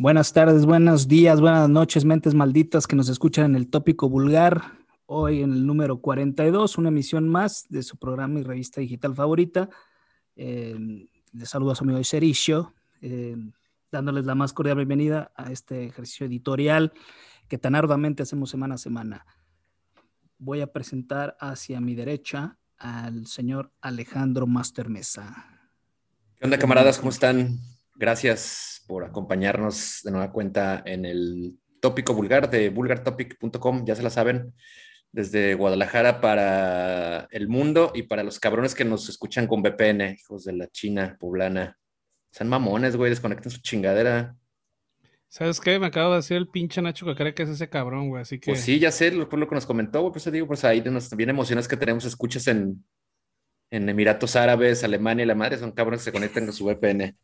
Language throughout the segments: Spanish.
Buenas tardes, buenos días, buenas noches, mentes malditas que nos escuchan en el tópico vulgar. Hoy en el número 42, una emisión más de su programa y revista digital favorita. Eh, les saludo a su amigo Sericio, eh, dándoles la más cordial bienvenida a este ejercicio editorial que tan arduamente hacemos semana a semana. Voy a presentar hacia mi derecha al señor Alejandro Master Mesa. ¿Qué onda, camaradas? ¿Cómo están? Gracias por acompañarnos de nueva cuenta en el tópico vulgar de vulgartopic.com, ya se la saben, desde Guadalajara para el mundo y para los cabrones que nos escuchan con VPN, hijos de la China poblana. Sean mamones, güey, desconecten su chingadera. ¿Sabes qué? Me acabo de decir el pinche Nacho que cree que es ese cabrón, güey, así que... Pues sí, ya sé, por lo que nos comentó, güey, pues te digo, pues ahí nos bien emociones que tenemos escuchas en, en Emiratos Árabes, Alemania y la madre, son cabrones que se conectan con su VPN.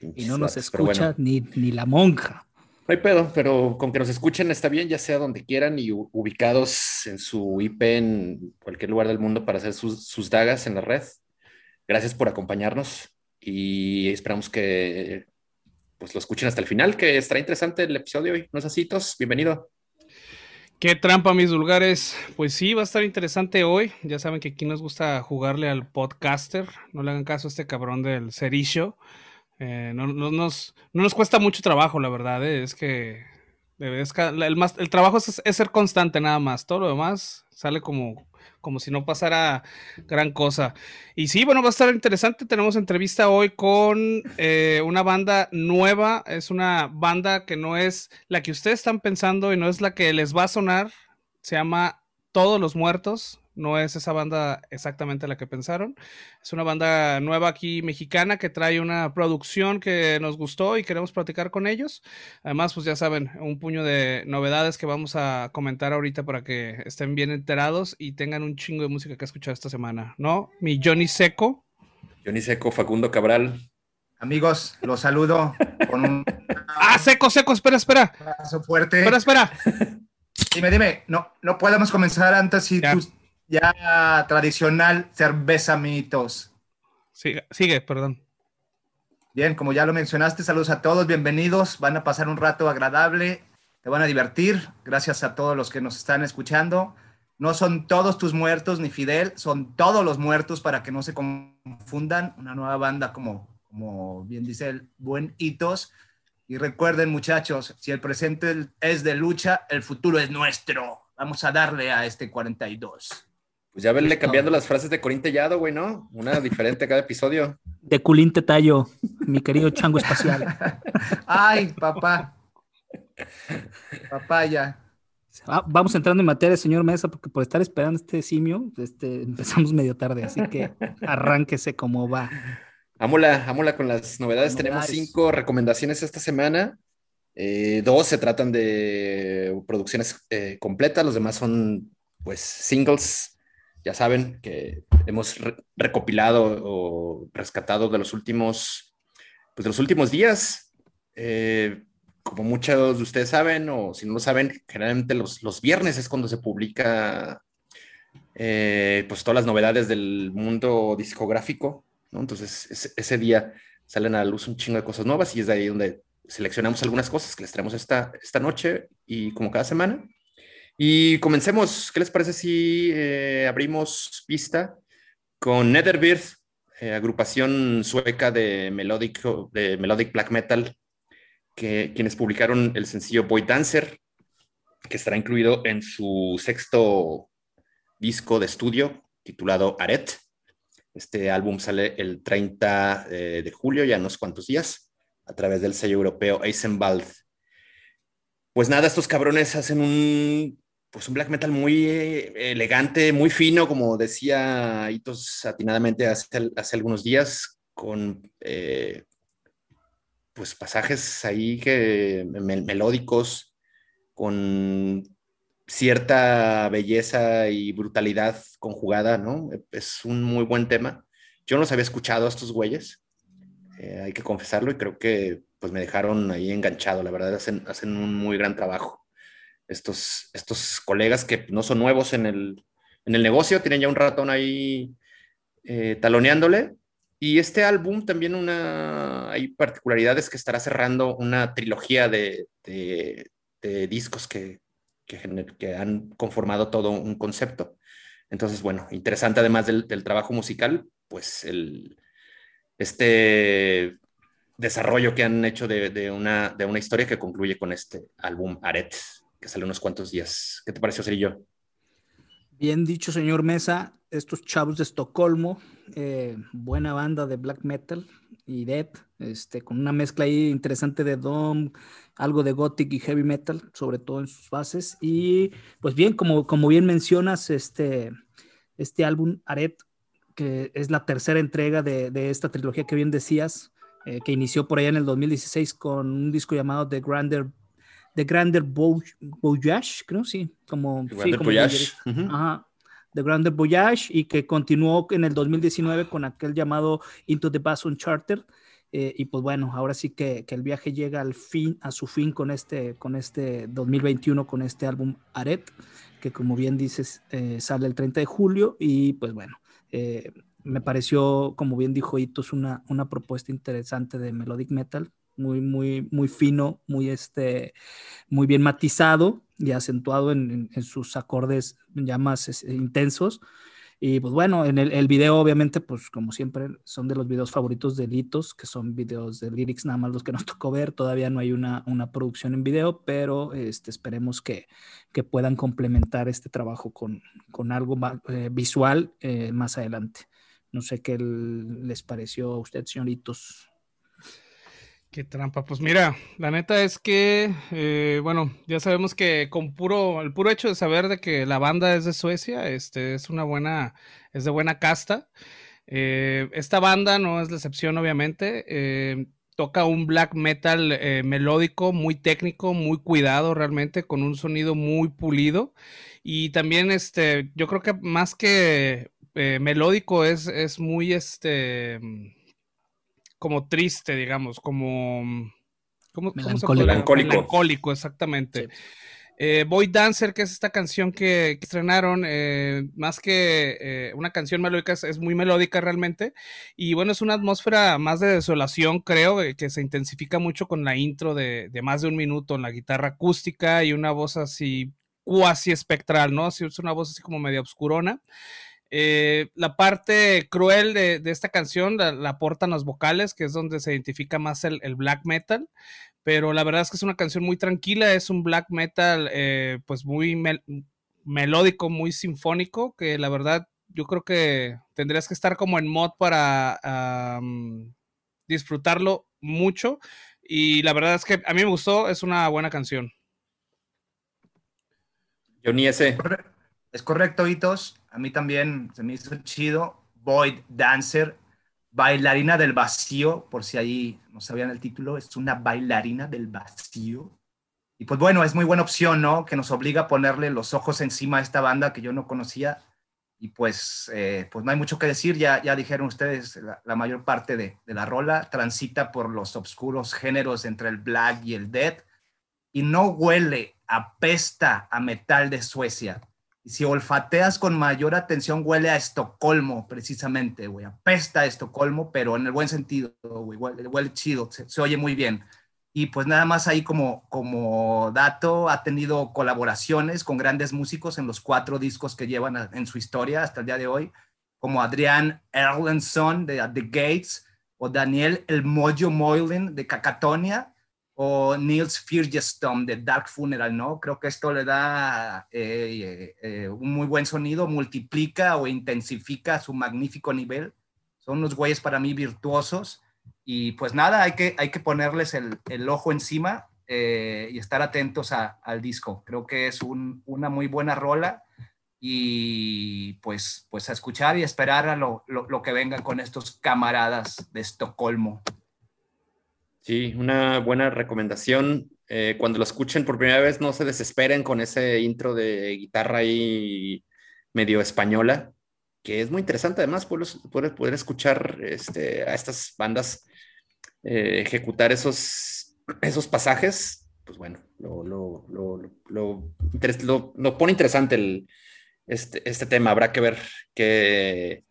Y no nos escucha ni, ni la monja. No hay pedo, pero con que nos escuchen está bien, ya sea donde quieran y ubicados en su IP en cualquier lugar del mundo para hacer sus, sus dagas en la red. Gracias por acompañarnos y esperamos que pues lo escuchen hasta el final, que estará interesante el episodio hoy. ¿No es así, Tos? Bienvenido. Qué trampa, mis vulgares. Pues sí, va a estar interesante hoy. Ya saben que aquí nos gusta jugarle al podcaster. No le hagan caso a este cabrón del cerillo. Eh, no, nos, no nos cuesta mucho trabajo, la verdad. ¿eh? Es que el, más, el trabajo es, ser constante nada más. Todo lo demás sale como, como si no pasara gran cosa. Y sí, bueno, va a estar interesante. Tenemos entrevista hoy con eh, una banda nueva. Es una banda que no es la que ustedes están pensando y no es la que les va a sonar. Se llama Todos los Muertos no es esa banda exactamente la que pensaron. Es una banda nueva aquí mexicana que trae una producción que nos gustó y queremos platicar con ellos. Además, pues ya saben, un puño de novedades que vamos a comentar ahorita para que estén bien enterados y tengan un chingo de música que escuchar esta semana, ¿no? Mi Johnny Seco. Johnny Seco, Facundo Cabral. Amigos, los saludo con un... Ah, seco, seco, espera, espera. fuerte. Espera, espera. Dime, dime, no, no podemos comenzar antes si tú ya tradicional cerveza mitos. Sigue, sigue, perdón. Bien, como ya lo mencionaste, saludos a todos, bienvenidos, van a pasar un rato agradable, te van a divertir, gracias a todos los que nos están escuchando. No son todos tus muertos ni Fidel, son todos los muertos para que no se confundan. Una nueva banda como, como bien dice el buen Hitos. Y recuerden muchachos, si el presente es de lucha, el futuro es nuestro. Vamos a darle a este 42. Pues ya verle cambiando las frases de Corín Tellado, güey, ¿no? Una diferente cada episodio. De culín tallo, mi querido chango espacial. Ay, papá. Papaya. Ah, vamos entrando en materia, señor Mesa, porque por estar esperando este simio, este, empezamos medio tarde, así que arránquese como va. Ámola, ámola con las novedades. Tenemos cinco recomendaciones esta semana. Eh, dos se tratan de producciones eh, completas, los demás son pues singles ya saben que hemos recopilado o rescatado de los últimos, pues de los últimos días. Eh, como muchos de ustedes saben, o si no lo saben, generalmente los, los viernes es cuando se publica eh, pues todas las novedades del mundo discográfico, ¿no? Entonces ese, día salen a la luz un chingo de cosas nuevas y es de ahí donde seleccionamos algunas cosas que les traemos esta, esta noche y como cada semana. Y comencemos. ¿Qué les parece si eh, abrimos pista con Netherbird, eh, agrupación sueca de melodic, de melodic black metal, que, quienes publicaron el sencillo Boy Dancer, que estará incluido en su sexto disco de estudio titulado Aret. Este álbum sale el 30 eh, de julio, ya unos cuantos días, a través del sello europeo Eisenwald. Pues nada, estos cabrones hacen un pues un black metal muy eh, elegante, muy fino, como decía Hitos atinadamente hace, hace algunos días, con eh, pues pasajes ahí que melódicos, con cierta belleza y brutalidad conjugada, ¿no? Es un muy buen tema. Yo no los había escuchado a estos güeyes, eh, hay que confesarlo, y creo que pues me dejaron ahí enganchado, la verdad, hacen, hacen un muy gran trabajo estos, estos colegas que no son nuevos en el, negocio, tienen ya un ratón ahí eh, taloneándole Y este álbum también una, hay particularidades que estará cerrando una trilogía de, discos que, que, han conformado todo un concepto. Entonces, bueno, interesante además del, trabajo musical, pues el, este desarrollo que han hecho de, una, de una historia que concluye con este álbum Aret, que sale unos cuantos días. ¿Qué te pareció, Cerillo? Bien dicho, señor Mesa. Estos chavos de Estocolmo, eh, buena banda de black metal y death, este, con una mezcla ahí interesante de Dom, algo de gothic y heavy metal, sobre todo en sus bases. Y pues bien, como, como bien mencionas, este, este álbum Aret, que es la tercera entrega de, esta trilogía que bien decías, eh, que inició por allá en el 2016 con un disco llamado The Grander, The Grander Voyage, creo, sí, como... The Grander Voyage. Ajá, The Grander Voyage y que continuó en el 2019 con aquel llamado Into the Bass Charter. Eh, y pues bueno, ahora sí que, que, el viaje llega al fin, a su fin con este, con este 2021, con este álbum Aret, que como bien dices, eh, sale el 30 de julio y pues bueno, eh, me pareció, como bien dijo Itos, una, una propuesta interesante de melodic metal, muy, muy, muy fino, muy, este, muy bien matizado y acentuado en, en, sus acordes ya más intensos. Y pues bueno, en el, el, video obviamente, pues como siempre, son de los videos favoritos de Litos, que son videos de lyrics nada más los que nos tocó ver. Todavía no hay una, una producción en video, pero este, esperemos que, que puedan complementar este trabajo con, con algo más, eh, visual eh, más adelante. No sé qué les pareció a usted, señoritos. Qué trampa. Pues mira, la neta es que, eh, bueno, ya sabemos que con puro, el puro hecho de saber de que la banda es de Suecia, este, es una buena, es de buena casta. Eh, esta banda no es la excepción, obviamente. Eh, toca un black metal melódico, muy técnico, muy cuidado realmente, con un sonido muy pulido. Y también, este, yo creo que más que melódico es, es muy este como triste, digamos, como ¿cómo, melancólico. melancólico. exactamente. Eh, Boy Dancer, que es esta canción que, estrenaron, eh, más que una canción melódica, es, muy melódica realmente. Y bueno, es una atmósfera más de desolación, creo, que se intensifica mucho con la intro de, de, más de un minuto en la guitarra acústica y una voz así cuasi espectral, ¿no? Así, es una voz así como media oscurona. Eh, la parte cruel de, esta canción la, aportan los vocales, que es donde se identifica más el, black metal, pero la verdad es que es una canción muy tranquila, es un black metal eh, pues muy melódico, muy sinfónico, que la verdad yo creo que tendrías que estar como en mod para disfrutarlo mucho y la verdad es que a mí me gustó, es una buena canción. Yo ni ese. Es correcto, Hitos. A mí también se me hizo chido. Void Dancer, bailarina del vacío, por si ahí no sabían el título, es una bailarina del vacío. Y pues bueno, es muy buena opción, ¿no? Que nos obliga a ponerle los ojos encima a esta banda que yo no conocía. Y pues, eh, pues no hay mucho que decir, ya, ya dijeron ustedes, la, mayor parte de, la rola transita por los oscuros géneros entre el black y el dead y no huele, apesta a metal de Suecia si olfateas con mayor atención, huele a Estocolmo, precisamente, güey. Apesta a Estocolmo, pero en el buen sentido, güey. Huele, chido, se, oye muy bien. Y pues nada más ahí como, como dato, ha tenido colaboraciones con grandes músicos en los cuatro discos que llevan en su historia hasta el día de hoy, como Adrián Erlenson de The Gates o Daniel El Mojo Moylan de Cacatonia o Niels Firgestom de Dark Funeral, ¿no? Creo que esto le da eh, eh, un muy buen sonido, multiplica o intensifica su magnífico nivel. Son unos güeyes para mí virtuosos y pues nada, hay que, hay que ponerles el, el ojo encima eh, y estar atentos al disco. Creo que es un, una muy buena rola y pues, pues a escuchar y esperar a lo, lo, lo que vengan con estos camaradas de Estocolmo. Sí, una buena recomendación. Eh, cuando lo escuchen por primera vez, no se desesperen con ese intro de guitarra ahí medio española, que es muy interesante además poder, poder, escuchar este, a estas bandas eh, ejecutar esos, esos pasajes. Pues bueno, lo, lo, lo, lo pone interesante el, este, este tema. Habrá que ver qué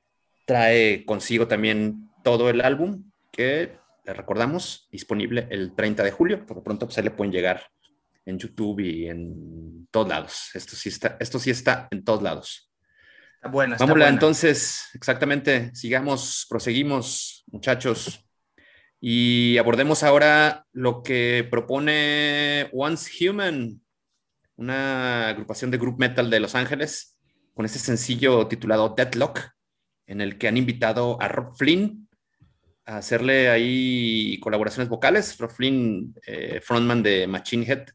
trae consigo también todo el álbum, que le recordamos, disponible el 30 de julio. Por lo pronto, pues ahí le pueden llegar en YouTube y en todos lados. Esto sí está, esto sí está en todos lados. Está buena. Vamos entonces, exactamente, sigamos, proseguimos, muchachos. Y abordemos ahora lo que propone Once Human, una agrupación de group metal de Los Ángeles, con ese sencillo titulado Deadlock, en el que han invitado a Rob Flynn hacerle ahí colaboraciones vocales. Rob Flynn, eh, frontman de Machine Head,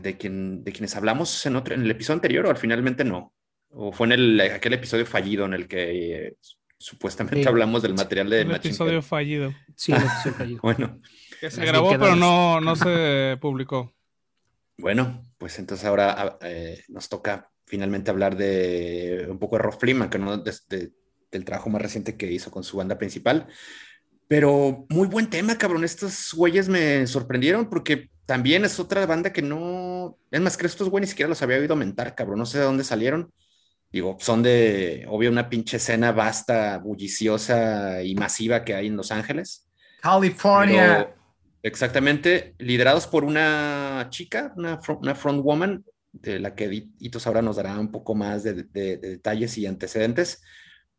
de, quien, de quienes hablamos en, otro, en el episodio anterior, o al finalmente no. O fue en el, aquel episodio fallido en el que eh, supuestamente hablamos del material de el episodio fallido. Sí, el episodio fallido. bueno. Que se grabó, pero no, no se publicó. Bueno, pues entonces ahora ah, eh, nos toca finalmente hablar de un poco de Rob Flynn, que no del trabajo más reciente que hizo con su banda principal. Pero muy buen tema, cabrón. Estos güeyes me sorprendieron porque también es otra banda que no. Es más, que estos güeyes ni siquiera los había oído mentar, cabrón. No sé de dónde salieron. Digo, son de, obvio, una pinche escena vasta, bulliciosa y masiva que hay en Los Ángeles. California. exactamente, liderados por una chica, una, una front woman, de la que Itos ahora nos dará un poco más de, detalles y antecedentes,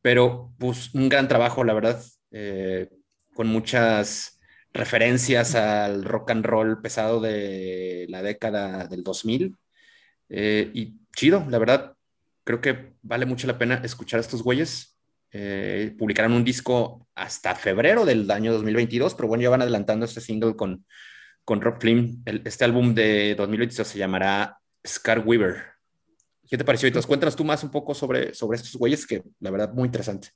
pero pues un gran trabajo, la verdad, eh, con muchas referencias al rock and roll pesado de la década del 2000. Eh, y chido, la verdad, creo que vale mucho la pena escuchar a estos güeyes. Eh, publicarán un disco hasta febrero del año 2022, pero bueno, ya van adelantando este single con, con Rob Flynn. este álbum de 2022 se llamará Scar Weaver. ¿Qué te pareció? Entonces, cuéntanos tú más un poco sobre, sobre estos güeyes, que la verdad muy interesante.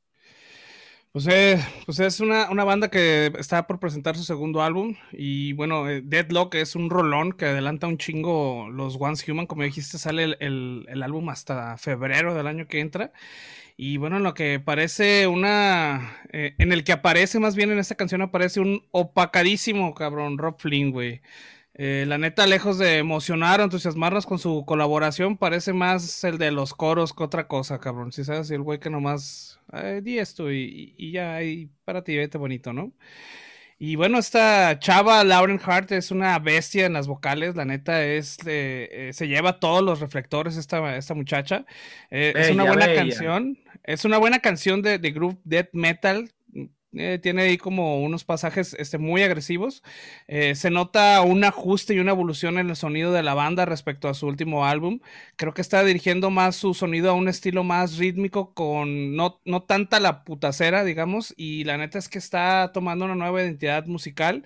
Pues, eh, pues es una, una, banda que está por presentar su segundo álbum y bueno, eh, Deadlock es un rolón que adelanta un chingo los Once Human, como dijiste, sale el, el, el álbum hasta febrero del año que entra y bueno, en lo que parece una, eh, en el que aparece más bien en esta canción aparece un opacadísimo cabrón Rob Flynn, güey. Eh, la neta, lejos de emocionar o entusiasmarnos con su colaboración, parece más el de los coros que otra cosa, cabrón. Si sabes, el güey que nomás di esto y, y ya, y para ti, vete bonito, ¿no? Y bueno, esta chava, Lauren Hart, es una bestia en las vocales. La neta es, eh, se lleva todos los reflectores esta, esta muchacha. Eh, es una buena canción. Es una buena canción de, de group death metal eh, tiene ahí como unos pasajes este, muy agresivos. Eh, se nota un ajuste y una evolución en el sonido de la banda respecto a su último álbum. Creo que está dirigiendo más su sonido a un estilo más rítmico, con no, no tanta la putacera, digamos. Y la neta es que está tomando una nueva identidad musical.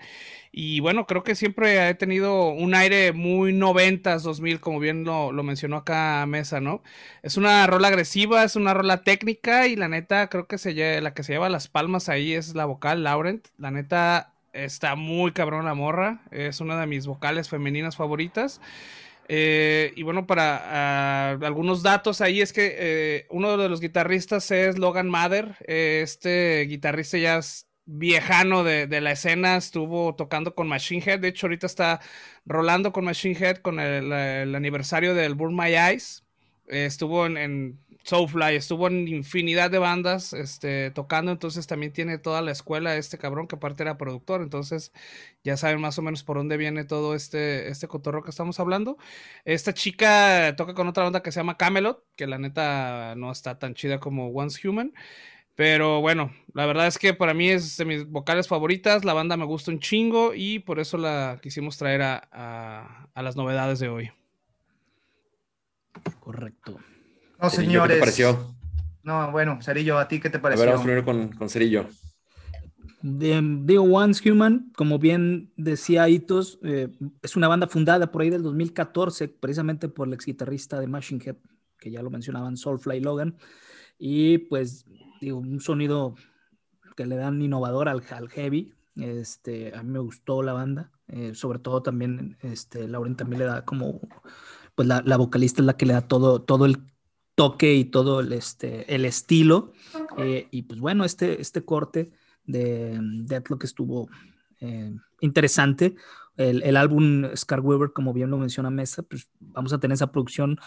Y bueno, creo que siempre he tenido un aire muy noventas, 2000, como bien lo, mencionó acá Mesa, ¿no? Es una rola agresiva, es una rola técnica y la neta creo que se la que se lleva las palmas ahí es la vocal Laurent. La neta está muy cabrón la morra, es una de mis vocales femeninas favoritas. Eh, y bueno, para ah, algunos datos ahí es que eh, uno de los guitarristas es Logan Mather. este guitarrista ya viejano de, la escena, estuvo tocando con Machine Head, de hecho ahorita está rolando con Machine Head con el, aniversario del Burn My Eyes, eh, estuvo en, Soulfly, estuvo en infinidad de bandas este, tocando, entonces también tiene toda la escuela este cabrón que aparte era productor, entonces ya saben más o menos por dónde viene todo este, este cotorro que estamos hablando. Esta chica toca con otra banda que se llama Camelot, que la neta no está tan chida como Once Human. Pero bueno, la verdad es que para mí es de mis vocales favoritas. La banda me gusta un chingo y por eso la quisimos traer a, las novedades de hoy. Correcto. No, señores. ¿Qué te pareció? No, bueno, Cerillo, ¿a ti qué te pareció? A ver, vamos primero con, con Cerillo. digo, Once Human, como bien decía Itos, eh, es una banda fundada por ahí del 2014, precisamente por el ex guitarrista de Machine Head, que ya lo mencionaban, Soulfly Logan. Y pues un sonido que le dan innovador al, al heavy. Este, a mí me gustó la banda, eh, sobre todo también, este, Lauren también le da como, pues la, la, vocalista es la que le da todo, todo el toque y todo el, este, el estilo. Eh, y pues bueno, este, este corte de Deathlock estuvo eh, interesante. El, el, álbum Scar Weaver, como bien lo menciona Mesa, pues vamos a tener esa producción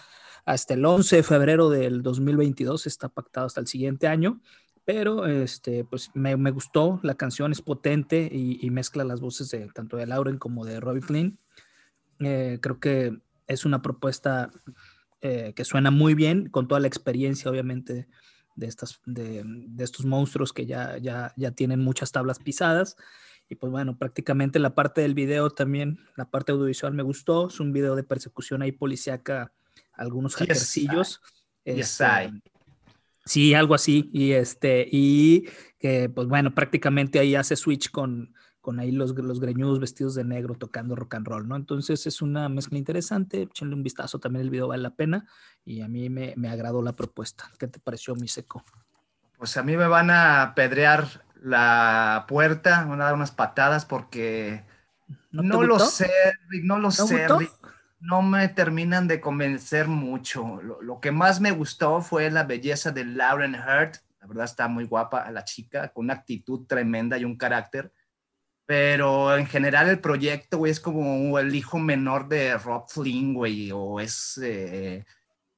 hasta el 11 de febrero del 2022, está pactado hasta el siguiente año, pero este, pues me, gustó, la canción es potente y, mezcla las voces de tanto de Lauren como de Robbie Flynn. Eh, creo que es una propuesta eh, que suena muy bien, con toda la experiencia, obviamente, de, estas, de, estos monstruos que ya, ya, ya tienen muchas tablas pisadas. Y pues bueno, prácticamente la parte del video también, la parte audiovisual me gustó. Es un video de persecución ahí policíaca, algunos hackercillos. Yes, Sí, algo así. Y este, y que, pues bueno, prácticamente ahí hace switch con, con ahí los, los greñudos vestidos de negro tocando rock and roll, ¿no? Entonces es una mezcla interesante. Échenle un vistazo también, el video vale la pena. Y a mí me, me agradó la propuesta. ¿Qué te pareció, mi seco? Pues a mí me van a pedrear la puerta, van a dar unas patadas porque no, lo sé, no lo sé, no me terminan de convencer mucho. Lo, que más me gustó fue la belleza de Lauren Hurt. La verdad está muy guapa la chica, con una actitud tremenda y un carácter. Pero en general el proyecto, güey, es como el hijo menor de Rob Flynn, güey, o es... Eh,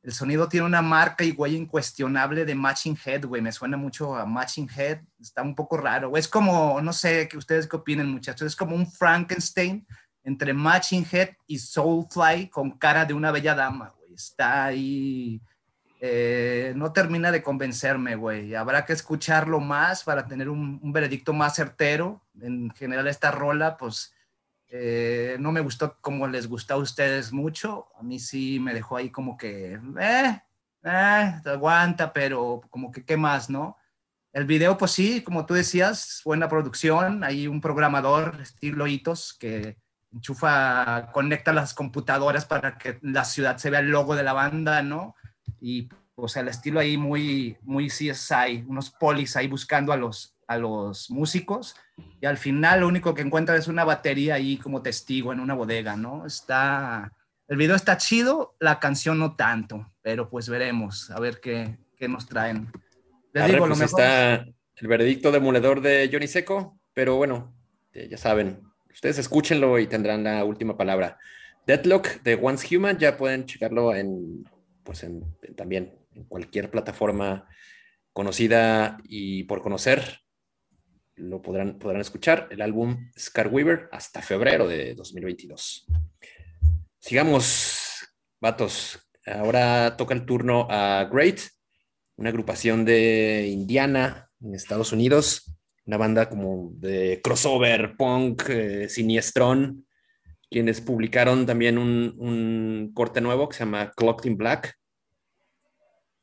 el sonido tiene una marca y güey incuestionable de Matching Head, güey. Me suena mucho a Matching Head. Está un poco raro. Es como, no sé, ¿qué ustedes qué opinen, muchachos? Es como un Frankenstein entre Matching Head y Soulfly con cara de una bella dama, güey. Está ahí. Eh, no termina de convencerme, güey. Habrá que escucharlo más para tener un, veredicto más certero. En general, esta rola, pues, eh, no me gustó como les gustó a ustedes mucho. A mí sí me dejó ahí como que, eh, eh, aguanta, pero como que, ¿qué más, no? El video, pues sí, como tú decías, buena producción. Hay un programador, estilo Hitos, que enchufa, conecta las computadoras para que la ciudad se vea el logo de la banda, ¿no? Y o sea, el estilo ahí muy, muy CSI, unos polis ahí buscando a los, a los músicos y al final lo único que encuentra es una batería ahí como testigo en una bodega, ¿no? Está, el video está chido, la canción no tanto, pero pues veremos, a ver qué, qué nos traen. Les digo, lo pues mejor... está el veredicto demoledor de Johnny Seco, pero bueno, ya saben, Ustedes escúchenlo y tendrán la última palabra. Deadlock de Once Human, ya pueden checarlo en, pues en, también en cualquier plataforma conocida y por conocer. Lo podrán, podrán escuchar. El álbum Scar Weaver hasta febrero de 2022. Sigamos, vatos. Ahora toca el turno a Great, una agrupación de Indiana, en Estados Unidos una banda como de crossover, punk, eh, siniestrón, quienes publicaron también un, corte nuevo que se llama Clocked in Black,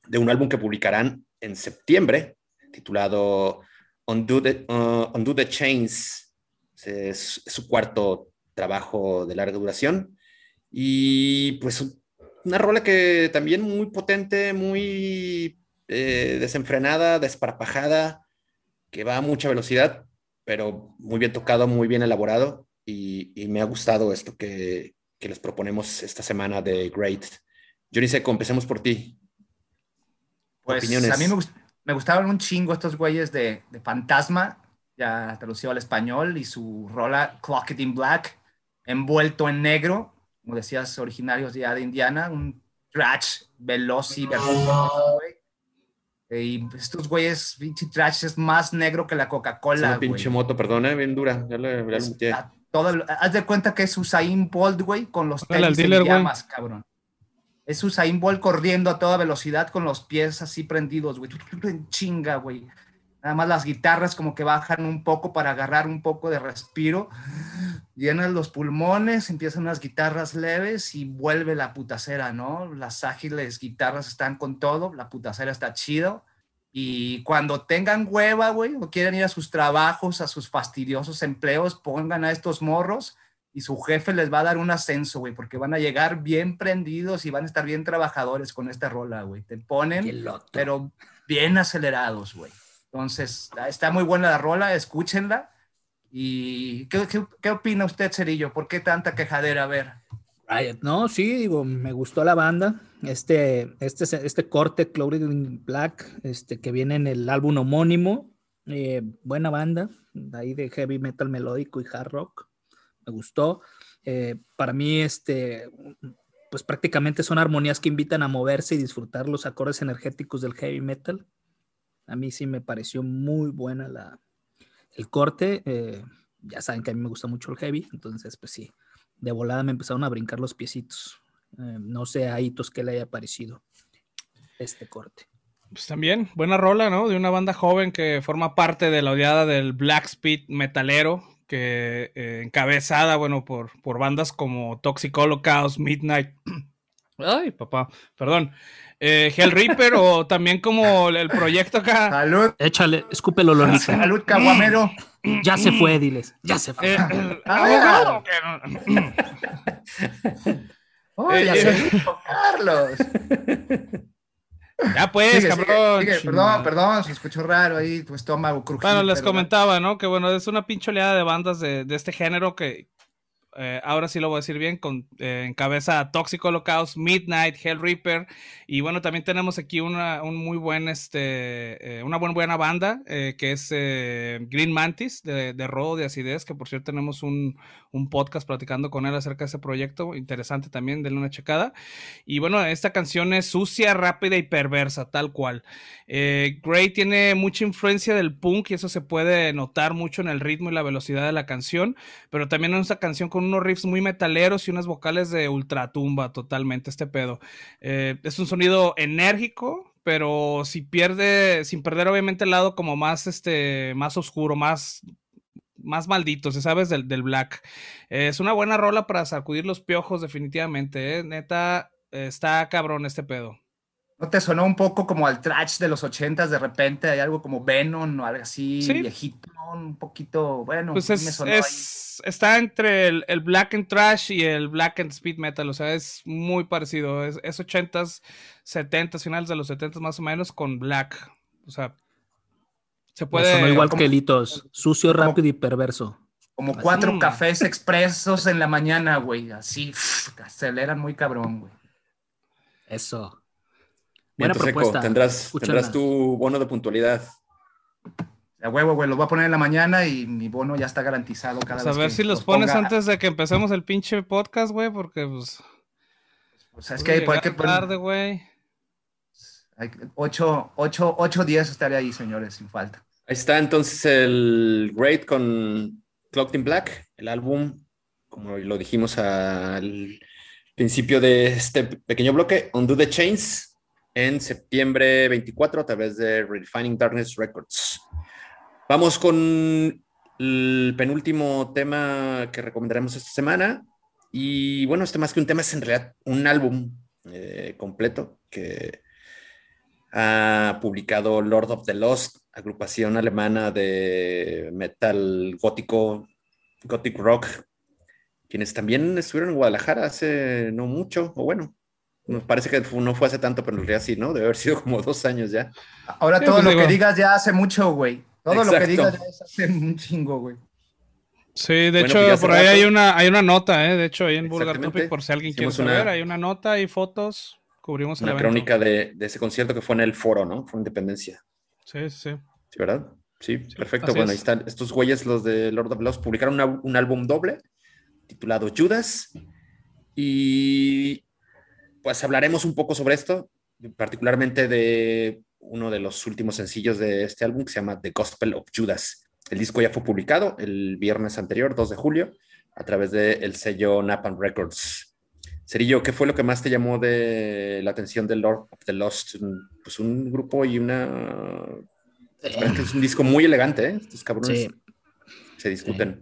de un álbum que publicarán en septiembre, titulado Undo the, uh, the Chains. Es, su cuarto trabajo de larga duración. Y pues una rola que también muy potente, muy eh, desenfrenada, desparpajada, que va a mucha velocidad, pero muy bien tocado, muy bien elaborado y, me ha gustado esto que, les proponemos esta semana de Great. Johnny Seco, empecemos por ti. Pues a mí me, me, gustaban un chingo estos güeyes de, de Fantasma, ya traducido al español, y su rola Clock It in Black, envuelto en negro, como decías, originarios ya de Indiana, un trash veloz y vergonzoso, y estos güeyes, pinche trash es más negro que la Coca-Cola. Una pinche moto, perdón, eh, bien dura. Ya le, haz de cuenta que es Usain Bolt, güey, con los tenis en llamas, cabrón. Es Usain Bolt corriendo a toda velocidad con los pies así prendidos, güey. En chinga, güey. Nada más las guitarras como que bajan un poco para agarrar un poco de respiro. Llenan los pulmones, empiezan unas guitarras leves y vuelve la putacera, ¿no? Las ágiles guitarras están con todo, la putacera está chido. Y cuando tengan hueva, güey, o quieren ir a sus trabajos, a sus fastidiosos empleos, pongan a estos morros y su jefe les va a dar un ascenso, güey, porque van a llegar bien prendidos y van a estar bien trabajadores con esta rola, güey. Te ponen, pero bien acelerados, güey. Entonces, está muy buena la rola, escúchenla. ¿Y qué, qué, opina usted, Cerillo? ¿Por qué tanta quejadera? A ver. No, sí, digo, me gustó la banda. Este, este, este corte, Clouded Black, este, que viene en el álbum homónimo. Eh, buena banda, ahí de heavy metal melódico y hard rock. Me gustó. Eh, para mí, este, pues prácticamente son armonías que invitan a moverse y disfrutar los acordes energéticos del heavy metal. A mí sí me pareció muy buena la, el corte. Eh, ya saben que a mí me gusta mucho el heavy, entonces pues sí, de volada me empezaron a brincar los piecitos. Eh, no sé a Hitos qué le haya parecido este corte. Pues también, buena rola, ¿no? De una banda joven que forma parte de la odiada del Black Speed metalero, que eh, encabezada, bueno, por, por bandas como Toxic Holocaust, Midnight. Ay, papá, perdón. Eh, Hell Reaper o también como el proyecto acá. Salud. Échale, escúpelo, Lolita. Salud, caguamero. Ya se fue, diles. Ya se fue. Eh, Ah, Eh, ya se Carlos. Ya pues, Sigue, cabrón. sigue. Perdón, perdón, se escuchó raro ahí tu estómago crujiente. Bueno, les pero- comentaba, ¿no? Que bueno, es una pinche oleada de bandas de, de este género que eh, ahora sí lo voy a decir bien, con, eh, encabeza a Toxic Holocaust, Midnight, Hell Reaper, y bueno, también tenemos aquí una, un muy buen, este, eh, una buena, buena banda, eh, que es Green Mantis, de, de de Acidez, que por cierto tenemos un, un podcast platicando con él acerca de ese proyecto, interesante también, denle una checada, y bueno, esta canción es sucia, rápida y perversa, tal cual. Eh, Gray tiene mucha influencia del punk y eso se puede notar mucho en el ritmo y la velocidad de la canción, pero también en esta canción con unos riffs muy metaleros y unas vocales de ultratumba totalmente este pedo. Eh, es un sonido enérgico, pero si pierde, sin perder obviamente el lado como más, este, más oscuro, más más maldito, si sabes, del, del Black. Eh, es una buena rola para sacudir los piojos, definitivamente. ¿eh? Neta, está cabrón este pedo. ¿No te sonó un poco como al trash de los ochentas de repente? Hay algo como Venom o algo así, Sí. viejito, un poquito, bueno, Pues me es, sonó ahí. es- está entre el, el Black and Trash y el Black and Speed Metal, o sea, es muy parecido. Es, es 80s, 70s, finales de los 70s más o menos con Black. O sea, se puede. sonó igual como- que Litos. Sucio, como- rápido y perverso. Como Así. cuatro cafés expresos en la mañana, güey, así, pff, aceleran muy cabrón, güey. Eso. Buena propuesta. tendrás, Escúchenla. tendrás tu bono de puntualidad. A huevo, güey, lo voy a poner en la mañana y mi bono ya está garantizado cada Pues a vez ver que si los pones ponga. antes de que empecemos el pinche podcast, güey, porque pues. O sea, es que hay, que poner- tarde, güey. hay que- ocho, ocho, ocho días estaré ahí, señores, sin falta. Ahí está entonces el Great con Clocked in Black, el álbum, como lo dijimos al principio de este pequeño bloque, Undo the Chains, en septiembre 24 a través de Redefining Darkness Records. Vamos con el penúltimo tema que recomendaremos esta semana. Y bueno, este más que un tema es en realidad un álbum eh, completo que ha publicado Lord of the Lost, agrupación alemana de metal gótico, gothic rock, quienes también estuvieron en Guadalajara hace no mucho, o bueno, nos parece que no fue hace tanto, pero en realidad sí, ¿no? Debe haber sido como dos años ya. Ahora Sí, todo pues lo digo- que digas ya hace mucho, güey. Todo lo que digas ya es hace un chingo, güey. Sí, de Bueno, hecho, pues por ahí hay una, hay una nota, ¿eh? De hecho, ahí en Vulgar. Topic, por si alguien quiere una- saber, hay una nota y fotos. Cubrimos el Una evento. crónica de, de ese concierto que fue en el foro, ¿no? Fue Independencia. Sí, sí, sí. ¿Sí, verdad? Sí, perfecto. Bueno, es. ahí están estos güeyes, los de Lord of Lost, publicaron una- un álbum doble titulado Judas. Y pues hablaremos un poco sobre esto, particularmente de uno de los últimos sencillos de este álbum que se llama The Gospel of Judas. El disco ya fue publicado el viernes anterior, 2 de julio, a través del sello Napalm Records. Cerillo, ¿qué fue lo que más te llamó de la atención de Lord of the Lost? Pues un grupo y una la verdad es un disco muy elegante, ¿eh? Estos cabrones Sí. se discuten.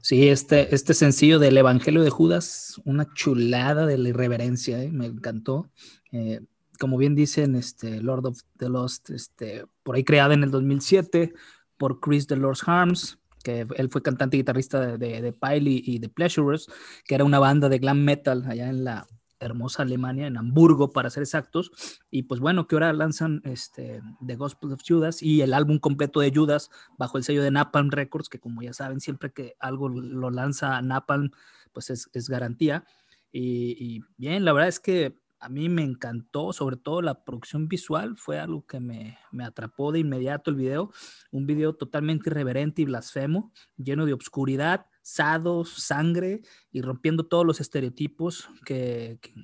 Sí, este, este sencillo del Evangelio de Judas, una chulada de la irreverencia, ¿eh? me encantó. Eh, como bien dicen, este, Lord of the Lost, este, por ahí creada en el 2007 por Chris de Lord's Harms, que él fue cantante y guitarrista de, de, de y, de Pleasurers, que era una banda de glam metal allá en la hermosa Alemania, en Hamburgo, para ser exactos. Y pues bueno, que ahora lanzan este, The Gospel of Judas y el álbum completo de Judas bajo el sello de Napalm Records, que como ya saben, siempre que algo lo lanza Napalm, pues es, garantía. Y bien, la verdad es que a mí me encantó, sobre todo la producción visual, fue algo que me, me atrapó de inmediato el video, un video totalmente irreverente y blasfemo, lleno de obscuridad, sados, sangre y rompiendo todos los estereotipos que, que,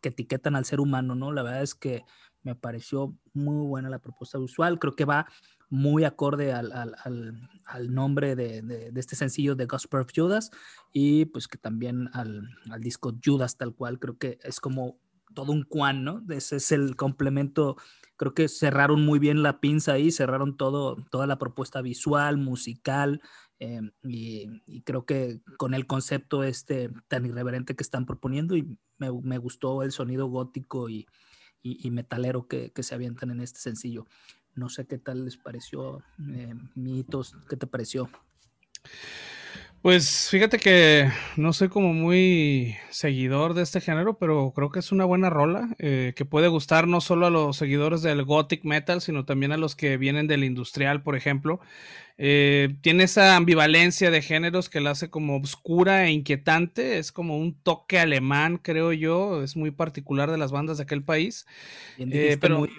que etiquetan al ser humano, ¿no? La verdad es que me pareció muy buena la propuesta visual, creo que va muy acorde al, nombre de, este sencillo de Gospel of Judas y pues que también al, disco Judas tal cual, creo que es como todo un cuan, ¿no? Ese es el complemento, creo que cerraron muy bien la pinza ahí, cerraron todo, toda la propuesta visual, musical, em, y, creo que con el concepto este tan irreverente que están proponiendo y me, gustó el sonido gótico y, metalero que, que, se avientan en este sencillo. No sé qué tal les pareció, eh, Mitos, ¿qué te pareció? Pues fíjate que no soy como muy seguidor de este género, pero creo que es una buena rola eh, que puede gustar no solo a los seguidores del gothic metal, sino también a los que vienen del industrial, por ejemplo. Eh, tiene esa ambivalencia de géneros que la hace como oscura e inquietante, es como un toque alemán, creo yo, es muy particular de las bandas de aquel país. pero muy,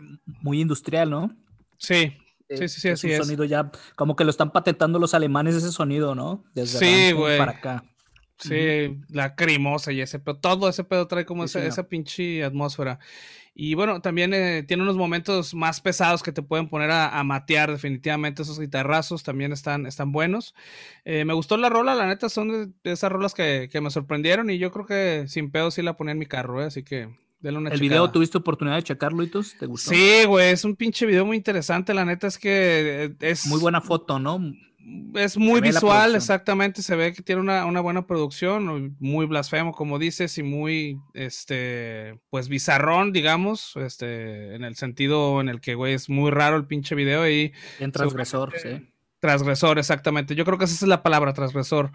muy industrial, ¿no? Sí, sí, sí, sí, es un sonido ya, como que lo están patentando los alemanes ese sonido, ¿no? Desde sí, güey. para acá. Sí, la cremosa y ese pedo, todo ese pedo trae como esa, pinche atmósfera. Y bueno, también eh, tiene unos momentos más pesados que te pueden poner a, matear definitivamente esos guitarrazos, también están, están buenos. Eh, me gustó la rola, la neta son de, esas rolas que, que, me sorprendieron y yo creo que sin pedo sí la ponía en mi carro, ¿eh? así que ¿El video tuviste oportunidad de checarlo, Itos? ¿Te gustó? Sí, güey, es un pinche video muy interesante. La neta es que es. Muy buena foto, ¿no? Es muy visual, exactamente. Se ve que tiene una, buena producción, muy blasfemo, como dices, y muy, este, pues bizarrón, digamos, este, en el sentido en el que, güey, es muy raro el pinche video y. En transgresor, sí. Transgresor, exactamente. Yo creo que esa es la palabra, transgresor.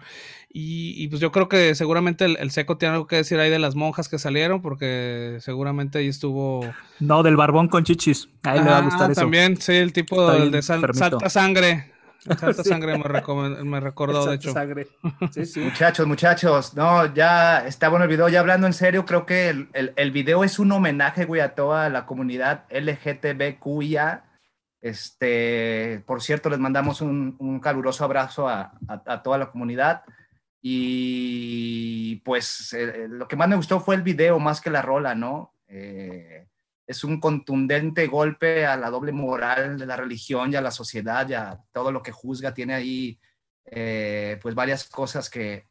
Y, pues yo creo que seguramente el, seco tiene algo que decir ahí de las monjas que salieron, porque seguramente ahí estuvo. No, del barbón con chichis. Ahí le va a gustar eso. También, sí, el tipo de salta sangre. Salta sangre me, me recordó, de hecho. Sangre. Sí, sí. Muchachos, muchachos, no, ya está bueno el video. Ya hablando en serio, creo que el, el, el video es un homenaje, güey, a toda la comunidad LGTBQIA este, por cierto, les mandamos un, caluroso abrazo a, toda la comunidad. Y pues eh, eh, lo que más me gustó fue el video más que la rola, ¿no? Eh, es un contundente golpe a la doble moral de la religión y a la sociedad y a todo lo que juzga. Tiene ahí pues varias cosas que,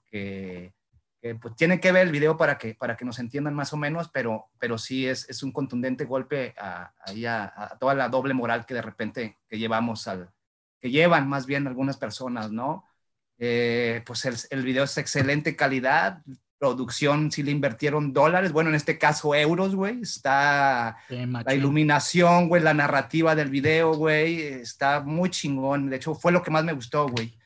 pues tiene que ver el video para que, para que nos entiendan más o menos, pero, pero sí es, es un contundente golpe a, a, toda la doble moral que de repente que llevamos al, que llevan más bien algunas personas, ¿no? Eh, pues el, el, video es excelente calidad, producción sí le invirtieron dólares, bueno, en este caso euros, güey, está la iluminación, güey, la narrativa del video, güey, está muy chingón, de hecho fue lo que más me gustó, güey.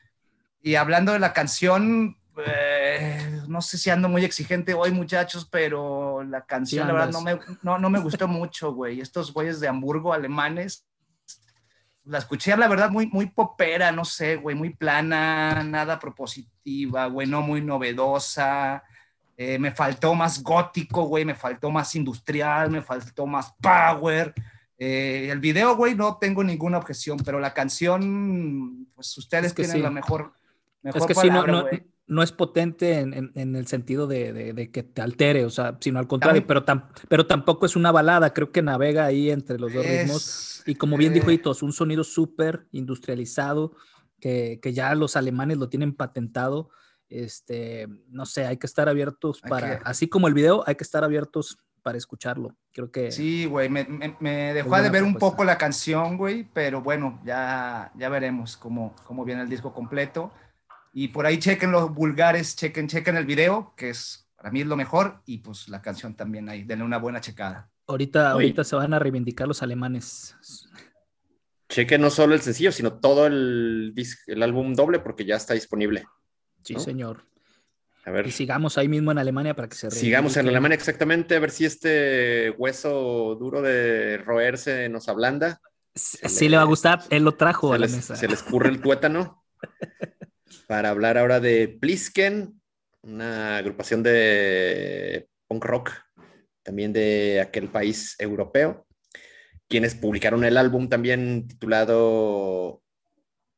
Y hablando de la canción, eh, no sé si ando muy exigente hoy, muchachos, pero la canción, la verdad, no me, no, me gustó mucho, güey. Estos güeyes de Hamburgo, alemanes, la escuché, la verdad, muy, muy popera, no sé, güey, muy plana, nada propositiva, güey, no muy novedosa. Eh, me faltó más gótico, güey, me faltó más industrial, me faltó más power. Eh, el video, güey, no tengo ninguna objeción, pero la canción, pues ustedes tienen la mejor, mejor es que palabra, no, no es potente en, el sentido de, que te altere, o sea, sino al contrario, pero, pero tampoco es una balada, creo que navega ahí entre los dos ritmos. Y como bien dijo eh. Hitos, un sonido súper industrializado, que, ya los alemanes lo tienen patentado. Este, no sé, hay que estar abiertos para, así como el video, hay que estar abiertos para escucharlo. Creo que. Sí, güey, me, dejó de ver un poco la canción, güey, pero bueno, ya, ya veremos cómo, cómo viene el disco completo. Y por ahí chequen los vulgares, chequen, chequen el video, que es para mí es lo mejor, y pues la canción también ahí, denle una buena checada. Ahorita, ahorita se van a reivindicar los alemanes. Chequen no solo el sencillo, sino todo el, el álbum doble, porque ya está disponible. Sí, señor. A ver. Y sigamos ahí mismo en Alemania para que se Sigamos en Alemania exactamente, a ver si este hueso duro de roerse nos ablanda. Sí, le, va a gustar, él lo trajo a la mesa. Se le escurre el tuétano. para hablar ahora de Plisken, una agrupación de punk rock, también de aquel país europeo, quienes publicaron el álbum también titulado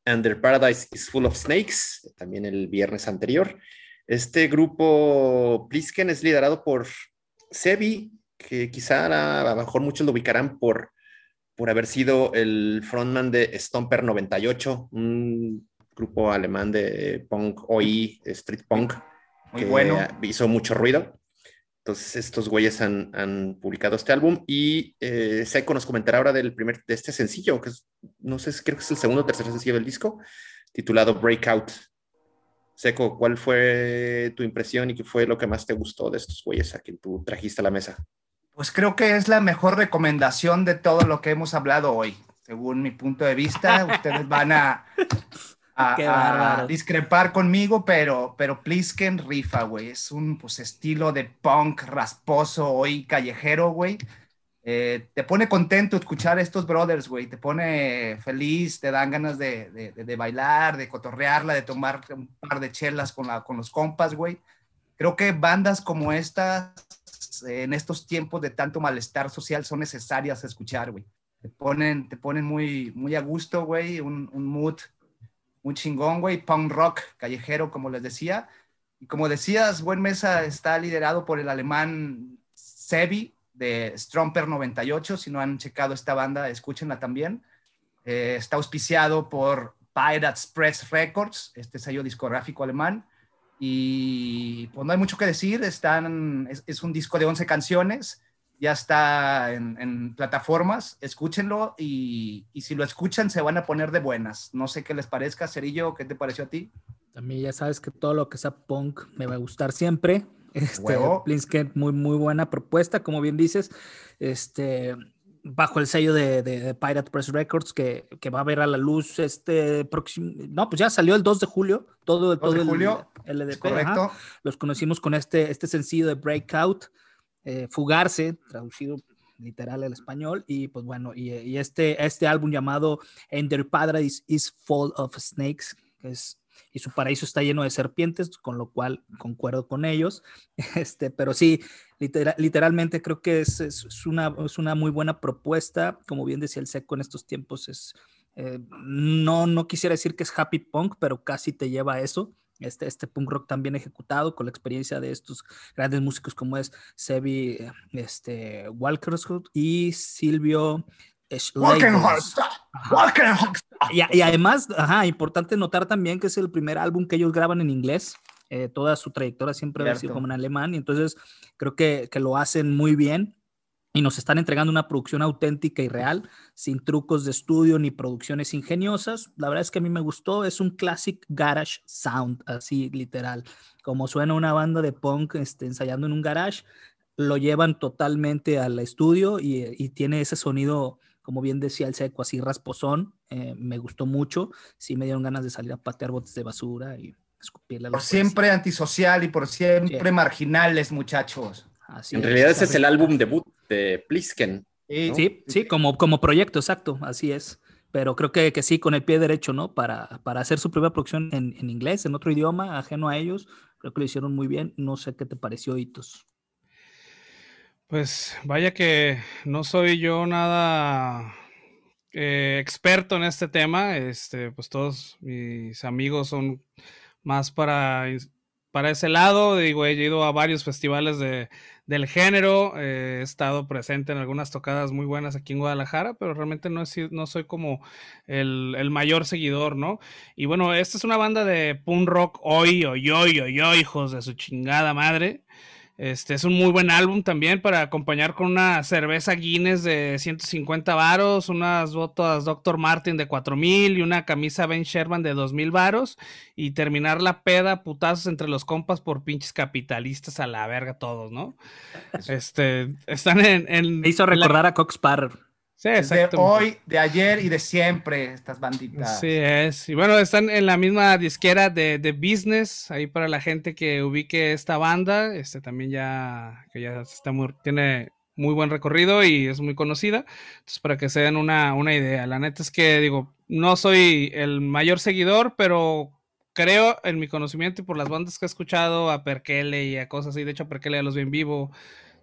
Under Paradise is Full of Snakes, también el viernes anterior. Este grupo Plisken es liderado por Sebi, que quizá a, lo mejor muchos lo ubicarán por, por haber sido el frontman de Stomper 98, un grupo alemán de punk, OI, street punk, Muy que bueno. hizo mucho ruido. Entonces, estos güeyes han, publicado este álbum y eh, Seco nos comentará ahora del primer, de este sencillo, que no sé, creo que es el segundo o tercer sencillo del disco, titulado Breakout. Seco, ¿cuál fue tu impresión y qué fue lo que más te gustó de estos güeyes a quien tú trajiste a la mesa? Pues creo que es la mejor recomendación de todo lo que hemos hablado hoy. Según mi punto de vista, ustedes van a, a, discrepar conmigo, pero, pero Plisken rifa, güey. Es un pues, estilo de punk rasposo hoy callejero, güey. Eh, te pone contento escuchar estos brothers, güey. Te pone feliz, te dan ganas de, de, de, bailar, de cotorrearla, de tomar un par de chelas con, la, con los compas, güey. Creo que bandas como estas, en estos tiempos de tanto malestar social, son necesarias escuchar, güey. Te ponen, te ponen muy, muy a gusto, güey, un, un mood un chingón, güey, punk rock callejero, como les decía. Y como decías, Buen Mesa está liderado por el alemán Sebi de Stromper 98. Si no han checado esta banda, escúchenla también. Eh, está auspiciado por Pirates Press Records, este sello discográfico alemán. Y pues no hay mucho que decir, están, es, es un disco de 11 canciones ya está en, plataformas, escúchenlo y, si lo escuchan se van a poner de buenas. No sé qué les parezca, Cerillo, ¿qué te pareció a ti? También ya sabes que todo lo que sea punk me va a gustar siempre. Este, Plinsket, muy, muy buena propuesta, como bien dices. Este, bajo el sello de, Pirate Press Records que, va a ver a la luz este próximo, no, pues ya salió el 2 de julio, todo, todo de julio, el correcto. Los conocimos con este, este sencillo de Breakout, eh, fugarse, traducido literal al español, y pues bueno, y, este, este álbum llamado Ender Paradise is Full of Snakes, es, y su paraíso está lleno de serpientes, con lo cual concuerdo con ellos, este, pero sí, literalmente creo que es, es, una, es una muy buena propuesta, como bien decía el Seco en estos tiempos, es, eh, no, no quisiera decir que es happy punk, pero casi te lleva a eso, este, este punk rock tan bien ejecutado con la experiencia de estos grandes músicos como es Sebi este, Walkershood y Silvio y, y, además, ajá, importante notar también que es el primer álbum que ellos graban en inglés. Eh, toda su trayectoria siempre ha sido como en alemán y entonces creo que, que lo hacen muy bien y nos están entregando una producción auténtica y real, sin trucos de estudio ni producciones ingeniosas. La verdad es que a mí me gustó, es un classic garage sound, así literal, como suena una banda de punk este, ensayando en un garage, lo llevan totalmente al estudio y, tiene ese sonido, como bien decía el seco, así rasposón, eh, me gustó mucho, sí me dieron ganas de salir a patear botes de basura y escupirle Por siempre antisocial y por siempre marginales, muchachos. en realidad ese es el álbum debut de Plisken. Sí, sí, como, como proyecto, exacto, así es. Pero creo que, que sí, con el pie derecho, ¿no? Para, para hacer su primera producción en, en, inglés, en otro idioma, ajeno a ellos, creo que lo hicieron muy bien. No sé qué te pareció, Hitos. Pues vaya que no soy yo nada eh, experto en este tema. Este, pues todos mis amigos son más para, para ese lado. Digo, he ido a varios festivales de, del género. Eh, he estado presente en algunas tocadas muy buenas aquí en Guadalajara, pero realmente no, no soy como el, el, mayor seguidor, ¿no? Y bueno, esta es una banda de punk rock hoy, hoy, hoy, hoy, hoy, hijos de su chingada madre. Este es un muy buen álbum también para acompañar con una cerveza Guinness de 150 varos, unas botas Dr. Martin de 4000 y una camisa Ben Sherman de 2000 varos y terminar la peda putazos entre los compas por pinches capitalistas a la verga todos, ¿no? Este, están en... Me hizo recordar a Cox Parr. Sí, De hoy, de ayer y de siempre, estas banditas. Sí, es. Y bueno, están en la misma disquera de, de, Business, ahí para la gente que ubique esta banda, este también ya, que ya está muy, tiene muy buen recorrido y es muy conocida. Entonces, para que se den una, una idea. La neta es que, digo, no soy el mayor seguidor, pero creo en mi conocimiento y por las bandas que he escuchado, a Perkele y a cosas así, de hecho, a Perkele ya los vi en vivo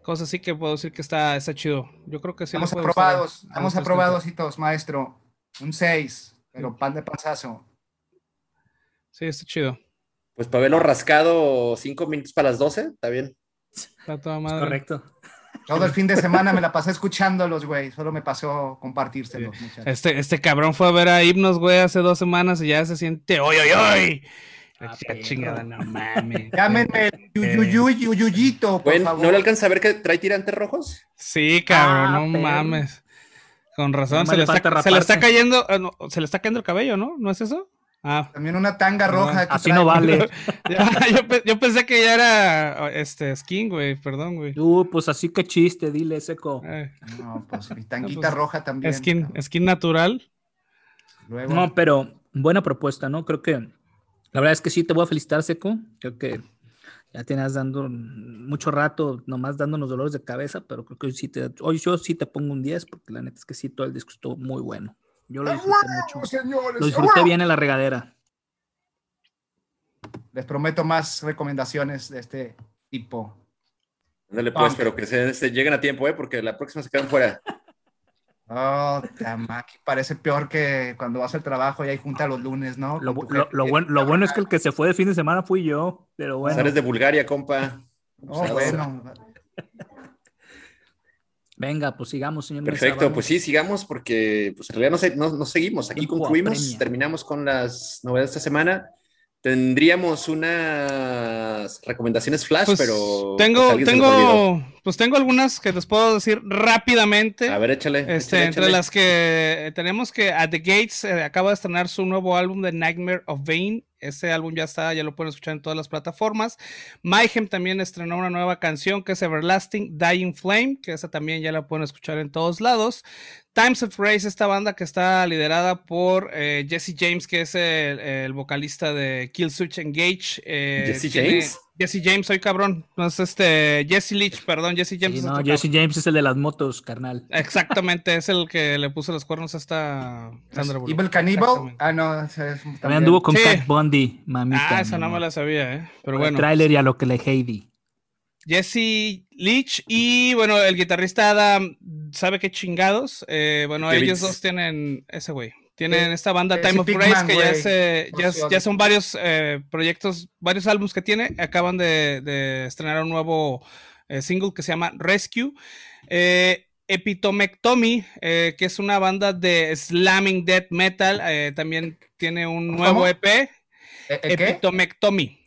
cosas así que puedo decir que está, está chido. Yo creo que sí. Estamos aprobados, estamos aprobados y todos, maestro. Un 6, pero pan de pasazo. Sí, está chido. Pues para verlo rascado, 5 minutos para las 12, está bien. Está toda madre. correcto. Todo el fin de semana me la pasé escuchándolos, güey. Solo me pasó compartírselos, muchachos. Este, este cabrón fue a ver a Himnos, güey, hace dos semanas y ya se siente ¡Oy, oy, oy! Ah, chingada, no mames. Llámenme el yuyuyito, por Güey, favor. ¿no le alcanza a ver que trae tirantes rojos? Sí, cabrón, Ah, no mames. Con razón, se le, está, se le está cayendo, no, se le está cayendo el cabello, ¿no? ¿No es eso? Ah, También una tanga roja. que Así trae. no vale. yo, pe- yo pensé que ya era este skin, güey, perdón, güey. Uh, pues así que chiste, dile, seco. Eh, No, pues mi tanguita pues, roja también. skin, skin natural. Luego, No, pero buena propuesta, ¿no? Creo que la verdad es que sí te voy a felicitar, Seco. Creo que ya tienes dando mucho rato nomás dándonos dolores de cabeza, pero creo que hoy sí te, hoy yo sí te pongo un 10 porque la neta es que sí, todo el disco estuvo muy bueno. Yo lo disfruté mucho. señores, Lo disfruté bien en la regadera. Les prometo más recomendaciones de este tipo. Ándale, pues, Punk. pero que se, se lleguen a tiempo, ¿eh? Porque la próxima se quedan fuera. Oh, Tamaki, parece peor que cuando vas al trabajo y hay junta los lunes, ¿no? Lo, lo- lo bueno, lo bueno es que el que se fue de fin de semana fui yo, pero bueno. Eres de Bulgaria, compa. Oh, bueno. Venga, pues sigamos, señor. Perfecto, pues sí, sigamos porque pues en realidad no, se- no- no seguimos. Aquí concluimos, apremia. terminamos con las novedades de esta semana. Tendríamos unas recomendaciones flash, Pues pero tengo, pues, tengo, pues tengo algunas que les puedo decir rápidamente. A ver, échale. Este, échale, entre échale. las que tenemos que At the Gates eh, acaba de estrenar su nuevo álbum de Nightmare of Vain. Ese álbum ya está, ya lo pueden escuchar en todas las plataformas. Mayhem también estrenó una nueva canción que es Everlasting Dying Flame, que esa también ya la pueden escuchar en todos lados. Times of Race, esta banda que está liderada por eh, Jesse James, que es el, el vocalista de Kill Switch Engage. eh, ¿Jesse tiene- James? Jesse James, soy cabrón. No es este, Jesse Leach, perdón, Jesse James. Sí, es no, otro Jesse James es el de las motos, carnal. Exactamente, es el que le puso los cuernos a esta Sandra Bullock. Evil Cannibal. Ah, no. es También también. anduvo con Sí. Cat Bundy, mamita. Ah, esa no me la sabía, ¿eh? Pero Con el bueno. tráiler y a lo que le Heidi. Jesse Leach y bueno, el guitarrista Adam, ¿sabe qué chingados? Eh, bueno, David- ellos dos tienen, ese güey, tienen esta banda Jesse Time of Grace que ya, eh, ya, ya son varios eh, proyectos, varios álbumes que tiene. Acaban de, de estrenar un nuevo eh, single que se llama Rescue. Eh, Epitomectomy, eh, que es una banda de slamming death metal, eh, también tiene un nuevo ¿Cómo? EP, ¿Eh, eh, qué? Epitomectomy.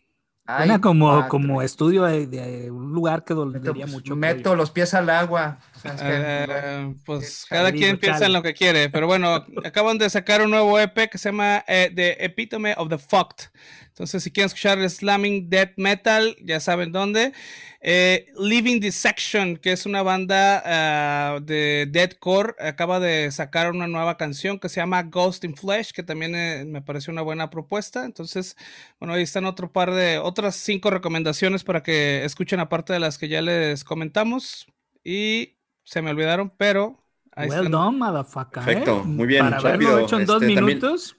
Suena como, como estudio de, de un lugar que dolería pues, mucho. meto los pies al agua. Sea, es que- Eh, pues cada quien piensa en lo que quiere, pero bueno, acaban de sacar un nuevo EP que se llama eh, The Epitome of the Fucked. Entonces, si quieren escuchar el Slamming Death Metal, ya saben dónde. Eh, Living Dissection, que es una banda ah, de deathcore, acaba de sacar una nueva canción que se llama Ghost in Flesh, que también eh, me pareció una buena propuesta. Entonces, bueno, ahí están otro par de otras cinco recomendaciones para que escuchen aparte de las que ya les comentamos. Y se me olvidaron, pero ahí Well están. done, motherfucker. ¿eh? Perfecto, muy bien, Para haberlo rápido, hecho en dos este, minutos.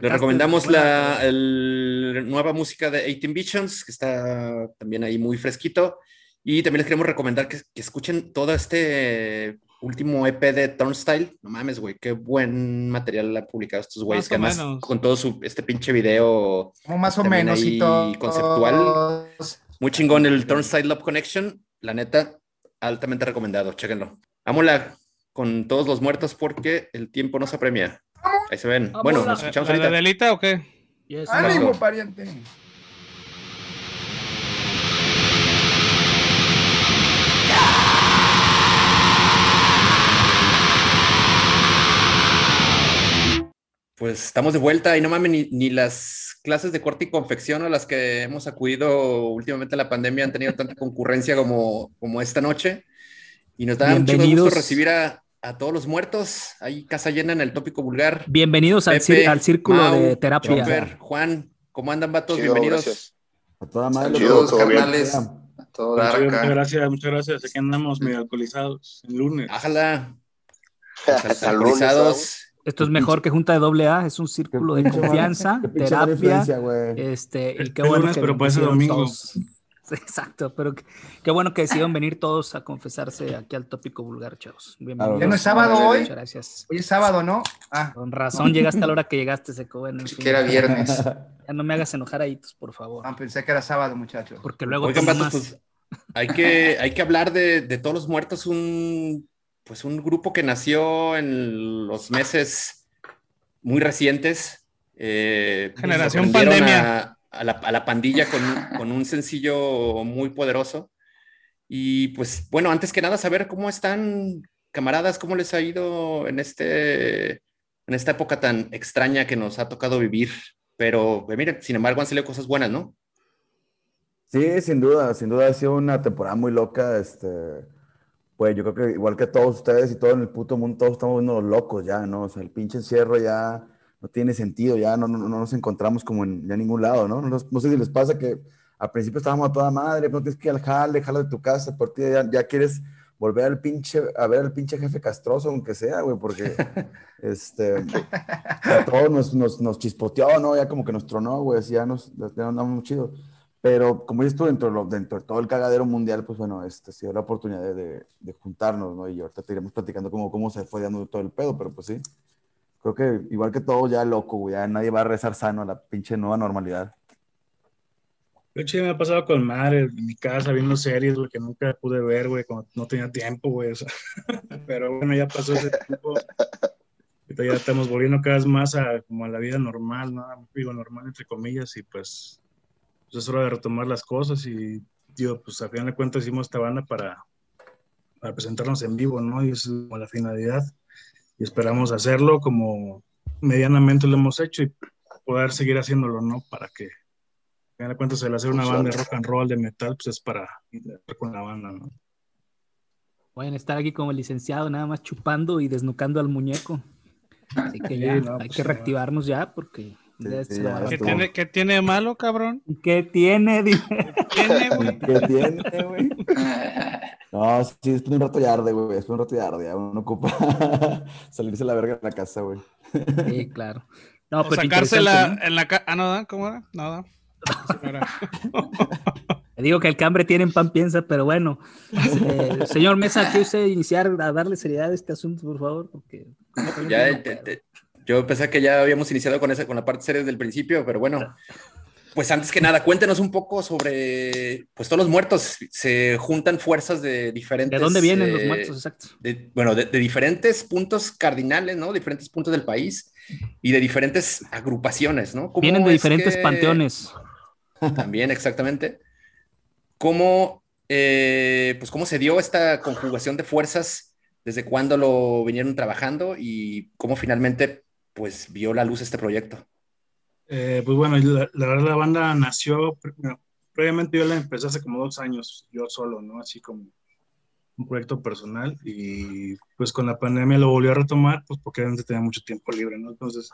Le recomendamos la el- nueva música de 18 Visions, que está también ahí muy fresquito. Y también les queremos recomendar que, que escuchen todo este último EP de Turnstile. No mames, güey, qué buen material han publicado estos güeyes. Más Que o además, menos. con todo su, este pinche video Como más o menos y todo. conceptual. muy chingón, el Turnstile Love Connection. La neta, altamente recomendado. Chéquenlo. Ámola con todos los muertos porque el tiempo no se apremia. Ahí se ven. Vámonos. Bueno, nos ¿La, escuchamos la de ahorita. Adelita o qué? Yes, ¡Ánimo, pariente! Pues estamos de vuelta y no mames, ni, ni las clases de corte y confección a las que hemos acudido últimamente en la pandemia han tenido tanta concurrencia como, como esta noche. Y nos da mucho gusto recibir a, a todos los muertos. Hay casa llena en el tópico vulgar. Bienvenidos al, Pepe, cir- al círculo Mau, de terapia. Chopper, Juan, ¿cómo andan, vatos? Chido, Bienvenidos. gracias. A toda madre. Saludos, carnales. Todo dar Muchas acá. gracias, muchas gracias. Aquí andamos medio alcoholizados el lunes. Ájala. Al lunes, Alcoholizados. Esto es mejor que Junta de doble A, es un círculo de confianza, terapia. Este, y qué bueno que pero parece decidieron domingo. todos- Exacto, pero qué, qué bueno que decidieron venir todos a confesarse aquí al tópico vulgar, chavos. Bienvenidos. ¿Ya no es sábado hoy? Muchas gracias. Hoy es sábado, ¿no? Ah, Con razón llegaste a la hora que llegaste, Seco. Bueno, que era viernes. Ya no me hagas enojar ahí, por favor. ah, pensé que era sábado, muchachos. Porque luego Oigan, vatos, pues hay que, hay que hablar de, de todos los muertos, un, pues un grupo que nació en los meses muy recientes. eh, Generación sorprendieron pandemia. A, a la, a la pandilla con, con un sencillo muy poderoso. Y pues bueno, antes que nada, saber cómo están, camaradas, cómo les ha ido en, este, en esta época tan extraña que nos ha tocado vivir. Pero eh, miren, sin embargo, han salido cosas buenas, ¿no? Sí, sin duda, sin duda ha sido una temporada muy loca, este, pues yo creo que igual que todos ustedes y todo en el puto mundo, todos estamos viendo locos ya, ¿no? O sea, el pinche encierro ya no tiene sentido, ya no, no, no nos encontramos como en ya ningún lado, ¿no? No, no sé si les pasa que al principio estábamos a toda madre, no tienes que ir al jale, jala de tu casa, por ti ya, ya quieres volver al pinche, a ver al pinche jefe castroso, aunque sea, güey, porque este, a todos nos, nos, nos chispoteó, ¿no? Ya como que nos tronó, güey, así ya nos, ya andamos muy chido. Pero como dices tú, dentro de, lo- dentro de todo el cagadero mundial, pues bueno, este, se dio la oportunidad de, de, de juntarnos, ¿no? Y ahorita te iremos platicando cómo, cómo se fue dando todo el pedo, pero pues sí. Creo que igual que todo ya loco, güey, ya nadie va a rezar sano a la pinche nueva normalidad. Hecho, ya me ha pasado con madre en mi casa viendo series, güey, que nunca pude ver, güey, cuando no tenía tiempo, güey. o sea. Pero bueno, ya pasó ese tiempo. Ahorita ya estamos volviendo cada vez más a, como a la vida normal, ¿no? Digo, normal entre comillas, y pues, pues es hora de retomar las cosas. Y, digo, pues a final de cuentas hicimos esta banda para, para presentarnos en vivo, ¿no? Y es como la finalidad. Y esperamos hacerlo como medianamente lo hemos hecho y poder seguir haciéndolo, ¿no? Para que a final de cuentas, el hacer una banda de rock and roll, de metal, pues es para ir con la banda, ¿no? Pueden estar aquí como licenciado, nada más chupando y desnucando al muñeco. Así que Sí, ya, no, hay pues, que no. reactivarnos ya porque Sí, ¿Qué tiene, ¿Qué tiene de malo, cabrón? ¿Qué tiene? Dice. Tiene, güey. ¿Qué tiene, güey? No, sí, después de un rato ya arde, güey. Después de un rato ya arde, ya uno ocupa salirse la verga de la casa, güey. Sí, claro. No, O pero sacársela interesante, en la ca- Ah, no, ¿da? ¿cómo era? Nada. ¿no? Te digo que el cambre tiene en pan piensa, pero bueno. Eh, señor Mesa, ¿quiere usted iniciar a darle seriedad a este asunto, por favor? Porque Ya, te- te- yo pensé que ya habíamos iniciado con esa, con la parte seria desde el principio, pero bueno, pues antes que nada, cuéntenos un poco sobre, pues todos los muertos, se juntan fuerzas de diferentes... ¿De dónde vienen los eh, muertos? Exacto. de- bueno, de, de diferentes puntos cardinales, ¿no? Diferentes puntos del país y de diferentes agrupaciones, ¿no? ¿Cómo Vienen de es diferentes que- panteones. También, exactamente. ¿Cómo, eh, pues, cómo se dio esta conjugación de fuerzas? ¿Desde cuándo lo vinieron trabajando? Y cómo finalmente, pues, vio la luz este proyecto. Eh, pues bueno, la, verdad la banda nació, bueno, previamente yo la empecé hace como dos años, yo solo, ¿no? Así como un proyecto personal y pues con la pandemia lo volví a retomar, pues porque antes tenía mucho tiempo libre, ¿no? Entonces,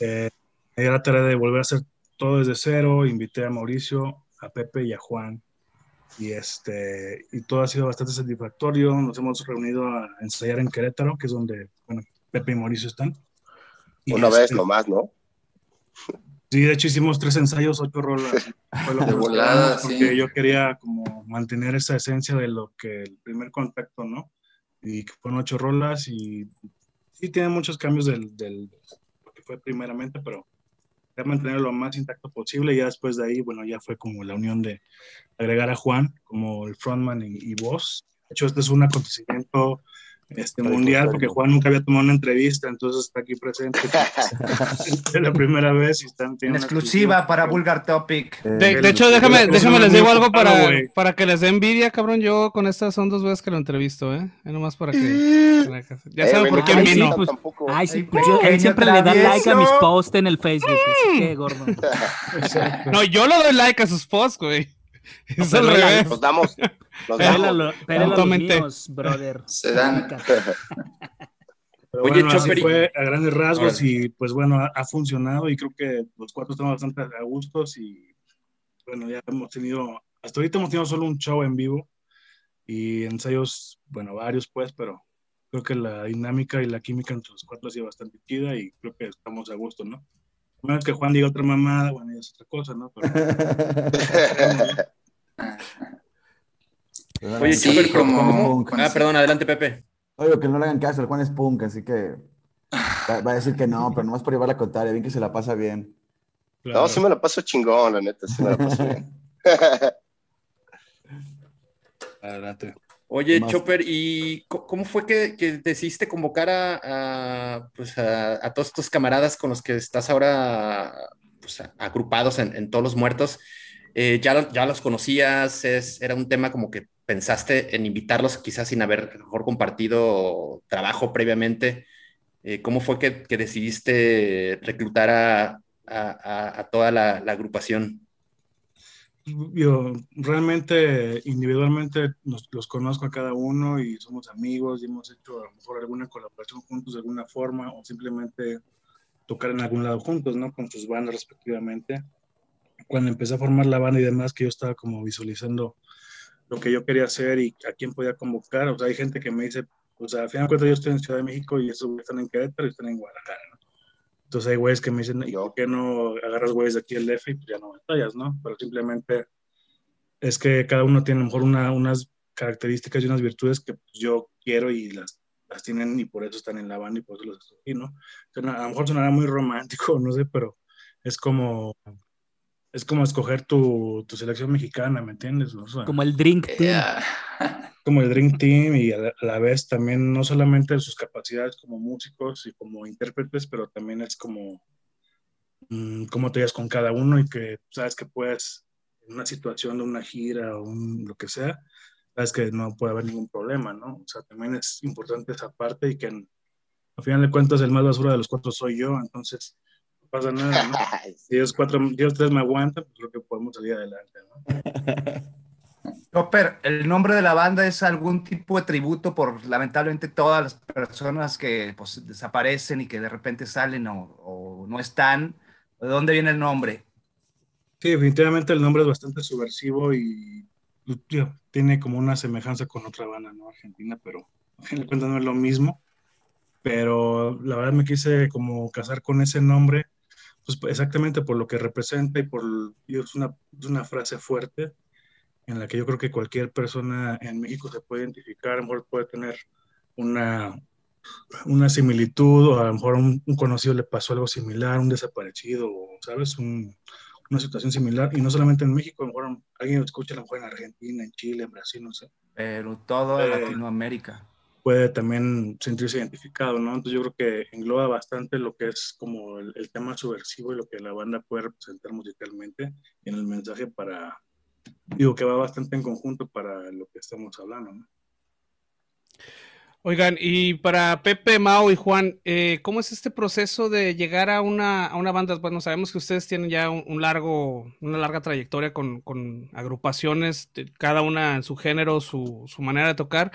eh, dio la tarea de volver a hacer todo desde cero, invité a Mauricio, a Pepe y a Juan y este, y todo ha sido bastante satisfactorio, nos hemos reunido a ensayar en Querétaro, que es donde, bueno, Pepe y Mauricio están. Una vez nomás, ¿no? Sí, de hecho hicimos tres ensayos, ocho rolas. Fue lo De volada, porque sí. yo quería como mantener esa esencia de lo que el primer contacto, ¿no? Y que fueron ocho rolas y sí tiene muchos cambios del, del lo que fue primeramente, pero quería mantenerlo lo más intacto posible y ya después de ahí, bueno, ya fue como la unión de agregar a Juan como el frontman y, y voz. De hecho, este es un acontecimiento este, mundial porque. Juan nunca había tomado una entrevista, entonces está aquí presente. es la primera vez y están teniendo exclusiva para Vulgar Topic. Eh, De, hecho, déjame, déjame les digo algo para, para que les dé envidia, cabrón. Yo con estas son dos veces que lo entrevisto, ¿eh? Es nomás para que. para que- ya Eh, saben güey, por quién Ay, no, sí, vino. pues, tampoco. Ay, sí, pues yo, él siempre le da like a mis posts en el Facebook. Así que, gordo. No, yo le doy like a sus posts, güey. Es al revés. Nos damos. Nos damos. los míos, brother. Se dan. Pero Oye, bueno, así fue a grandes rasgos y pues bueno, ha, ha funcionado y creo que los cuatro estamos bastante a gustos y bueno, ya hemos tenido, hasta ahorita hemos tenido solo un show en vivo y ensayos, bueno, varios pues, pero creo que la dinámica y la química entre los cuatro ha sido bastante chida y creo que estamos a gusto, ¿no? A menos que Juan diga otra mamada, bueno, ya es otra cosa, ¿no? Pero, Oye, Sí, Chopper, como- Ah, perdón, adelante, Pepe. Oye, que no le hagan caso, el Juan es punk, así que va, a decir que no, pero nomás por llevar la contraria, bien que se la pasa bien. claro. No, sí me la paso chingón, la neta, sí me la paso bien. Adelante. Oye, Chopper, ¿y cómo fue que, decidiste convocar a, pues a, todos estos camaradas con los que estás ahora pues, agrupados en, Todos los Muertos? Eh, ya, ya los conocías, es, era un tema como que pensaste en invitarlos quizás sin haber mejor compartido trabajo previamente. Eh, ¿Cómo fue que, decidiste reclutar a, toda la agrupación? yo realmente individualmente los conozco a cada uno y somos amigos y hemos hecho a lo mejor alguna colaboración juntos de alguna forma o simplemente tocar en algún lado juntos, ¿no? Con sus bandas respectivamente. Cuando empecé a formar la banda y demás, que yo estaba como visualizando lo que yo quería hacer y a quién podía convocar, o sea, hay gente que me dice, o sea, al final de cuentas yo estoy en Ciudad de México y esos están en Querétaro y están en Guadalajara, ¿no? Entonces hay güeyes que me dicen, ¿y por qué no agarras güeyes de aquí el DF y pues ya no batallas, ¿no? Pero simplemente es que cada uno tiene a lo mejor una, unas características y unas virtudes que pues, yo quiero y las, las tienen y por eso están en la banda y por eso los escogí, ¿no? a lo mejor sonará muy romántico, no sé, pero es como es como escoger tu, tu selección mexicana, ¿me entiendes? como el Drink Team. Como el Drink Team y a la, vez también no solamente sus capacidades como músicos y como intérpretes, pero también es como mm, cómo te llevas con cada uno y que sabes que puedes, en una situación de una gira o un, lo que sea, sabes que no puede haber ningún problema, ¿no? O sea, también es importante esa parte y que al final de cuentas el más basura de los cuatro soy yo, entonces pasa nada, ¿no? Si ellos, cuatro, ellos tres me aguantan, pues creo que podemos salir adelante, ¿no? Chopper, ¿el nombre de la banda es algún tipo de tributo por lamentablemente todas las personas que pues, desaparecen y que de repente salen o, no están? ¿De dónde viene el nombre? Sí, definitivamente el nombre es bastante subversivo y tiene como una semejanza con otra banda, ¿no? Argentina, pero a fin de cuentas no es lo mismo. Pero la verdad me quise como casar con ese nombre pues exactamente por lo que representa y por es una, es una frase fuerte en la que yo creo que cualquier persona en México se puede identificar, a lo mejor puede tener una, una similitud o a lo mejor a un, conocido le pasó algo similar, un desaparecido, o, ¿sabes? una situación similar, y no solamente en México, a lo mejor alguien lo escucha a lo mejor en Argentina, en Chile, en Brasil, no sé. Pero todo eh, Latinoamérica puede también sentirse identificado, ¿no? Entonces yo creo que engloba bastante lo que es como el, tema subversivo y lo que la banda puede representar musicalmente en el mensaje para, digo que va bastante en conjunto para lo que estamos hablando, ¿no? Oigan, y para Pepe, Mao y Juan, eh, ¿cómo es este proceso de llegar a una, a una banda? Bueno, sabemos que ustedes tienen ya un, largo, una larga trayectoria con, con agrupaciones, cada una en su género, su, su manera de tocar.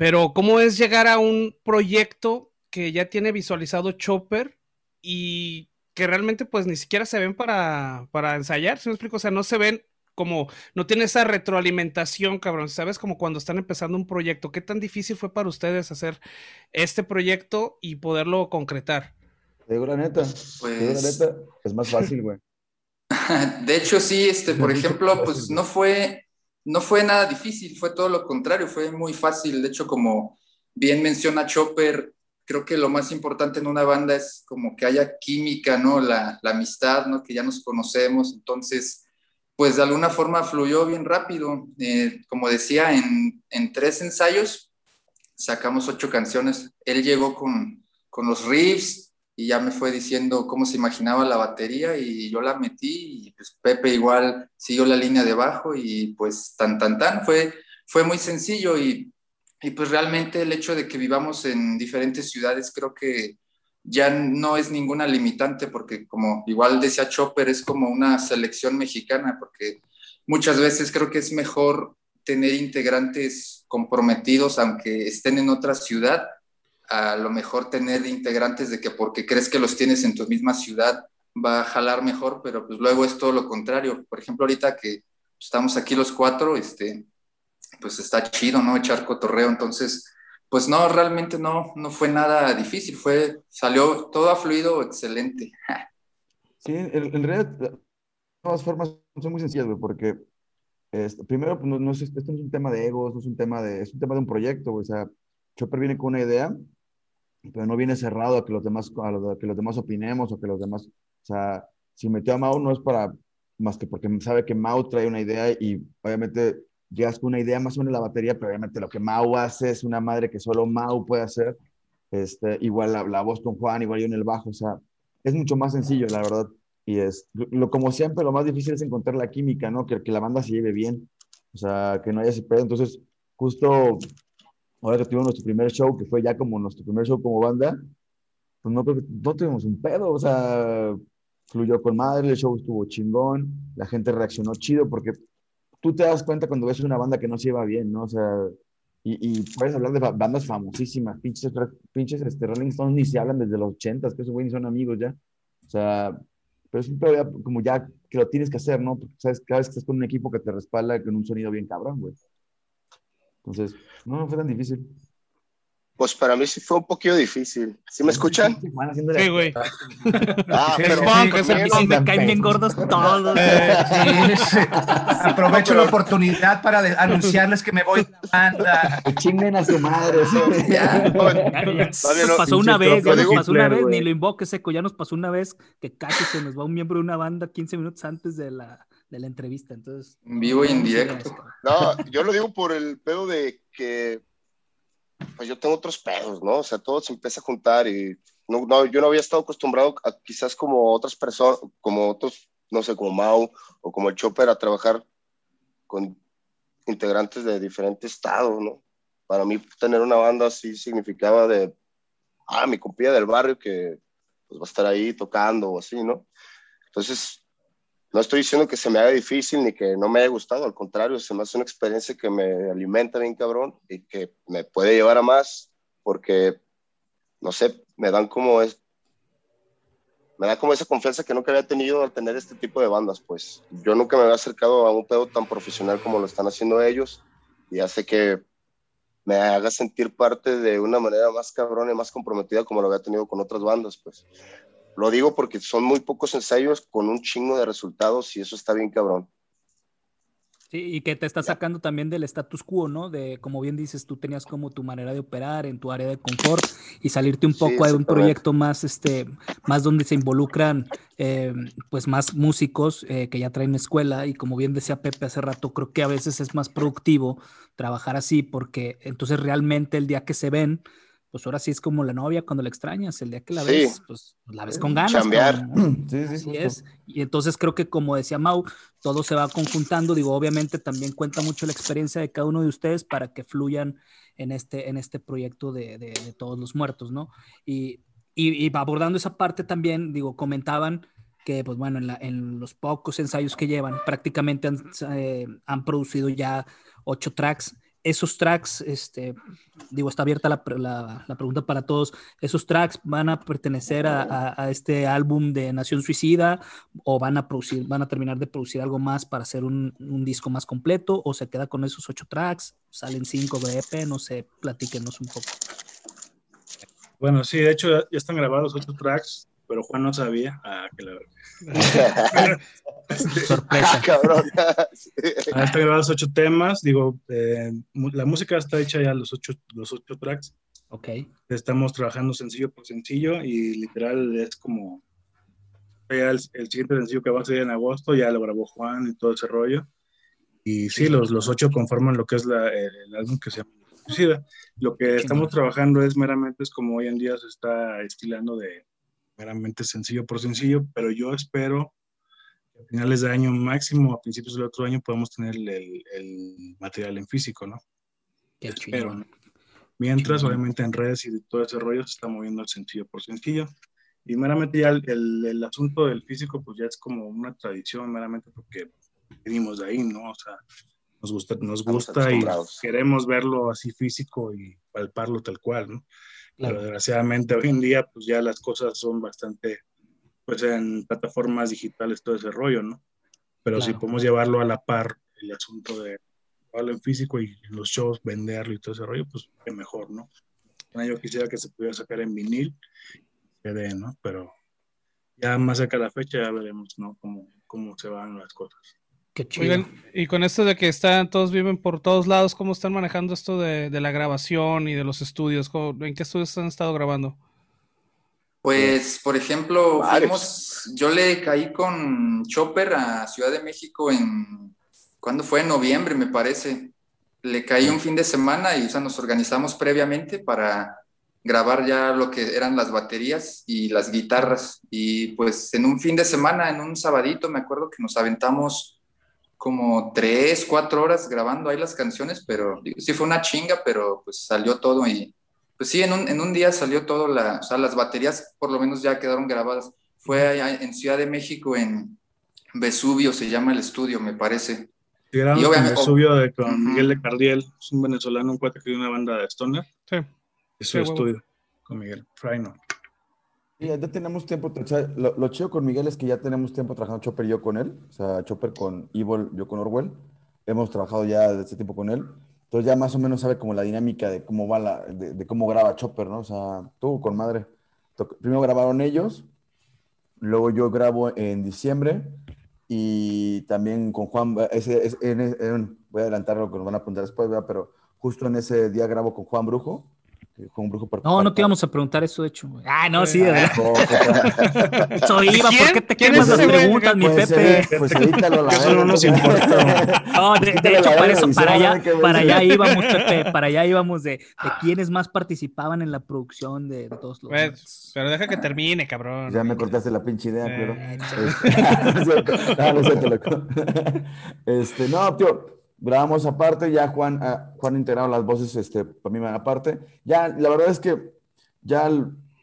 Pero ¿cómo es llegar a un proyecto que ya tiene visualizado Chopper y que realmente pues ni siquiera se ven para, para ensayar? ¿Se me explico? O sea, no se ven como, no tiene esa retroalimentación, cabrón. ¿Sabes? Como cuando están empezando un proyecto. ¿Qué tan difícil fue para ustedes hacer este proyecto y poderlo concretar? Te digo la neta, pues... la neta, es más fácil, güey. De hecho, sí, este, por ejemplo, pues no fue, no fue nada difícil, fue todo lo contrario, fue muy fácil. De hecho, como bien menciona Chopper, creo que lo más importante en una banda es como que haya química, ¿no? La, amistad, ¿no? Que ya nos conocemos. Entonces, pues de alguna forma fluyó bien rápido. Eh, como decía, en, en, tres ensayos sacamos ocho canciones. Él llegó con, con los riffs, y ya me fue diciendo cómo se imaginaba la batería y yo la metí y pues Pepe igual siguió la línea de bajo y pues tan tan tan fue fue muy sencillo y, y pues realmente el hecho de que vivamos en diferentes ciudades creo que ya no es ninguna limitante porque como igual decía Chopper es como una selección mexicana porque muchas veces creo que es mejor tener integrantes comprometidos aunque estén en otra ciudad a lo mejor tener integrantes de que porque crees que los tienes en tu misma ciudad va a jalar mejor, pero pues luego es todo lo contrario. Por ejemplo, ahorita que estamos aquí los cuatro, este, pues está chido, ¿no? Echar cotorreo, entonces, pues no, realmente no, no fue nada difícil, fue, salió, todo ha fluido excelente. Sí, en, realidad, de todas formas, son muy sencillas, porque este, primero, pues, no, no es, esto no es un tema de egos, no es un tema de, es un tema de un proyecto, o sea, Chopper viene con una idea, pero no viene cerrado a que los demás, a que los demás opinemos o que los demás, o sea, si metió a Mau no es para más que porque sabe que Mau trae una idea y obviamente llegas con una idea más o menos la batería, pero obviamente lo que Mau hace es una madre que solo Mau puede hacer. Este, igual la, la voz con Juan, igual yo en el bajo, o sea, es mucho más sencillo, la verdad. Y es, lo, como siempre, lo más difícil es encontrar la química, ¿no? Que, que la banda se lleve bien, o sea, que no haya ese pedo. Entonces, justo ahora que tuvimos nuestro primer show, que fue ya como nuestro primer show como banda, pues no, no tuvimos un pedo, o sea, fluyó con madre, el show estuvo chingón, la gente reaccionó chido, porque tú te das cuenta cuando ves una banda que no se lleva bien, ¿no? O sea, y, puedes hablar de bandas famosísimas, pinches, pinches este, Rolling Stones ni se hablan desde los 80, que esos güeyes son amigos ya. O sea, pero es un pedo como ya que lo tienes que hacer, ¿no? Porque sabes, cada vez que estás con un equipo que te respalda con un sonido bien cabrón, güey. Entonces, no, no fue tan difícil. Pues para mí sí fue un poquito difícil. ¿Sí me escuchan? Sí, güey. Ah, pero me caen bien gordos todos. Aprovecho la oportunidad para anunciarles que me voy a banda. Que chinguen a su madre. Ya, nos pasó una vez, ya nos pasó una vez, ni lo invoque seco, ya nos pasó una vez que casi se nos va un miembro de una banda 15 minutos antes de la, de la entrevista. Entonces, vivo y en directo. No, yo lo digo por el pedo de que pues yo tengo otros pedos, ¿no? O sea, todo se empieza a juntar y no, no, yo no había estado acostumbrado a quizás como otras personas, como otros, no sé, como Mau o como el Chopper a trabajar con integrantes de diferentes estados, ¿no? Para mí tener una banda así significaba de, ah, mi compilla del barrio que pues, va a estar ahí tocando o así, ¿no? Entonces, no estoy diciendo que se me haga difícil ni que no me haya gustado, al contrario, se me hace una experiencia que me alimenta bien cabrón y que me puede llevar a más porque, no sé, me dan como es, me da como esa confianza que nunca había tenido al tener este tipo de bandas, pues yo nunca me había acercado a un pedo tan profesional como lo están haciendo ellos y hace que me haga sentir parte de una manera más cabrón y más comprometida como lo había tenido con otras bandas, pues. Lo digo porque son muy pocos ensayos con un chingo de resultados y eso está bien cabrón. Sí, y que te está sacando también del status quo, ¿no? De, como bien dices, tú tenías como tu manera de operar en tu área de confort y salirte un poco a un proyecto más, este, más donde se involucran, eh, pues, más músicos eh, que ya traen escuela y como bien decía Pepe hace rato, creo que a veces es más productivo trabajar así porque entonces realmente el día que se ven, pues ahora sí es como la novia cuando la extrañas, el día que la ves, pues la ves con ganas. Cambiar. Sí, sí, Así es. Y entonces creo que como decía Mau, todo se va conjuntando, digo, obviamente también cuenta mucho la experiencia de cada uno de ustedes para que fluyan en este, en este proyecto de, de, todos los muertos, ¿no? Y, y, abordando esa parte también, digo, comentaban que, pues bueno, en, la, en los pocos ensayos que llevan, prácticamente han, eh, han producido ya ocho tracks esos tracks, este, digo, está abierta la, la, pregunta para todos, ¿esos tracks van a pertenecer a, a, este álbum de Nación Suicida o van a producir, van a terminar de producir algo más para hacer un, un disco más completo o se queda con esos ocho tracks, salen cinco de EP, no sé, platíquenos un poco. Bueno, sí, de hecho ya están grabados ocho tracks, pero Juan no sabía. Ah, que la Sorpresa. Ah, cabrón. Ah, están grabados ocho temas. Digo, eh, la música está hecha ya los ocho, los ocho tracks. Ok. Estamos trabajando sencillo por sencillo y literal es como. Ya el, siguiente sencillo que va a salir en agosto ya lo grabó Juan y todo ese rollo. Y sí, los, los ocho conforman lo que es la, el, álbum que se llama Suicida. Lo que estamos trabajando es meramente, es como hoy en día se está estilando de meramente sencillo por sencillo, pero yo espero que a finales de año máximo, a principios del otro año, podamos tener el, el material en físico, ¿no? Qué espero, Mientras, obviamente, en redes y todo ese rollo se está moviendo el sencillo por sencillo. Y meramente ya el, el, asunto del físico, pues ya es como una tradición, meramente porque venimos de ahí, ¿no? O sea, nos gusta, nos gusta y queremos verlo así físico y palparlo tal cual, ¿no? Pero desgraciadamente hoy en día pues ya las cosas son bastante, pues en plataformas digitales todo ese rollo, ¿no? Pero si podemos llevarlo a la par el asunto de hablar en físico y los shows venderlo y todo ese rollo, pues qué mejor, ¿no? Yo quisiera que se pudiera sacar en vinil, CD, ¿no? Pero ya más cerca de la fecha ya veremos, ¿no? Cómo, cómo se van las cosas. Qué chido. y con esto de que están, todos viven por todos lados, ¿cómo están manejando esto de, la grabación y de los estudios? ¿En qué estudios han estado grabando? Pues, por ejemplo, yo le caí con Chopper a Ciudad de México en ¿cuándo fue? En noviembre, me parece. Le caí un fin de semana y o sea, nos organizamos previamente para grabar ya lo que eran las baterías y las guitarras. Y pues en un fin de semana, en un sabadito, me acuerdo que nos aventamos como tres, cuatro horas grabando ahí las canciones, pero digo, sí fue una chinga, pero pues salió todo y pues sí, en un, en un día salió todo, la, o sea, las baterías por lo menos ya quedaron grabadas. Fue allá en Ciudad de México, en Vesubio, se llama el estudio, me parece. Y obviamente, Vesubio de, con Miguel de Cardiel, es un venezolano, un cuate que tiene una banda de Stoner. Sí. Es su estudio con Miguel, Fraino. Sí, ya tenemos tiempo, lo, lo, chido con Miguel es que ya tenemos tiempo trabajando Chopper y yo con él, o sea, Chopper con Evil, yo con Orwell, hemos trabajado ya desde ese tiempo con él, entonces ya más o menos sabe como la dinámica de cómo va la, de, cómo graba Chopper, ¿no? O sea, tú con madre. Primero grabaron ellos, luego yo grabo en diciembre y también con Juan, ese, voy a adelantar lo que nos van a apuntar después, pero justo en ese día grabo con Juan Brujo fue un brujo No, no te íbamos a preguntar eso, de hecho. Ah, no, sí, de verdad. Soy Iba, ¿por qué te quemas las preguntas, mi Pepe? pues edítalo, la Eso no nos importa. No, de, hecho, para eso, para allá, para allá íbamos, Pepe, para allá íbamos de, de quiénes más participaban en la producción de, todos los. Pues, pero deja que termine, cabrón. Ya me cortaste la pinche idea, pero. Eh, no, no, no. Este, no, tío grabamos aparte, ya Juan, ah, Juan integrado las voces este, para mí aparte. Ya, la verdad es que ya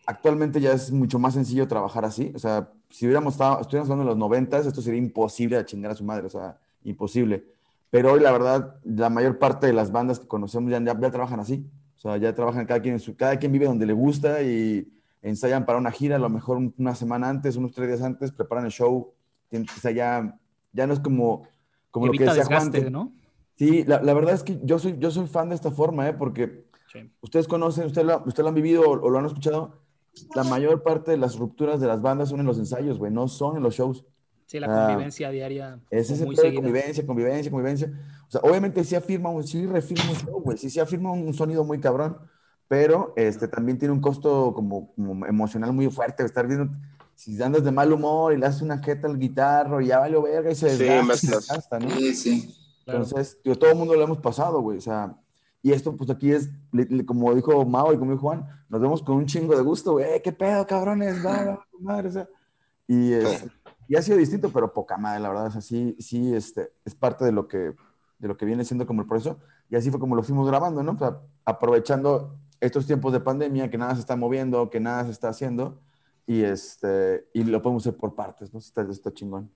actualmente ya es mucho más sencillo trabajar así. O sea, si hubiéramos estado, estuviéramos hablando en los noventas, esto sería imposible a chingar a su madre, o sea, imposible. Pero hoy, la verdad, la mayor parte de las bandas que conocemos ya, ya, trabajan así. O sea, ya trabajan cada quien, su, cada quien vive donde le gusta y ensayan para una gira, a lo mejor una semana antes, unos tres días antes, preparan el show. O sea, ya, ya no es como, como lo que decía Juan. ¿no? Sí, la, la, verdad es que yo soy, yo soy fan de esta forma, ¿eh? porque ustedes conocen, ustedes lo, usted lo han vivido o, lo han escuchado, la mayor parte de las rupturas de las bandas son en los ensayos, güey, no son en los shows. Sí, la convivencia diaria. Es ese de convivencia, convivencia, convivencia. O sea, obviamente sí afirma, sí refirma un show, güey, sí, sí afirma un sonido muy cabrón, pero este, también tiene un costo como, emocional muy fuerte, estar viendo, si andas de mal humor y le haces una jeta al guitarro y ya vale verga y se desgasta, ¿no? Sí, sí. Entonces, todo el mundo lo hemos pasado, güey. O sea, y esto, pues aquí es, como dijo Mao y como dijo Juan, nos vemos con un chingo de gusto, güey. Eh, ¿Qué pedo, cabrones? Va, madre, o sea, y, y ha sido distinto, pero poca madre, la verdad. O sea, sí, sí este, es parte de lo, que, de lo que viene siendo como el proceso. Y así fue como lo fuimos grabando, ¿no? O sea, aprovechando estos tiempos de pandemia, que nada se está moviendo, que nada se está haciendo, y, este, y lo podemos hacer por partes, ¿no? Está, está chingón.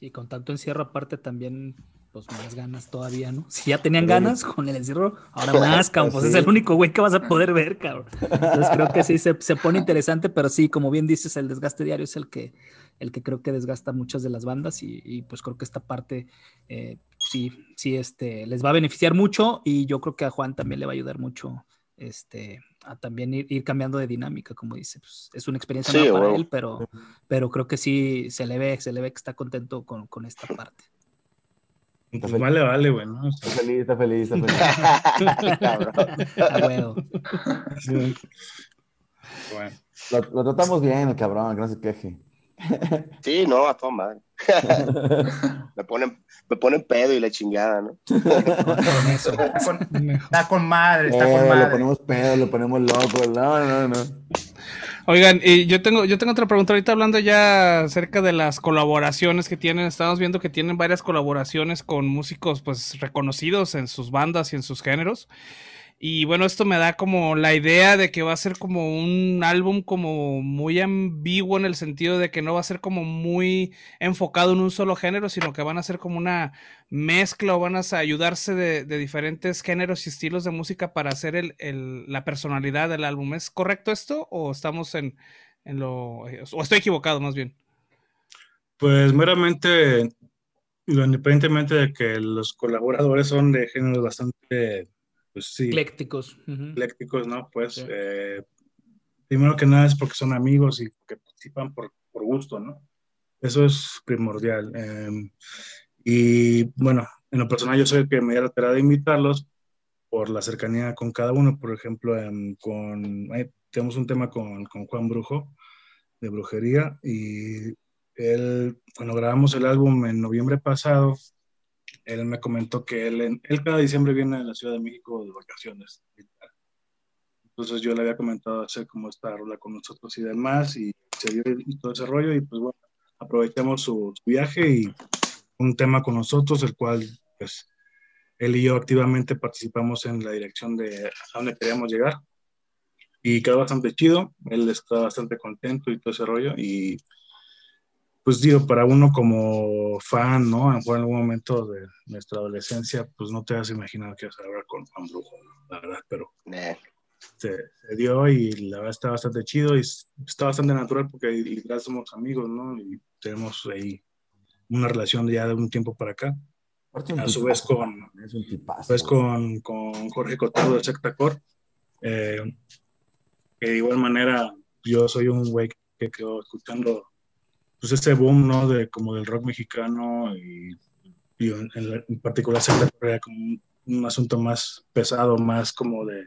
Sí, con tanto encierro aparte también pues más ganas todavía, ¿no? Si ya tenían ganas con el encierro, ahora más, cabrón, pues es el único güey que vas a poder ver, cabrón. Entonces creo que sí se, se, pone interesante, pero sí, como bien dices, el desgaste diario es el que, el que creo que desgasta muchas de las bandas y, pues creo que esta parte eh, sí, sí, este, les va a beneficiar mucho y yo creo que a Juan también le va a ayudar mucho, este, a también ir, cambiando de dinámica, como dice, pues, es una experiencia nueva para él, pero, pero creo que sí se le ve, se le ve que está contento con, con esta parte. Pues vale, vale, güey, ¿no? Está feliz, está feliz, está feliz. Bueno. Lo, tratamos bien, el cabrón, que no se queje. Sí, no, a toda madre. me, ponen, me ponen pedo y la chingada, ¿no? Está con, madre, está con madre. Le ponemos pedo, le ponemos loco. No, no, no. Oigan, y yo tengo, yo tengo otra pregunta. Ahorita hablando ya acerca de las colaboraciones que tienen, estamos viendo que tienen varias colaboraciones con músicos pues reconocidos en sus bandas y en sus géneros. Y bueno, esto me da como la idea de que va a ser como un álbum como muy ambiguo en el sentido de que no va a ser como muy enfocado en un solo género, sino que van a ser como una mezcla o van a ayudarse de, diferentes géneros y estilos de música para hacer el, la personalidad del álbum. ¿Es correcto esto o estamos en, en lo... o estoy equivocado más bien? Pues meramente, independientemente de que los colaboradores son de géneros bastante pues sí. Eclécticos. Eclécticos, ¿no? Pues eh, primero que nada es porque son amigos y que participan por, por gusto, ¿no? Eso es primordial. Em, y bueno, en lo personal yo soy el que me da la de invitarlos por la cercanía con cada uno. Por ejemplo, em, con, tenemos un tema con, con, Juan Brujo de brujería y él, cuando grabamos el álbum en noviembre pasado, él me comentó que él, él cada diciembre viene a la Ciudad de México de vacaciones. Entonces yo le había comentado hacer como esta rola con nosotros y demás, y se dio y todo ese rollo, y pues bueno, aprovechamos su, viaje y un tema con nosotros, el cual pues él y yo activamente participamos en la dirección de a dónde queríamos llegar. Y quedó bastante chido, él está bastante contento y todo ese rollo, y pues digo, para uno como fan, ¿no? En algún momento de nuestra adolescencia, pues no te vas a imaginar que vas a hablar con Juan Brujo, la verdad, pero se, dio y la verdad está bastante chido y está bastante natural porque ya somos amigos, ¿no? Y tenemos ahí una relación ya de un tiempo para acá. A su vez con, pues con, con, Jorge Cotado de Sectacor, eh, que de igual manera yo soy un güey que quedó escuchando pues ese boom, ¿no? De como del rock mexicano y, en, particular se como un, asunto más pesado, más como de,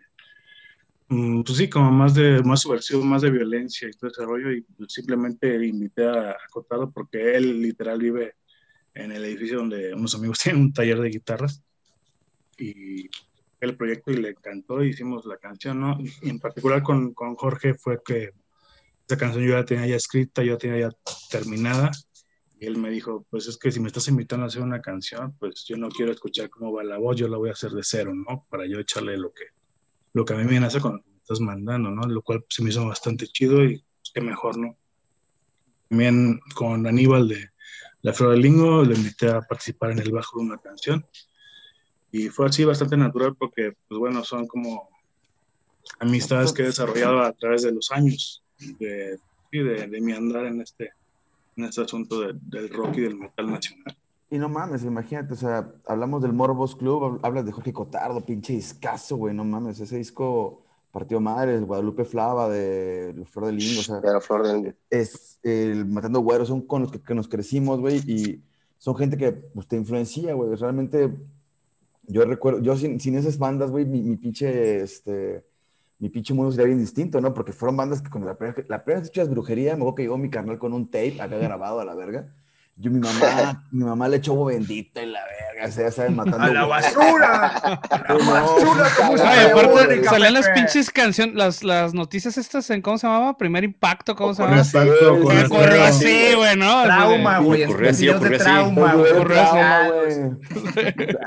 mm, pues sí, como más de, más subversivo, más de violencia y todo ese rollo y simplemente invité a Cotado porque él literal vive en el edificio donde unos amigos tienen un taller de guitarras y el proyecto y le encantó, hicimos la canción, ¿no? Y en particular con, con Jorge fue que esa canción yo ya tenía ya escrita, yo tenía ya terminada. Y él me dijo, pues es que si me estás invitando a hacer una canción, pues yo no quiero escuchar cómo va la voz, yo la voy a hacer de cero, ¿no? Para yo echarle lo que, lo que a mí me nace cuando me estás mandando, ¿no? Lo cual se me hizo bastante chido y pues, qué mejor, ¿no? También con Aníbal de La Flor del Lingo, le invité a participar en el bajo de una canción. Y fue así bastante natural porque, pues bueno, son como amistades que he desarrollado a través de los años de, de, mi andar en este, en este asunto del rock y del metal nacional. Y no mames, imagínate, o sea, hablamos del Morbos Club, hablas de Jorge Cotardo, pinche discazo, güey, no mames, ese disco partió madres, Guadalupe Flava de Flor del Lingo, o sea, Flor del es el Matando Güeros, son con los que, nos crecimos, güey, y son gente que pues, te influencia, güey, realmente yo recuerdo, yo sin, sin esas bandas, güey, mi, mi pinche, este, mi pinche mundo sería bien distinto, ¿no? Porque fueron bandas que cuando la primera, la primera vez que brujería, me acuerdo que llegó mi carnal con un tape acá grabado a la verga. Yo, mi mamá, mi mamá le echó bendita y la verga, se saben matando. ¡A la basura! ¡A la basura! Ay, aparte, salían las pinches canciones, las, las noticias estas en, ¿cómo se llamaba? Primer Impacto, ¿cómo se llamaba? Impacto, que ocurrió así, güey, ¿no? Trauma, güey. Ocurrió así, ocurrió así. Trauma, güey.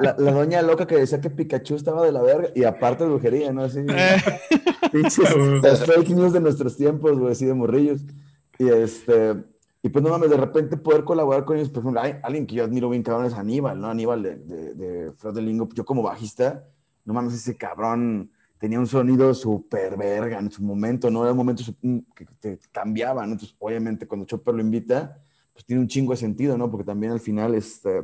La, la doña loca que decía que Pikachu estaba de la verga y aparte de brujería, ¿no? Así. Eh. Pinches, las fake news de nuestros tiempos, güey, así de morrillos. Y este y pues no mames, de repente poder colaborar con ellos, por ejemplo, hay, alguien que yo admiro bien cabrón es Aníbal, ¿no? Aníbal de, de, de Lingo, yo como bajista, no mames, ese cabrón tenía un sonido súper verga en su momento, ¿no? Era un momento que te cambiaba, ¿no? Entonces, obviamente, cuando Chopper lo invita, pues tiene un chingo de sentido, ¿no? Porque también al final, este,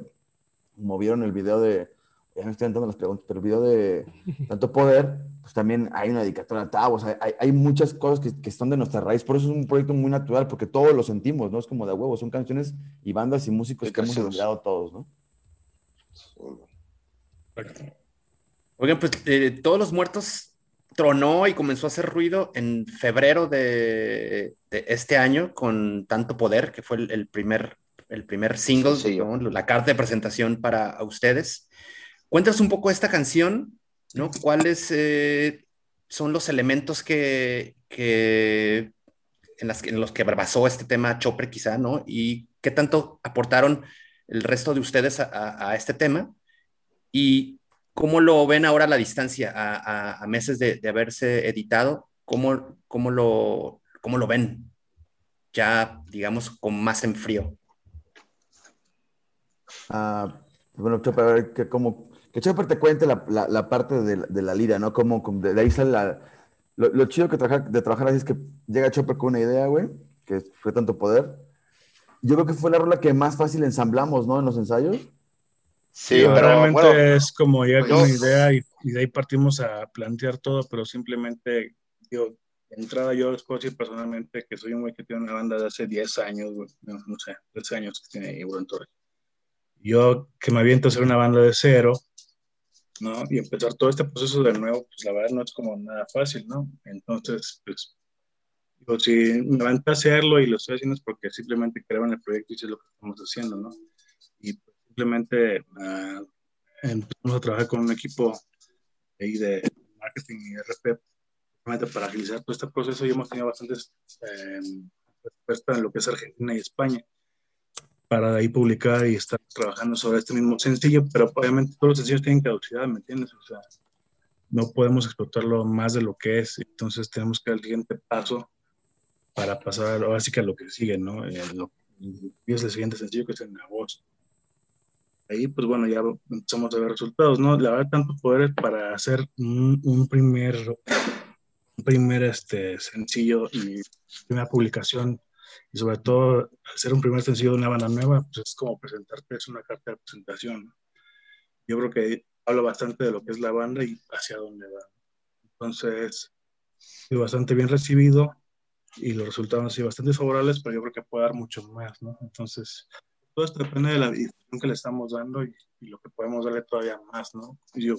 movieron el video de, ya me estoy entrando las preguntas, pero el video de Tanto Poder, pues también hay una dedicatoria a Tavo, o sea, hay, hay, muchas cosas que, que, están de nuestra raíz, por eso es un proyecto muy natural, porque todos lo sentimos, ¿no? Es como de huevo, son canciones y bandas y músicos que hemos olvidado todos, ¿no? Oigan, pues eh, Todos los Muertos tronó y comenzó a hacer ruido en febrero de, de este año con Tanto Poder, que fue el, el primer, el primer single, sí, ¿no? la carta de presentación para ustedes. Cuéntanos un poco esta canción, ¿no? ¿Cuáles eh, son los elementos que, en, los que basó este tema Chopper quizá, ¿no? Y qué tanto aportaron el resto de ustedes a, este tema y cómo lo ven ahora a la distancia, a, meses de, haberse editado, ¿cómo, cómo, lo, cómo lo ven ya, digamos, con más en frío. Ah, bueno, Chopper, a ¿cómo, que Chopper te cuente la, la, parte de, de, la lira, ¿no? Como, de, ahí sale la... Lo, chido que trabajar, de trabajar así es que llega Chopper con una idea, güey, que fue tanto poder. Yo creo que fue la rola que más fácil ensamblamos, ¿no? En los ensayos. Sí, pero, realmente es como llegar con una idea y, de ahí partimos a plantear todo, pero simplemente, digo, de entrada yo les puedo decir personalmente que soy un güey que tiene una banda de hace 10 años, güey, no, sé, 10 años que tiene Iburón Torres. Yo que me aviento a hacer una banda de cero, ¿no? Y empezar todo este proceso de nuevo, pues la verdad no es como nada fácil, ¿no? Entonces, pues, digo, si me van a hacerlo y lo estoy haciendo es porque simplemente creo el proyecto y sé lo que estamos haciendo, ¿no? Y pues, simplemente ah, empezamos a trabajar con un equipo ahí de marketing y RP para agilizar todo este proceso y hemos tenido bastantes eh, respuestas en lo que es Argentina y España para ahí publicar y estar trabajando sobre este mismo sencillo, pero obviamente todos los sencillos tienen caducidad, ¿me entiendes? O sea, no podemos explotarlo más de lo que es, entonces tenemos que dar el siguiente paso para pasar ahora sí que a lo que sigue, ¿no? Eh, y es el siguiente sencillo que es en agosto. Ahí, pues bueno, ya empezamos a ver resultados, ¿no? La verdad, tanto poder para hacer un, un primer, un primer este, sencillo y primera publicación y sobre todo hacer un primer sencillo de una banda nueva, pues es como presentarte, es una carta de presentación. Yo creo que habla bastante de lo que es la banda y hacia dónde va. Entonces, fue bastante bien recibido y los resultados han sido bastante favorables, pero yo creo que puede dar mucho más, ¿no? Entonces, todo esto depende de la difusión que le estamos dando y, lo que podemos darle todavía más, ¿no? Y yo,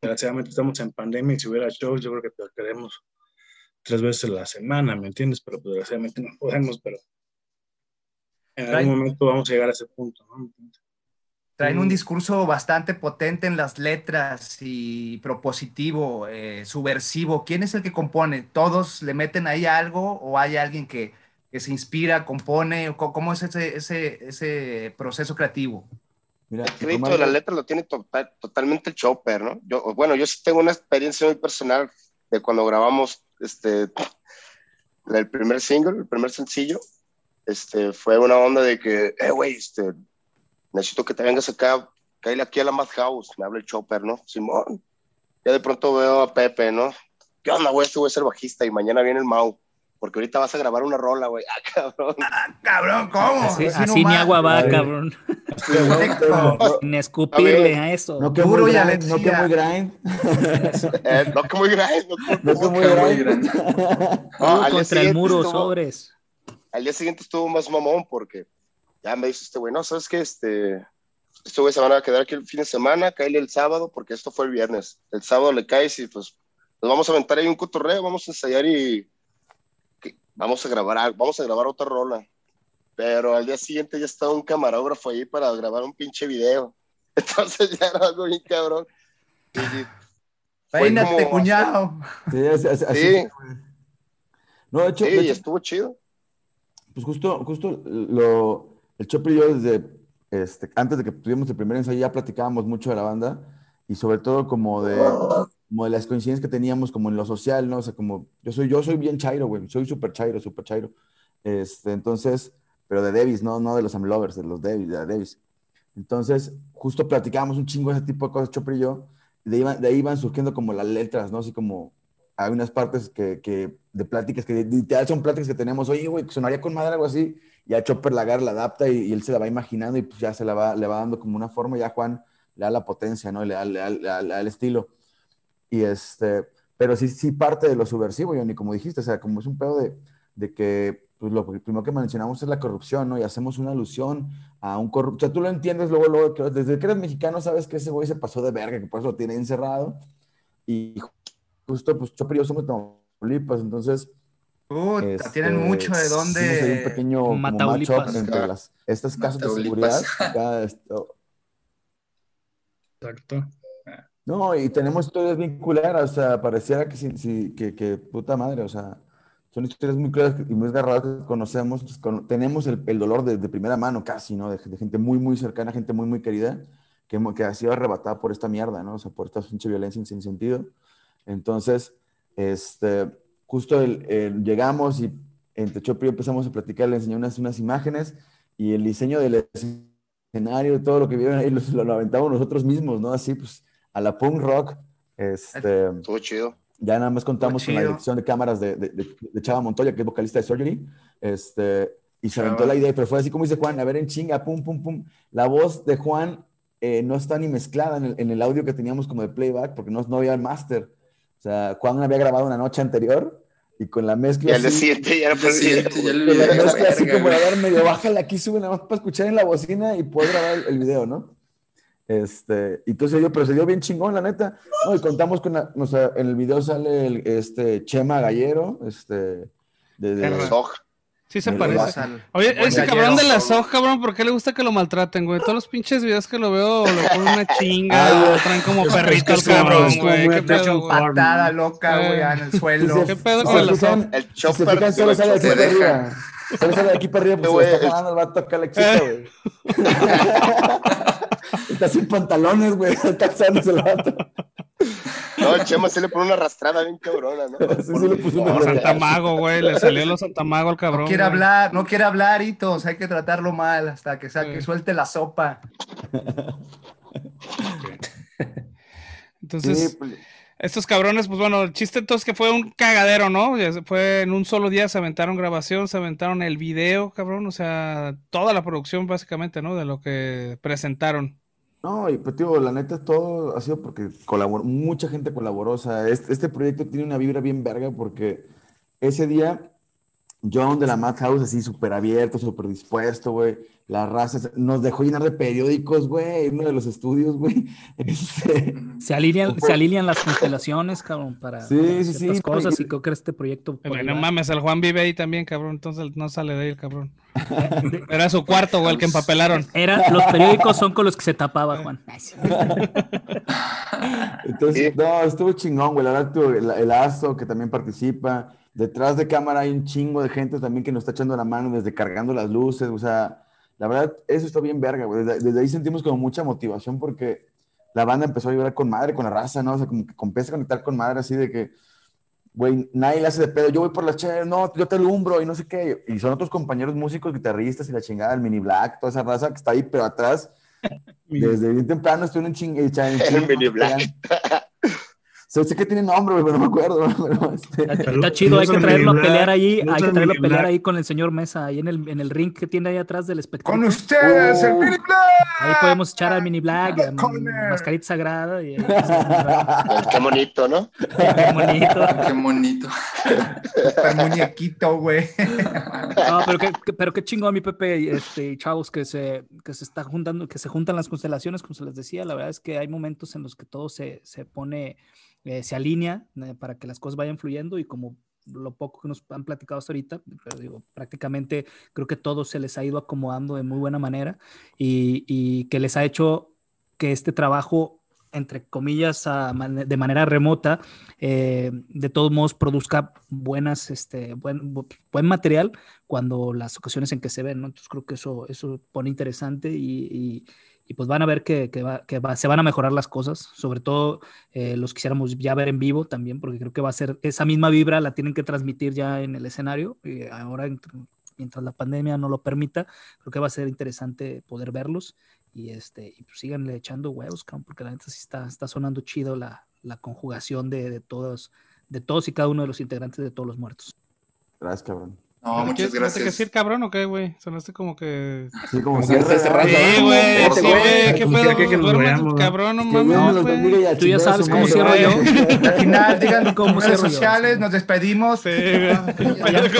desgraciadamente estamos en pandemia y si hubiera shows, yo creo que queremos tres veces a la semana, ¿me entiendes? Pero pues, desgraciadamente no podemos, pero en algún momento vamos a llegar a ese punto, ¿no? Traen un discurso bastante potente en las letras y propositivo, eh, subversivo. ¿Quién es el que compone? ¿Todos le meten ahí algo o hay alguien que, que se inspira, compone? ¿Cómo es ese, ese, ese proceso creativo? Mira, el crédito de la letra lo tiene total, totalmente el Chopper, ¿no? Yo, bueno, yo sí tengo una experiencia muy personal de cuando grabamos este, el primer single, el primer sencillo. Este, fue una onda de que, eh, güey, este, necesito que te vengas acá, caíle aquí a la Madhouse, me habla el Chopper, ¿no? Simón. Ya de pronto veo a Pepe, ¿no? ¿Qué onda, güey? Este voy a ser bajista y mañana viene el Mau. Porque ahorita vas a grabar una rola, güey. Ah, cabrón. Ah, cabrón, ¿cómo? Así, ni agua va, cabrón. Sin escupirle a eso. No que muy grind. No que muy grind. eh, no que muy grind. No que muy grind. No, contra el muro, sobres. Al día siguiente estuvo más mamón porque ya me dice este güey, no, ¿sabes qué? Este, este güey se van a quedar aquí el fin de semana, cae el sábado, porque esto fue el viernes. El sábado le caes y pues nos vamos a aventar ahí un cotorreo, vamos a ensayar y vamos a grabar, vamos a grabar otra rola. Pero al día siguiente ya estaba un camarógrafo ahí para grabar un pinche video. Entonces ya era algo bien cabrón. Peínate, cuñado. Sí, así, sí. No, de hecho, sí, estuvo chido. Pues justo, justo lo, el Chopper y yo desde este, antes de que tuvimos el primer ensayo ya platicábamos mucho de la banda y sobre todo como de, como de las coincidencias que teníamos como en lo social, ¿no? O sea, como yo soy, yo soy bien chairo, güey, soy súper chairo, súper chairo. Este, entonces, pero de Davis, no, no de los Amlovers, de los Davis, de Davis. Entonces, justo platicábamos un chingo ese tipo de cosas, Chopper y yo, y de ahí, de ahí iban surgiendo como las letras, ¿no? Así como hay unas partes que, que de pláticas que literal son pláticas que tenemos, oye, güey, sonaría con madre algo así, ya Chopper la agarra, la adapta y, él se la va imaginando y pues ya se la va, le va dando como una forma, ya Juan le da la potencia, ¿no? Le da, le da, el estilo. Y este, pero sí, sí parte de lo subversivo, Johnny, como dijiste, o sea, como es un pedo de, de que pues lo primero que mencionamos es la corrupción, ¿no? Y hacemos una alusión a un corrupto. O sea, tú lo entiendes luego, luego, desde que eres mexicano sabes que ese güey se pasó de verga, que por eso lo tiene encerrado. Y justo, pues Chopper y yo somos Tamaulipas, entonces este, tienen mucho de dónde. Sí, un pequeño matchup entre las, estas casas de seguridad. Exacto. No, y tenemos historias bien culeras, o sea, pareciera que, sí, que, que, puta madre, o sea, son historias muy claras y muy agarradas que conocemos, tenemos el, el dolor de, de, primera mano casi, ¿no? De, de, gente muy, muy cercana, gente muy, muy querida, que, que ha sido arrebatada por esta mierda, ¿no? O sea, por esta pinche violencia sin sentido. Entonces, este, justo el, llegamos y entre Chopri empezamos a platicar, le enseñé unas, unas imágenes y el diseño del escenario, todo lo que vieron ahí, lo, lo, aventamos nosotros mismos, ¿no? Así, pues, a la punk rock. Este, Estuvo chido. Ya nada más contamos con la dirección de cámaras de, de, de, Chava Montoya, que es vocalista de Surgery, este, y se aventó la idea, pero fue así como dice Juan, a ver en chinga, pum, pum, pum. La voz de Juan eh, no está ni mezclada en el, en el, audio que teníamos como de playback, porque no, no había el máster. O sea, Juan había grabado una noche anterior y con la mezcla. Y al siguiente ya era Con la mezcla así como a ver, medio bájale aquí, sube nada más para escuchar en la bocina y poder grabar el, video, ¿no? Este, y entonces yo, pero se dio bien chingón, la neta. No, y contamos con, la, o sea, en el video sale el, este Chema Gallero, este, de, de Sí se parece. Oye, ese gallero. cabrón de la SOG, cabrón, ¿por qué le gusta que lo maltraten, güey? Todos los pinches videos que lo veo, le ponen una chinga, lo traen como perrito al cabrón, güey. ¿Qué pedo? Patada loca, Eh. güey, en el suelo. ¿Qué pedo con la SOG? El Si se chopper. fijan, solo sale aquí para deja. arriba. Solo sale aquí para arriba, pues se lo Güey, está el- vato acá la excita, güey. está sin pantalones, güey. Está el vato. No, el Chema se le pone una arrastrada bien cabrona, ¿no? Sí, sí le puso una Oh, Santa Mago, güey, le salió lo Santa Mago al cabrón. No quiere güey. hablar, no quiere hablar, Hitos, hay que tratarlo mal hasta que saque, Sí. suelte la sopa. Entonces, Sí, pues, estos cabrones, pues bueno, el chiste entonces que fue un cagadero, ¿no? Fue en un solo día, se aventaron grabación, se aventaron el video, cabrón, o sea, toda la producción básicamente, ¿no? De lo que presentaron. No, y pues tío, la neta todo ha sido porque colaboró, mucha gente colaboró, o sea, este, este proyecto tiene una vibra bien verga porque ese día John de la Madhouse así súper abierto, súper dispuesto, güey, la raza nos dejó llenar de periódicos, güey, uno de los estudios, güey, este, Se alinean, se alinean las constelaciones, cabrón, para, Sí, para sí, ciertas sí, no, cosas y- y creo que este proyecto por Güey, ahí no va. mames, el Juan vive ahí también, cabrón, entonces no sale de ahí el cabrón. Era su cuarto, güey, el que empapelaron. Era, los periódicos son con los que se tapaba, Juan. Entonces, no, estuvo chingón, güey. La verdad, el, el Azo, que también participa. Detrás de cámara hay un chingo de gente también que nos está echando la mano desde cargando las luces. O sea, la verdad, eso está bien verga, güey. Desde, desde ahí sentimos como mucha motivación porque la banda empezó a vibrar con madre, con la raza, ¿no? O sea, como que empieza a conectar con madre así de que, güey, nadie le hace de pedo. Yo voy por las chelas, no, yo te alumbro y no sé qué. Y son otros compañeros músicos, guitarristas y la chingada, el mini black, toda esa raza que está ahí, pero atrás desde bien temprano estoy en ching en en El Mini Black. Sé, que tiene nombre, güey, pero no me acuerdo. pero, este, Está, chido, hay que traerlo a pelear ahí, hay que traerlo a pelear ahí con el señor Mesa, ahí en el, en el ring que tiene ahí atrás del espectáculo. Con ustedes, el. Mini Black. Ahí podemos echar al mini black, a mascarita sagrada y Qué bonito, ¿no? qué bonito. Qué bonito. El muñequito, güey. No, pero qué, pero qué chingón mi Pepe, este, y chavos, que se, que se está juntando, que se juntan las constelaciones, como se les decía, la verdad es que hay momentos en los que todo se, se pone, eh, se alinea eh, para que las cosas vayan fluyendo y como lo poco que nos han platicado hasta ahorita, pero digo, prácticamente creo que todo se les ha ido acomodando de muy buena manera y, y que les ha hecho que este trabajo entre comillas, de manera remota, eh, de todos modos produzca buenas, este, buen, bu- buen material cuando las ocasiones en que se ven, ¿no? Entonces creo que eso, eso pone interesante y- y, pues van a ver que, que, va- que va- se van a mejorar las cosas, sobre todo eh, los quisiéramos ya ver en vivo también, porque creo que va a ser esa misma vibra, la tienen que transmitir ya en el escenario, y ahora mientras la pandemia no lo permita, creo que va a ser interesante poder verlos y este y pues síganle echando huevos, porque la neta sí está, está sonando chido la, la conjugación de, de todos, de todos y cada uno de los integrantes de todos los muertos. Gracias, cabrón. No, muchas ¿Quieres- ¿Tienes que gracias. decir cabrón o qué, güey? Sonaste como que. Sí, como que se cerraron. Sí, güey, sí, güey, qué pedo, que ¿no? cabrón, no mames, Tú ya sabes cómo cierro yo. Al final, digan ¿Cómo redes sociales, nos despedimos.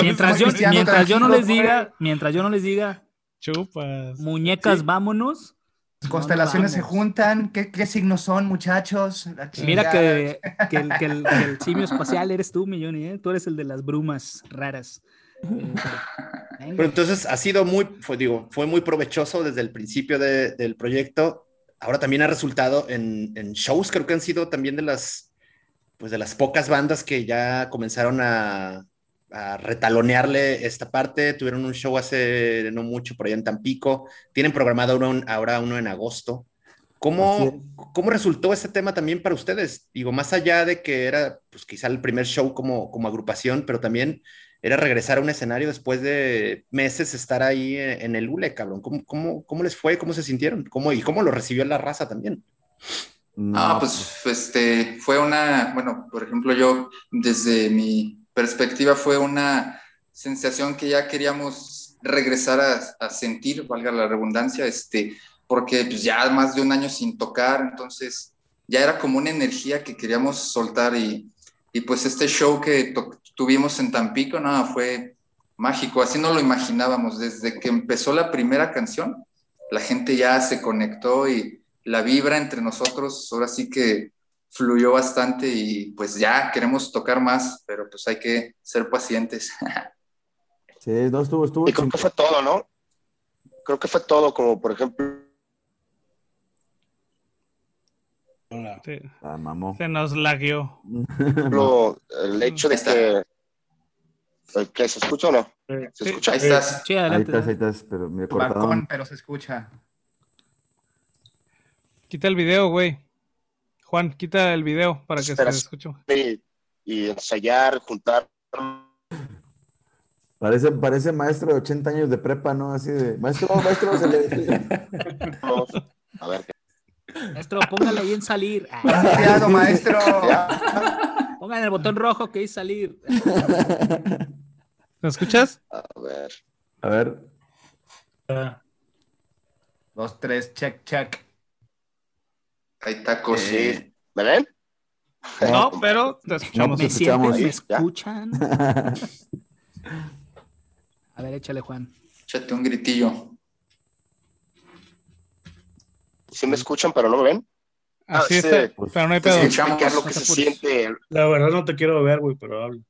Mientras yo, mientras yo no les diga, mientras yo no les diga, Chupas. muñecas, vámonos. Constelaciones se juntan. ¿Qué, qué signos son, muchachos? Mira que, que el, que el- que el simio espacial eres tú, mi Johnny, ¿eh? Tú eres el de las brumas raras. Pero entonces ha sido muy, fue, digo, fue muy provechoso desde el principio de- del proyecto. Ahora también ha resultado en, en shows, creo que han sido también de las, pues de las pocas bandas que ya comenzaron a, a retalonearle esta parte. Tuvieron un show hace no mucho por allá en Tampico. Tienen programado uno, ahora uno en agosto. ¿Cómo, ¿Cómo resultó ese tema también para ustedes? Digo, más allá de que era, pues quizá el primer show como, como agrupación, pero también era regresar a un escenario después de meses estar ahí en, en el ULE, cabrón. ¿Cómo, cómo, cómo les fue? ¿Cómo se sintieron? ¿Cómo, ¿Y cómo lo recibió la raza también? No, Ah, pues este, fue una, bueno, por ejemplo, yo desde mi perspectiva fue una sensación que ya queríamos regresar a, a sentir, valga la redundancia, este, porque pues ya más de un año sin tocar, entonces ya era como una energía que queríamos soltar y, y pues este show que tuvimos en Tampico, nada, fue mágico, así no lo imaginábamos, desde que empezó la primera canción, la gente ya se conectó y la vibra entre nosotros ahora sí que fluyó bastante y pues ya queremos tocar más, pero pues hay que ser pacientes. Sí, no estuvo, estuvo. Y creo que fue todo, ¿no? Creo que fue todo, como por ejemplo. Sí. Ah, mamó. Se nos lagueó. el hecho de que. ¿Qué, ¿Se escucha o no? ¿Se Sí. escucha? Ahí estás. Sí, Ahí adelante. estás, ahí estás, pero me Balcón, cortaron. pero se escucha. Quita el video, güey. Juan, quita el video para que Espera. se escuche. Y, y ensayar, juntar. Parece, parece maestro de 80 años de prepa, ¿no? Así de, maestro, maestro, se le... A ver, Maestro, póngale ahí en salir. Ah, Cuidado, maestro. Pongan el botón rojo que dice salir. ¿Me escuchas? A ver. A ver, Ah, Dos, tres, check, check. Tacos. Pues Sí. ¿Me ven? No, pero te escuchamos. ¿Me escuchamos. sienten? ¿Me Ahí, escuchan? A ver, échale, Juan. Échate un gritillo. Sí me escuchan, pero no me ven. Así Ah, está, sí. pero no hay Te pedo. escuchamos. lo que no se siente. la verdad no te quiero ver, güey, pero hablo.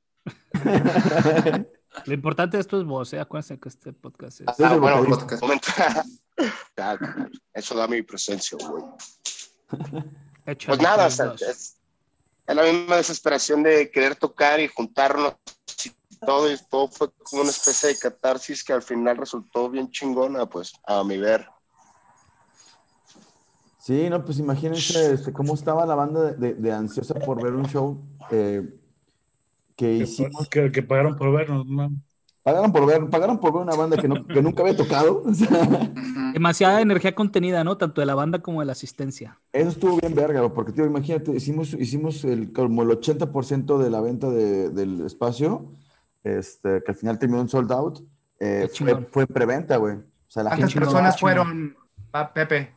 Lo importante de esto es vos, ¿eh? Acuérdense que este podcast es... Ah, sí, bueno, porque- podcast. momento. Claro, Eso da mi presencia, güey. Pues nada, o los sea, dos. es, es la misma desesperación de querer tocar y juntarnos y todo, y todo fue como una especie de catarsis que al final resultó bien chingona, pues, a mi ver. Sí, no, pues imagínense este, cómo estaba la banda de, de- de ansiosa por ver un show eh, que hicimos. que, que pagaron por vernos, no. Pagaron por ver, pagaron por ver una banda que, no- que nunca había tocado. o sea, Ujú. Demasiada energía contenida, ¿no? Tanto de la banda como de la asistencia. eso estuvo bien verga, porque tío, imagínate, hicimos, hicimos el, como el 80% de la venta de- del espacio, este, que al final terminó en sold out, eh, fue, preventa, güey. O sea, la ¿Cuántas gente personas fueron, Pepe?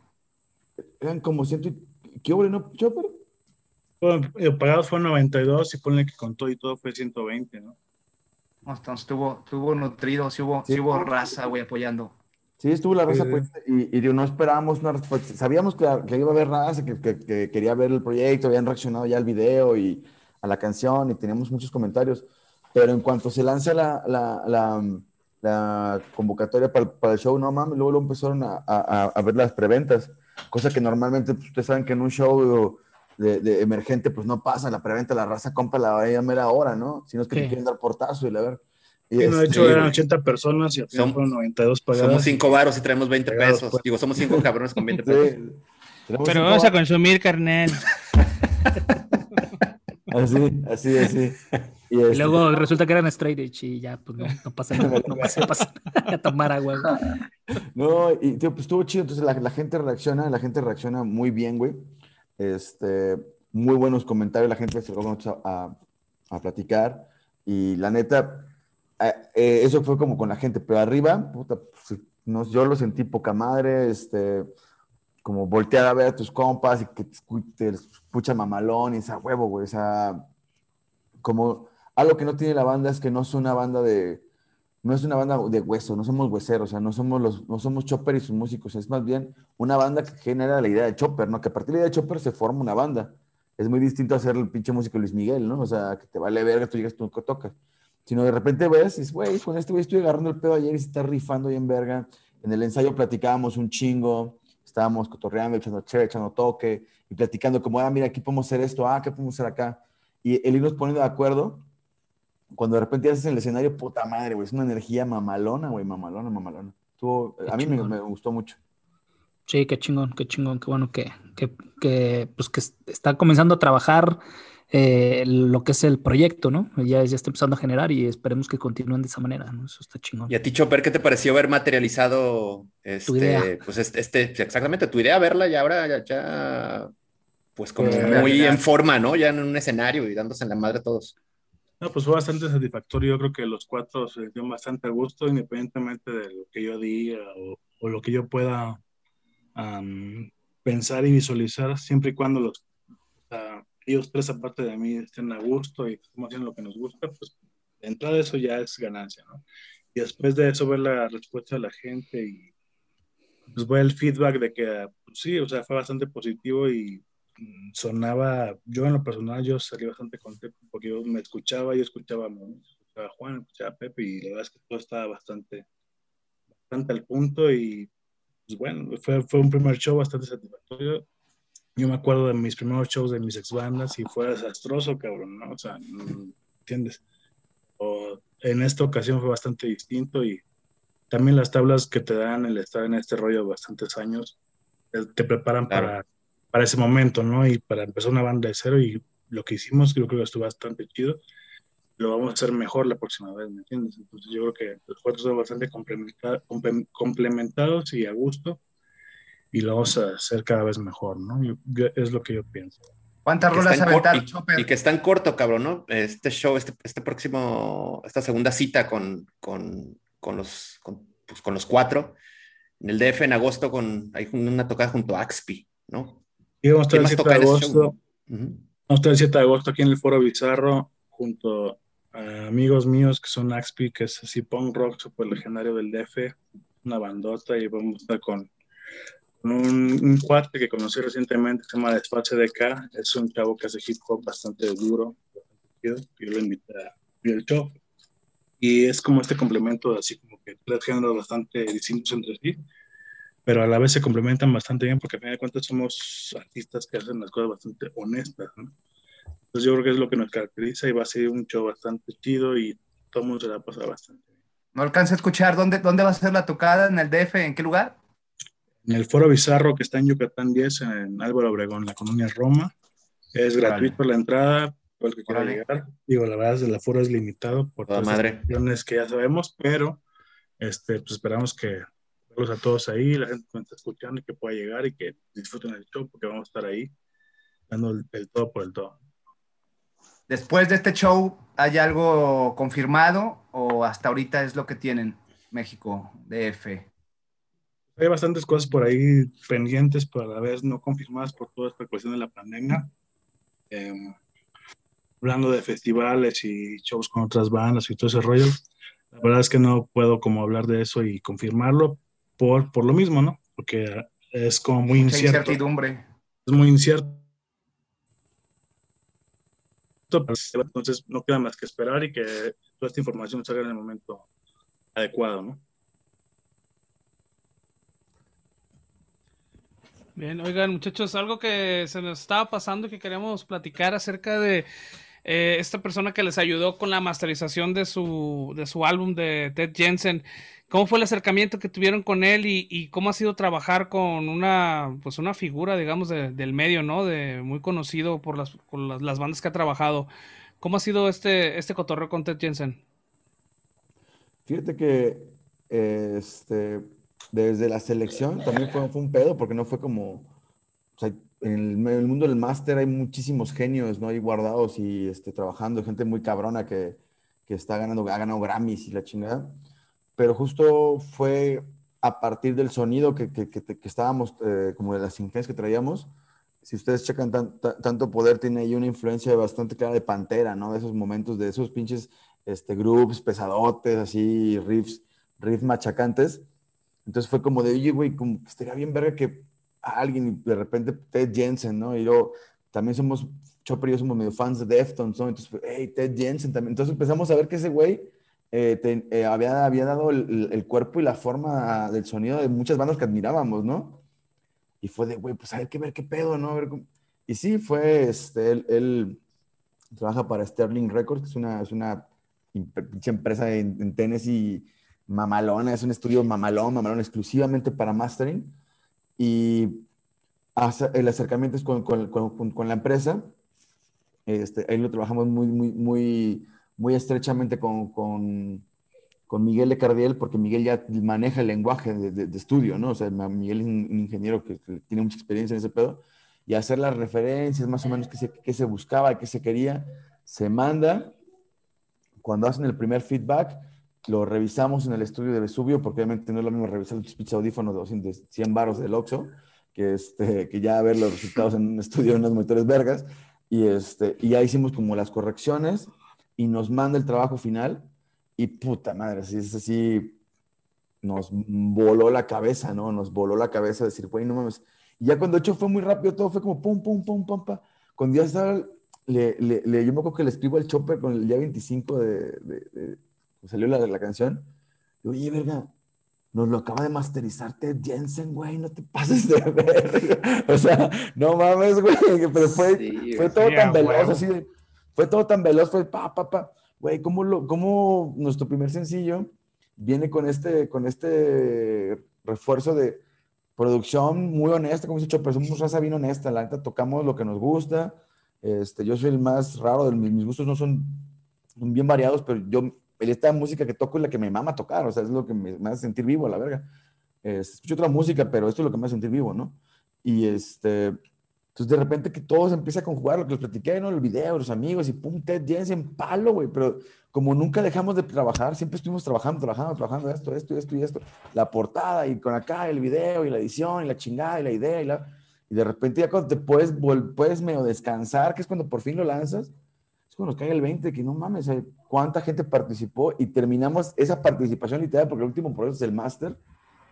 Eran como ciento y... ¿Qué hubo, no? Chopper? Bueno, eh, pagados fueron 92 y ponle que con todo y todo fue 120, ¿no? No, Entonces, estuvo, estuvo nutrido, sí hubo, Sí. sí hubo raza, güey, apoyando. Sí, estuvo la raza, Sí. pues, y, y digo, no esperábamos una respuesta. Sabíamos que, que iba a haber raza, que, que- que quería ver el proyecto, habían reaccionado ya al video y a la canción, y teníamos muchos comentarios. Pero en cuanto se lanza la, la, la, la convocatoria para, el- para el show, no mames, luego, luego empezaron a, a, a ver las preventas, cosa que normalmente, pues, ustedes saben que en un show de, de emergente, pues no pasa la preventa, la raza compra la a mera hora, ¿no? Si no es que te Sí. quieren dar portazo y la ver. Y Sí, no, de este, hecho eran 80 personas y al final Som- fueron 92 pagadas. Somos cinco varos y traemos 20 Pegados, pesos. pues. Digo, somos cinco cabrones con 20 pesos. Pero vamos a consumir, carnal. Así, así, así. Y, Y este, luego resulta que eran straight edge y ya, pues no, no pasa nada. No pasa, pasa nada. A tomar agua, güey. no, y tío, pues estuvo chido. Entonces la, la gente reacciona, la gente reacciona muy bien, güey. Este, muy buenos comentarios, la gente se lo a, a, a platicar. Y la neta, eh, eh, eso fue como con la gente, pero arriba, puta, pues, no, yo lo sentí poca madre, este, como voltear a ver a tus compas y que te escucha mamalón y esa huevo, güey, o sea, como algo que no tiene la banda es que no es una banda de, no es una banda de hueso, no somos hueseros, o sea, no somos los, no somos Chopper y sus músicos, es más bien una banda que genera la idea de Chopper, ¿no? Que a partir de la idea de Chopper se forma una banda. Es muy distinto a hacer el pinche músico Luis Miguel, ¿no? O sea, que te vale verga, tú llegas, tú tocas. Sino de repente ves y dices, güey, con este güey estoy agarrando el pedo ayer y se está rifando bien verga. En el ensayo platicábamos un chingo, estábamos cotorreando, echando chévere, echando toque y platicando como, ah, mira, aquí podemos hacer esto, ah, ¿qué podemos hacer acá? Y el irnos poniendo de acuerdo, cuando de repente haces en el escenario, puta madre, güey, es una energía mamalona, güey, mamalona, mamalona. Estuvo- a mí me, gustó mucho. Sí, qué chingón, qué chingón, qué bueno que, que, que, pues que está comenzando a trabajar eh, lo que es el proyecto, ¿no? Ya, ya está empezando a generar y esperemos que continúen de esa manera, ¿no? Eso está chingón. Y a ti, Chopper, ¿qué te pareció ver materializado este, idea. pues este, este- exactamente tu idea, verla y ahora ya, ya, pues como Eh, muy realidad. en forma, ¿no? Ya en un escenario y dándose en la madre a todos. No, pues fue bastante satisfactorio. Yo creo que los cuatro se dio bastante a gusto, independientemente de lo que yo diga o, o lo que yo pueda am, pensar y visualizar, siempre y cuando los, sea, ellos tres, aparte de mí, estén a gusto y estemos haciendo lo que nos gusta, pues de entrada eso ya es ganancia, ¿no? Y después de eso, ver la respuesta de la gente y pues ver el feedback de que, pues, sí, o sea, fue bastante positivo y sonaba, yo en lo personal, yo salí bastante contento porque yo me escuchaba, yo escuchaba, a Juan, escuchaba a Pepe y la verdad es que todo estaba bastante, bastante al punto y pues bueno, fue, fue un primer show bastante satisfactorio. Yo me acuerdo de mis primeros shows de mis ex bandas y fue desastroso, cabrón, ¿no? O sea, ¿entiendes? O en esta ocasión fue bastante distinto y también las tablas que te dan el estar en este rollo bastantes años eh, te preparan para, para ese momento, ¿no? Y para empezar una banda de cero y lo que hicimos creo que estuvo bastante chido. Lo vamos a hacer mejor la próxima vez, ¿me entiendes? Entonces yo creo que los cuatro son bastante complementados y a gusto y lo vamos a hacer cada vez mejor, ¿no? es lo que yo pienso. ¿Cuántas rolas aventar, y, y, que está en corto, cabrón, ¿no? Este show, este, este próximo, esta segunda cita con, con, con los, con, pues, con los cuatro, en el DF en agosto con hay una tocada junto a Axpi, ¿no? Y vamos a estar el 7 de agosto. Vamos a estar el 7 de agosto aquí en el Foro Bizarro junto a amigos míos que son Axpi, que es así punk rock super legendario del DF, una bandota y vamos a estar con, un, un, cuate que conocí recientemente se llama Despache de K, es un chavo que hace hip hop bastante duro, yo lo invité a el show. Y es como este complemento así como que tres géneros bastante distintos entre sí pero a la vez se complementan bastante bien porque a fin de cuentas somos artistas que hacen las cosas bastante honestas, ¿no? Entonces yo creo que es lo que nos caracteriza y va a ser un show bastante chido y todo el mundo se la va a pasar bastante bien. No alcanza a escuchar, ¿dónde, ¿dónde va a ser la tocada? ¿En el DF? ¿En qué lugar? En el Foro Bizarro que está en Yucatán 10, en Álvaro Obregón, la colonia Roma. Es gratuito la entrada, por el que quiera llegar. Digo, la verdad, el aforo es limitado por las madre. que ya sabemos, pero este, pues esperamos que a todos ahí, la gente que está escuchando y que pueda llegar y que disfruten el show porque vamos a estar ahí dando el, todo por el todo. Después de este show, ¿hay algo confirmado o hasta ahorita es lo que tienen México, DF? Hay bastantes cosas por ahí pendientes, pero a la vez no confirmadas por toda esta cuestión de la pandemia. Em, hablando de festivales y shows con otras bandas y todo ese rollo, la verdad es que no puedo como hablar de eso y confirmarlo, por, por lo mismo, ¿no? Porque es como muy incierto. incertidumbre. Es muy incierto. Entonces no queda más que esperar y que toda esta información salga en el momento adecuado, ¿no? Bien, oigan muchachos, algo que se nos estaba pasando y que queremos platicar acerca de eh, esta persona que les ayudó con la masterización de su, de su álbum de Ted Jensen. ¿Cómo fue el acercamiento que tuvieron con él y, cómo ha sido trabajar con una, pues una figura, digamos, del medio, ¿no? De muy conocido por las, las, bandas que ha trabajado. ¿Cómo ha sido este, este cotorreo con Ted Jensen? Fíjate que este, desde la selección también fue, un pedo, porque no fue como, en el, mundo del máster hay muchísimos genios, ¿no? Ahí guardados y este, trabajando, gente muy cabrona que, que está ganando, ha ganado Grammys y la chingada pero justo fue a partir del sonido que, que, que, estábamos, eh, como de las influencias que traíamos. Si ustedes checan, tanto poder tiene ahí una influencia bastante clara de Pantera, ¿no? De esos momentos, de esos pinches este, groups pesadotes, así, riffs, riffs machacantes. Entonces fue como de, oye, güey, como que estaría bien verga que alguien, de repente Ted Jensen, ¿no? Y yo, también somos, Chopper y yo somos medio fans de Deftones, ¿no? Entonces, hey, Ted Jensen también. Entonces empezamos a ver que ese güey eh, eh, había, había dado el, el, cuerpo y la forma del sonido de muchas bandas que admirábamos, ¿no? Y fue de, güey, pues hay que ver qué pedo, ¿no? Y sí, fue, este, él, él, trabaja para Sterling Records, que es una, es una empresa en, en, Tennessee mamalona, es un estudio mamalón, mamalón exclusivamente para mastering. Y el acercamiento es con, con, con, con la empresa. Este, ahí lo trabajamos muy, muy, muy muy estrechamente con, Miguel Cardiel, porque Miguel ya maneja el lenguaje de, de, estudio, ¿no? O sea, Miguel es un, ingeniero que, tiene mucha experiencia en ese pedo, y hacer las referencias más o menos que se, que se buscaba, que se quería, se manda. Cuando hacen el primer feedback, lo revisamos en el estudio de Vesubio, porque obviamente no es lo mismo revisar los pinches audífonos de 100 baros del Oxxo, que, este, que ya ver los resultados en un estudio en unos monitores vergas. Y, este, y ya hicimos como las correcciones y nos manda el trabajo final y puta madre, así es así, nos voló la cabeza, ¿no? Nos voló la cabeza decir, güey, no mames. Y ya cuando hecho fue muy rápido, todo fue como pum, pum, pum, pum, pum. Cuando ya estaba le, le, yo me acuerdo que le escribo al Chopper con el día 25 de, de- de- salió la, la canción. Digo, oye, verga, nos lo acaba de masterizar Ted Jensen, güey, no te pases de verga. O sea, no mames, güey, pero fue, Sí, fue todo tan veloz, así de, fue todo tan veloz, fue pa, pa, pa. Güey, ¿cómo, lo, cómo nuestro primer sencillo viene con este, con este refuerzo de producción muy honesta, como dice Chopper, somos raza bien honesta, la neta tocamos lo que nos gusta, este, yo soy el más raro, de mis, mis gustos no son bien variados, pero yo, esta música que toco es la que me mama tocar, o sea, es lo que me, me hace sentir vivo, a la verga. Este, escucho otra música, pero esto es lo que me hace sentir vivo, ¿no? Y este, entonces de repente que todo se empieza a conjugar, lo que les platiqué, ¿no? El video, los amigos, y pum, Ted Jensen, palo, güey, pero como nunca dejamos de trabajar, siempre estuvimos trabajando, trabajando, trabajando, esto, esto, esto y esto, la portada, y con acá el video, y la edición, y la chingada, y la idea, y la... Y de repente ya cuando te puedes, puedes medio descansar, que es cuando por fin lo lanzas, es cuando nos cae el 20, que no mames, eh, cuánta gente participó y terminamos esa participación literal, porque el último proceso es el máster,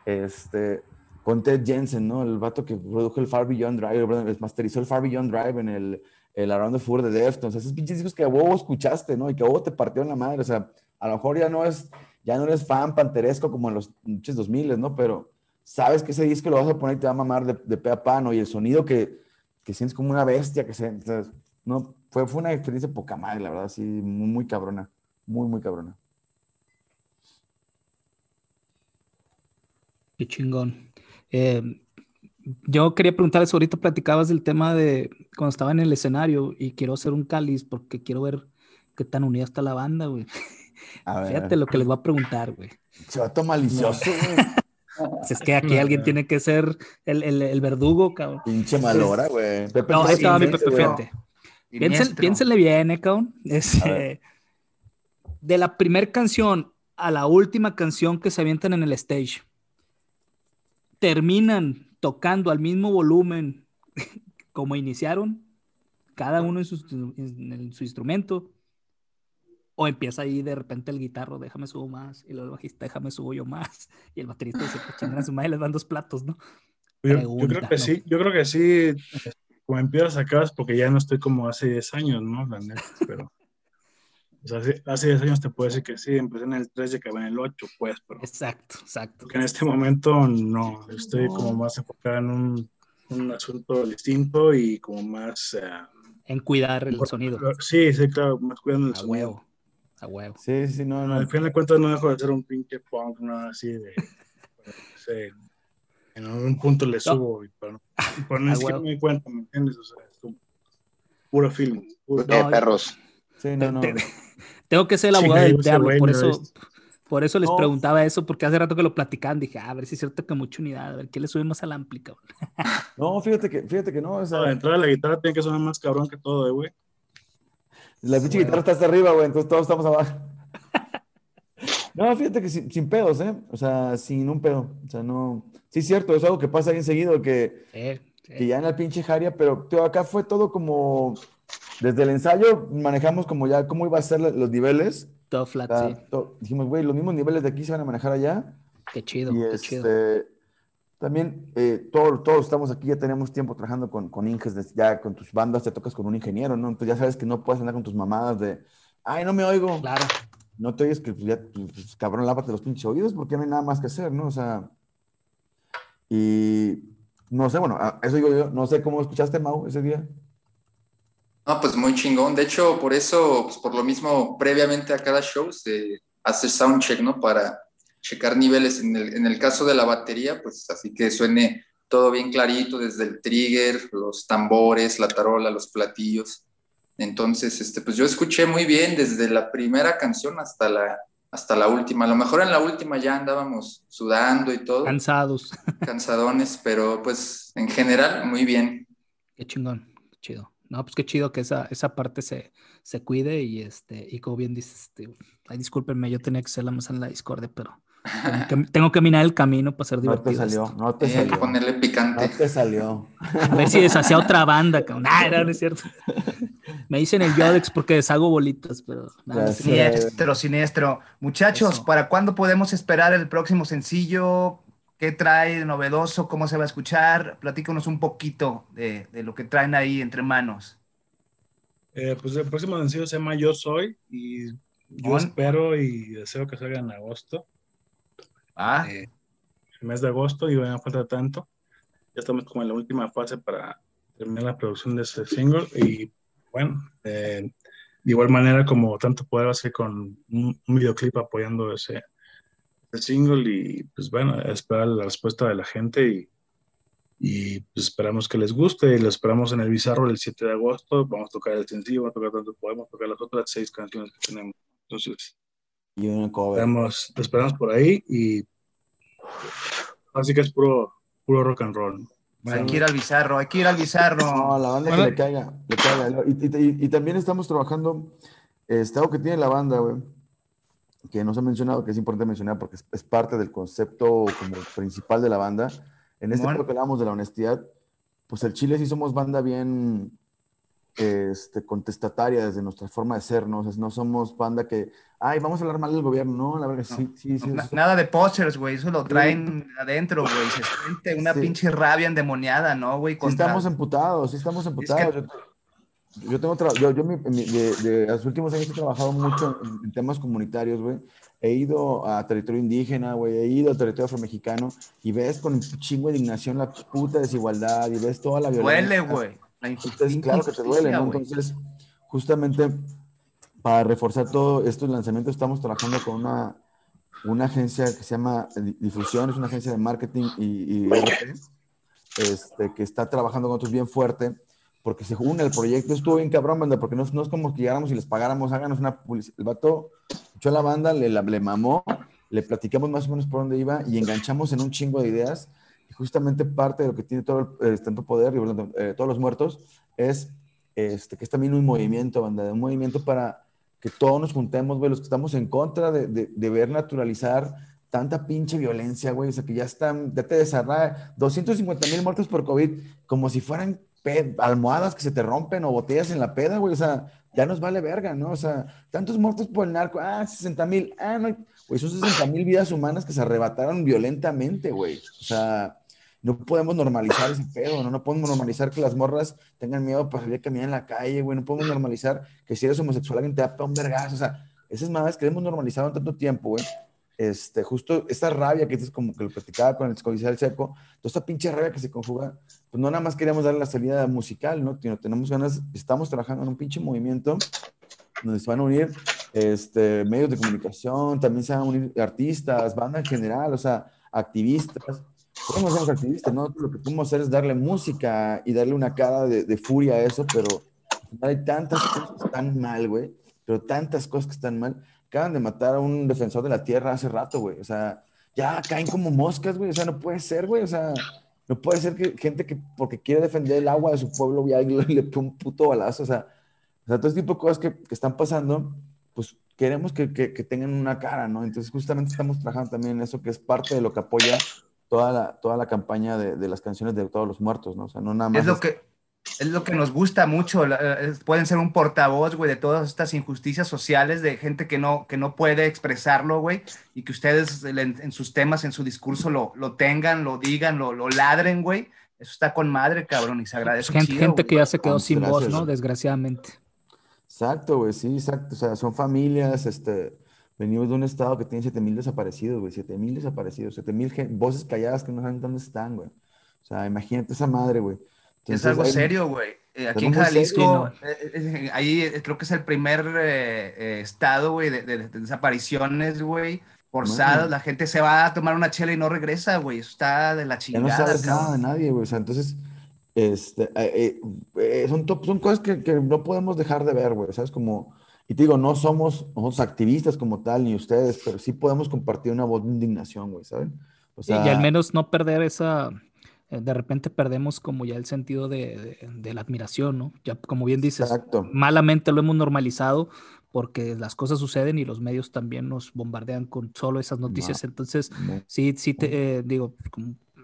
este, con Ted Jensen, ¿no? El vato que produjo el Far Beyond Drive, el masterizó el Far Beyond Drive en el, el Around the Fur de Deftones, esos pinches discos que a huevo escuchaste, ¿no? Y que a huevo te partieron la madre, o sea, a lo mejor ya no es, ya no eres fan panteresco como en los pinches 2000, ¿no? Pero sabes que ese disco lo vas a poner y te va a mamar de, de pe a pa, ¿no? Y el sonido que, que sientes como una bestia, que se, no, fue, fue una experiencia poca madre, la verdad, sí, muy, muy cabrona, muy, muy cabrona. Qué chingón. Eh, yo quería preguntarles, ahorita platicabas del tema de cuando estaba en el escenario y quiero hacer un cáliz porque quiero ver qué tan unida está la banda, güey. A ver, Fíjate lo que les voy a preguntar, güey. chato malicioso, güey. Es que aquí alguien tiene que ser el, el- el verdugo, cabrón. Pinche malora, güey. No, ahí estaba mi Pepe, fíjate. Siniestro. piénsenle bien, eh, cabrón. Es, A ver. eh, de la primera canción a la última canción que se avientan en el stage, terminan tocando al mismo volumen como iniciaron, cada uno en su, en- en su instrumento, o empieza ahí de repente el guitarro, déjame subo más, y luego el bajista, déjame subo yo más, y el baterista dice, pues chingan a su madre, les van dos platos, ¿no? Yo, creo que ¿no? sí, yo creo que sí, como empiezas acabas porque ya no estoy como hace 10 años, ¿no? La neta, pero o sea, hace, hace 10 años te puedo decir que sí, empecé en el 3 y acabé en el 8, pues, pero Exacto, exacto. porque en este momento no, estoy como más enfocado en un, un asunto distinto y como más... eh, En cuidar el sonido. Sí, sí, claro, más cuidando el A sonido. huevo, a huevo. Sí, sí, no, no. Al final de cuentas no dejo de ser un pinche punk, no así de... sí, en algún punto le subo, y pero, pero no Ah, que huevo. me cuenta, ¿me entiendes? O sea, es como puro film. puro- No, perros. Sí, no, no. Te- Tengo que ser el Sí, abogado yo del diablo, por no eso, por eso les No. preguntaba eso, porque hace rato que lo platicaban, dije, "Ah, a ver si es cierto que mucha unidad, a ver qué le subimos al ampli, cabrón?" No, fíjate que, fíjate que no, o sea, No, de entrada la guitarra tiene que sonar más cabrón que todo, eh, güey. la pinche guitarra está hasta arriba, güey, entonces todos estamos abajo. No, fíjate que sin, sin pedos, ¿eh? O sea, sin un pedo. O sea, no. Sí, es cierto, es algo que pasa bien seguido, que, Sí, sí. que ya en la pinche Jaria, pero tío, acá fue todo como. Desde el ensayo manejamos como ya cómo iba a ser los niveles. Todo O flat, sea, sí. dijimos, güey, los mismos niveles de aquí se van a manejar allá. Qué chido, Y qué chido. este, también eh, todo- todos estamos aquí, ya tenemos tiempo trabajando con, con Inges, ya con tus bandas te tocas con un ingeniero, ¿no? Entonces ya sabes que no puedes andar con tus mamadas de, ay, no me oigo. Claro. No te oyes que pues, ya, pues, cabrón, lávate los pinches oídos porque no hay nada más que hacer, ¿no? O sea, y no sé, bueno, a- eso digo yo, no sé cómo escuchaste, Mau, ese día. No, pues muy chingón. De hecho, por eso, pues por lo mismo, previamente a cada show se hace soundcheck, ¿no? Para checar niveles. En el, en el caso de la batería, pues así que suene todo bien clarito, desde el trigger, los tambores, la tarola, los platillos. Entonces, este, pues yo escuché muy bien desde la primera canción hasta la, hasta la última. A lo mejor en la última ya andábamos sudando y todo, Cansados. cansadones, pero pues en general muy bien. Qué chingón, qué chido. No, pues qué chido que esa, esa parte se, se cuide y este, y como bien dices, este, ay, discúlpenme, yo tenía que ser la más en la discordia, pero tengo que, tengo que minar el camino para ser No te divertido. salió, esto. no te Hay que salió. ponerle picante. No te salió. A ver si deshacía otra banda, cabrón. Ah, no, no es cierto. Me dicen el Yodex porque deshago bolitas, pero nada. Siniestro, siniestro. Muchachos, Eso. ¿para cuándo podemos esperar el próximo sencillo? ¿Qué trae de novedoso? ¿Cómo se va a escuchar? Platícanos un poquito de, de lo que traen ahí entre manos. Eh, pues el próximo sencillo se llama Yo Soy y yo espero y deseo que salga en agosto. Ah. Eh, el mes de agosto, digo, ya no falta tanto. Ya estamos como en la última fase para terminar la producción de ese single y bueno, eh, de igual manera como tanto poder hacer con un, videoclip apoyando ese, ese, single y pues bueno, esperar la respuesta de la gente y y pues esperamos que les guste y lo esperamos en el Bizarro el 7 de agosto. Vamos a tocar el sencillo, vamos a tocar tanto podemos tocar las otras seis canciones que tenemos. Entonces, y una cover. Esperamos, esperamos por ahí y así que es puro, puro rock and roll. Hay que ir al bizarro, hay que ir al bizarro. No, la banda que le caiga, le caiga. Y, y, y, también estamos trabajando, este, algo que tiene la banda, güey, que nos ha mencionado, que es importante mencionar porque es, es parte del concepto como principal de la banda en este bueno. que hablamos de la honestidad, pues el Chile sí somos banda bien este, contestataria desde nuestra forma de ser, ¿no? O sea, no somos banda que, ay, vamos a hablar mal del gobierno, no, la verdad, sí, sí, sí. No, nada de posters, güey, eso lo traen adentro, güey, se siente una sí. pinche rabia endemoniada, ¿no, güey? Contra... Sí estamos emputados, sí estamos emputados. Es que... yo, tengo, yo, yo mi, mi, de, de, los últimos años he trabajado mucho en, en temas comunitarios, güey, he ido a territorio indígena, güey, he ido a territorio afroamericano y ves con chingo de indignación la puta desigualdad y ves toda la violencia. Duele, güey. Entonces, claro que te duele, ¿no? Entonces, justamente para reforzar todos estos lanzamientos, estamos trabajando con una, una agencia que se llama Difusión, es una agencia de marketing y, y este, que está trabajando con nosotros bien fuerte porque se une el proyecto, estuvo bien cabrón, banda, porque no, no, es como que llegáramos y les pagáramos, háganos una publicidad. El vato echó a la banda, le, le mamó, le platicamos más o menos por dónde iba y enganchamos en un chingo de ideas. Justamente parte de lo que tiene todo el tanto poder y eh, todos los muertos es este, que es también un movimiento, banda, un movimiento para que todos nos juntemos, güey, los que estamos en contra de, de, de ver naturalizar tanta pinche violencia, güey, o sea, que ya están, ya te desarraiga, 250 mil muertos por COVID, como si fueran almohadas que se te rompen o botellas en la peda, güey, o sea, ya nos vale verga, ¿no? O sea, tantos muertos por el narco, ah, 60 mil, ah, no, güey, son 60 mil vidas humanas que se arrebataron violentamente, güey, o sea, no podemos normalizar ese pedo, ¿no? No podemos normalizar que las morras tengan miedo para salir a caminar en la calle, güey, no podemos normalizar que si eres homosexual alguien te da un vergazo, o sea, esas madres que hemos normalizado en tanto tiempo, güey, este, justo esta rabia que es como que lo platicaba con el del seco, toda esta pinche rabia que se conjuga, pues no nada más queríamos darle la salida musical, ¿no? Tenemos ganas, estamos trabajando en un pinche movimiento donde se van a unir este, medios de comunicación, también se van a unir artistas, banda en general, o sea, activistas. ¿Cómo somos activistas? ¿no? Lo que podemos hacer es darle música y darle una cara de, furia a eso, pero hay tantas cosas que están mal, güey, pero tantas cosas que están mal acaban de matar a un defensor de la tierra hace rato, güey. O sea, ya caen como moscas, güey. O sea, no puede ser, güey. O sea, no puede ser que gente que porque quiere defender el agua de su pueblo, ya le, le pone un puto balazo. O sea, o todo este tipo de cosas que, que están pasando, pues queremos que, que, que, tengan una cara, ¿no? Entonces, justamente estamos trabajando también en eso, que es parte de lo que apoya toda la, toda la campaña de, de las canciones de todos los muertos, ¿no? O sea, no nada más. Es lo que es lo que nos gusta mucho. Pueden ser un portavoz, güey, de todas estas injusticias sociales, de gente que no, que no puede expresarlo, güey, y que ustedes en, sus temas, en su discurso, lo, lo tengan, lo digan, lo, lo ladren, güey. Eso está con madre, cabrón, y se agradece. Gente, chido, gente que ya se quedó sin voz, ¿no? Desgraciadamente. Exacto, güey, sí, exacto. O sea, son familias, este, venimos de un estado que tiene 7 mil desaparecidos, güey, 7 mil desaparecidos, 7 mil voces calladas que no saben dónde están, güey. O sea, imagínate esa madre, güey. Entonces, es algo hay, serio, güey. Eh, aquí en Jalisco, serio, ¿no? eh, ahí creo que es el primer eh, estado, güey, de, de, de, desapariciones, güey, forzadas. Man. La gente se va a tomar una chela y no regresa, güey. Eso está de la chingada. Ya no sabes cabrón. nada de nadie, güey. O sea, entonces, este, eh, son, son cosas que, que, no podemos dejar de ver, güey. ¿Sabes? Como, y te digo, no somos nosotros activistas como tal, ni ustedes, pero sí podemos compartir una voz de indignación, güey, ¿saben? O sea, y al menos no perder esa eh, de repente perdemos como ya el sentido de, de, de, la admiración, ¿no? Ya como bien dices, Exacto. malamente lo hemos normalizado porque las cosas suceden y los medios también nos bombardean con solo esas noticias. No, Entonces, no. sí, sí, te, eh, digo,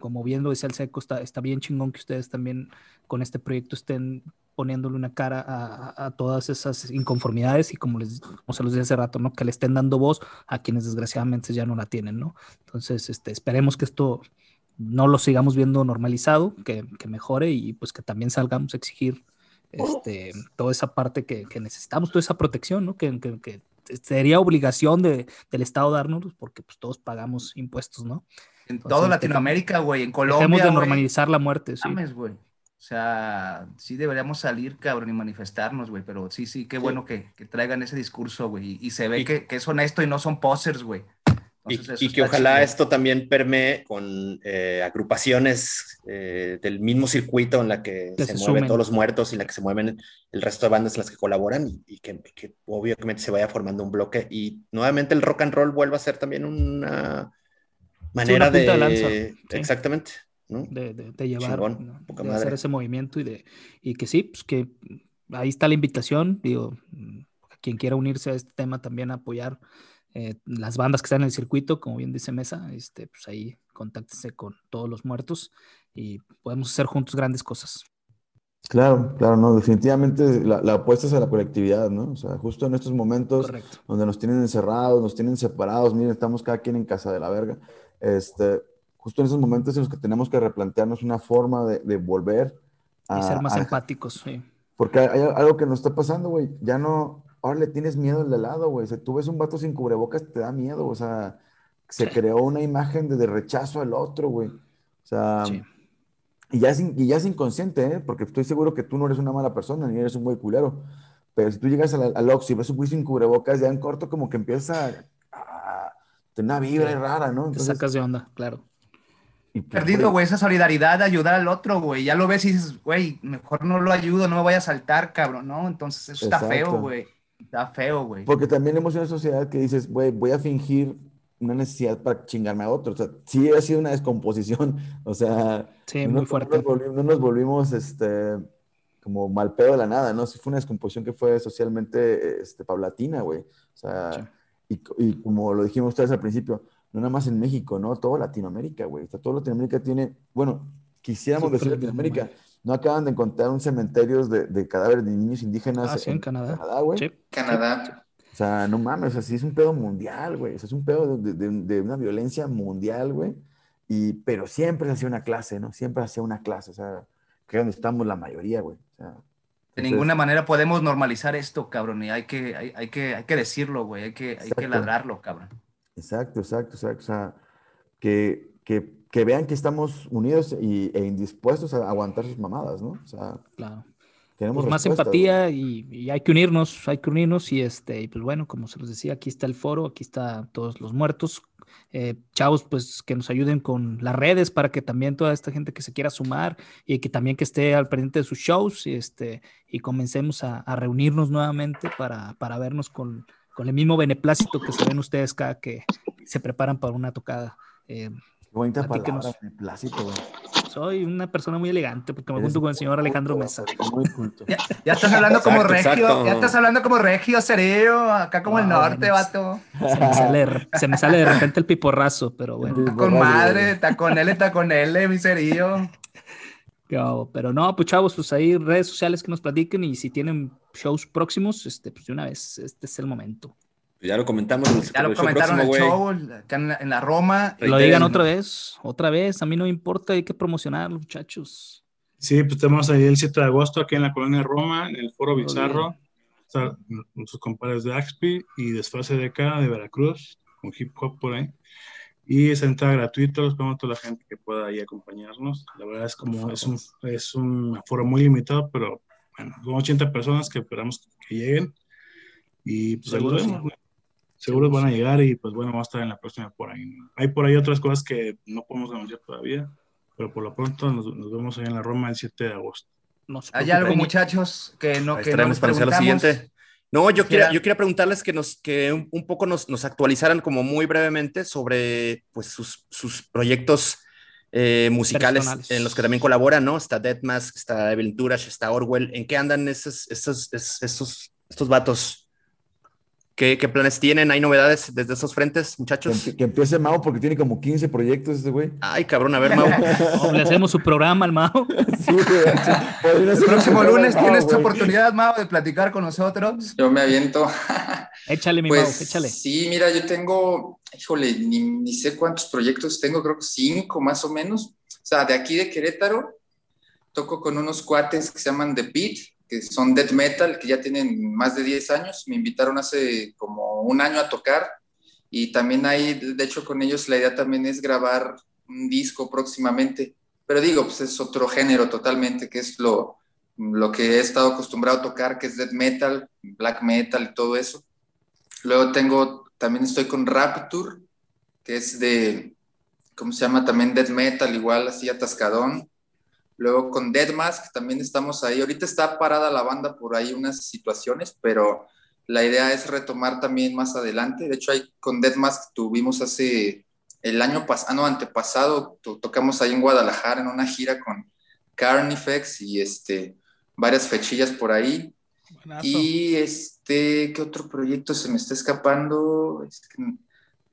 como, bien lo decía el Seco, está, está bien chingón que ustedes también con este proyecto estén poniéndole una cara a, a, todas esas inconformidades y como, les, como se los dije hace rato, ¿no? Que le estén dando voz a quienes desgraciadamente ya no la tienen, ¿no? Entonces, este, esperemos que esto no lo sigamos viendo normalizado, que, que, mejore y pues que también salgamos a exigir este, toda esa parte que, necesitamos, toda esa protección, ¿no? Que, que, sería obligación de, del Estado darnos, porque pues todos pagamos impuestos, ¿no? En toda Latinoamérica, güey, en Colombia. Dejemos de normalizar la muerte, sí. güey. O sea, sí deberíamos salir, cabrón, y manifestarnos, güey, pero sí, sí, qué bueno que, que, traigan ese discurso, güey, y, se ve que, que, es honesto y no son posers, güey. y, que ojalá esto también permee con eh, agrupaciones eh, del mismo circuito en la que, se, mueven todos los muertos y en la que se mueven el resto de bandas en las que colaboran y, que, que, obviamente se vaya formando un bloque y nuevamente el rock and roll vuelva a ser también una manera de... Exactamente. De, llevar, de hacer ese movimiento y, de, y que sí, pues que ahí está la invitación, digo, quien quiera unirse a este tema también a apoyar eh, las bandas que están en el circuito, como bien dice Mesa, este, pues ahí contáctese con todos los muertos y podemos hacer juntos grandes cosas. Claro, claro, no, definitivamente la, apuesta es a la colectividad, ¿no? O sea, justo en estos momentos donde nos tienen encerrados, nos tienen separados, miren, estamos cada quien en casa de la verga, este, justo en esos momentos en los que tenemos que replantearnos una forma de, volver a... Y ser más empáticos, sí. Porque hay, algo que nos está pasando, güey. Ya no, ahora le tienes miedo al de lado, güey. Si tú ves un vato sin cubrebocas, te da miedo. O sea, se creó una imagen de, rechazo al otro, güey. O sea, y, ya es, y ya es inconsciente, ¿eh? Porque estoy seguro que tú no eres una mala persona, ni eres un güey culero. Pero si tú llegas al, al Ox y ves un güey sin cubrebocas, ya en corto como que empieza a, tener una vibra rara, ¿no? Entonces, te sacas de onda, claro. Pues, Perdido, güey, esa solidaridad de ayudar al otro, güey. Ya lo ves y dices, güey, mejor no lo ayudo, no me voy a saltar, cabrón, ¿no? Entonces eso está feo, güey. Está feo, güey. Porque también hemos una sociedad que dices, güey, voy a fingir una necesidad para chingarme a otro. O sea, sí ha sido una descomposición. O sea, sí, muy fuerte. No nos, volvimos, este, como mal pedo de la nada, ¿no? Sí fue una descomposición que fue socialmente, este, paulatina, güey. O sea, y, y, como lo dijimos ustedes al principio, no nada más en México, ¿no? Todo Latinoamérica, güey. Todo Latinoamérica tiene, bueno, quisiéramos decir Latinoamérica. No acaban de encontrar un cementerio de, de cadáveres de niños indígenas ah, en, Canadá. Canadá, güey. Sí. Canadá. O sea, no mames, así es un pedo mundial, güey. O sea, es un pedo de, de, una violencia mundial, güey. Y, pero siempre se hacía una clase, ¿no? Siempre se hacía una clase. O sea, que es donde estamos la mayoría, güey. O sea, de ninguna manera podemos normalizar esto, cabrón. Y hay que, hay, hay que, hay que decirlo, güey. Hay que, hay que ladrarlo, cabrón. Exacto, exacto, exacto. O sea, que, que, que vean que estamos unidos y, e indispuestos a aguantar sus mamadas, ¿no? O sea, claro. Tenemos pues más empatía y, hay que unirnos, hay que unirnos y este, y pues bueno, como se los decía, aquí está el foro, aquí está todos los muertos, eh, chavos, pues que nos ayuden con las redes para que también toda esta gente que se quiera sumar y que también que esté al pendiente de sus shows y este, y comencemos a, a reunirnos nuevamente para, para vernos con, con el mismo beneplácito que se ven ustedes cada que se preparan para una tocada. Eh, bonita palabra, beneplácito, Soy una persona muy elegante porque me junto con el señor Alejandro Mesa. Muy culto. Ya, estás hablando como regio, ya estás hablando como regio, serio, acá como el norte, vato. Se me, sale, se me sale de repente el piporrazo, pero bueno. Está con madre, está con él, está con él, mi serio. Pero no, pues chavos, pues ahí redes sociales que nos platiquen y si tienen shows próximos, este, pues de una vez, este es el momento. Pues ya lo comentamos. Ya lo comentaron en el show, acá en la, Roma. Lo digan otra vez, otra vez, a mí no me importa, hay que promocionar, muchachos. Sí, pues tenemos ahí el 7 de agosto aquí en la colonia Roma, en el Foro Bizarro. Están nuestros compadres de Axpi y Desfase de acá de Veracruz, con hip hop por ahí. Y es entrada gratuita, los ponemos a toda la gente que pueda ahí acompañarnos. La verdad es como es un, es un aforo muy limitado, pero bueno, son 80 personas que esperamos que lleguen. Y pues seguro, van a llegar y pues bueno, vamos a estar en la próxima por ahí. Hay por ahí otras cosas que no podemos anunciar todavía, pero por lo pronto nos, nos vemos ahí en la Roma el 7 de agosto. ¿Hay algo, muchachos, que no que nos para lo siguiente? No, yo quería, yo quería preguntarles que, nos, que un, poco nos, nos, actualizaran como muy brevemente sobre pues, sus, sus proyectos eh, musicales en los que también colaboran, ¿no? Está Deadmask, está Evelyn Turash, está Orwell. ¿En qué andan esos, esos, esos, estos vatos? ¿Qué, planes tienen? ¿Hay novedades desde esos frentes, muchachos? Que, empiece Mao porque tiene como 15 proyectos ese güey. Ay, cabrón, a ver, Mao. le hacemos su programa al Mao. Sí, güey. El próximo lunes tienes tu oportunidad, Mao, de platicar con nosotros. Yo me aviento. échale, mi Mao, pues, échale. Sí, mira, yo tengo, híjole, ni, ni sé cuántos proyectos tengo, creo que cinco más o menos. O sea, de aquí de Querétaro, toco con unos cuates que se llaman The Beat, que son death metal, que ya tienen más de 10 años. Me invitaron hace como un año a tocar y también hay, de hecho con ellos la idea también es grabar un disco próximamente. Pero digo, pues es otro género totalmente, que es lo, lo que he estado acostumbrado a tocar, que es death metal, black metal y todo eso. Luego tengo, también estoy con Rapture, que es de, ¿cómo se llama? También death metal, igual así atascadón. Luego con Dead Mask también estamos ahí. Ahorita está parada la banda por ahí unas situaciones, pero la idea es retomar también más adelante. De hecho, ahí con Dead Mask tuvimos hace el año pasado, ah, no, antepasado, tocamos ahí en Guadalajara en una gira con Carnifex y este, varias fechillas por ahí. Y este, ¿qué otro proyecto se me está escapando?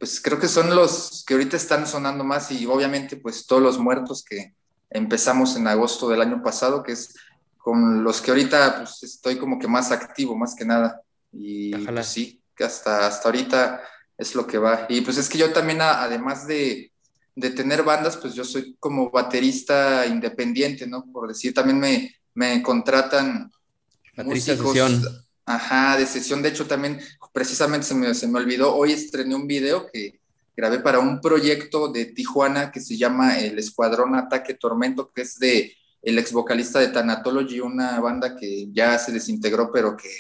pues creo que son los que ahorita están sonando más y obviamente pues todos los muertos que empezamos en agosto del año pasado, que es con los que ahorita pues estoy como que más activo, más que nada. Y pues, sí, que hasta, hasta ahorita es lo que va. Y pues es que yo también, además de, de tener bandas, pues yo soy como baterista independiente, ¿no? Por decir, también me, me contratan Baterista de sesión. Ajá, de sesión. De hecho, también precisamente se me, se me olvidó, hoy estrené un video que grabé para un proyecto de Tijuana que se llama el Escuadrón Ataque Tormento, que es de el ex vocalista de Thanatology, una banda que ya se desintegró, pero que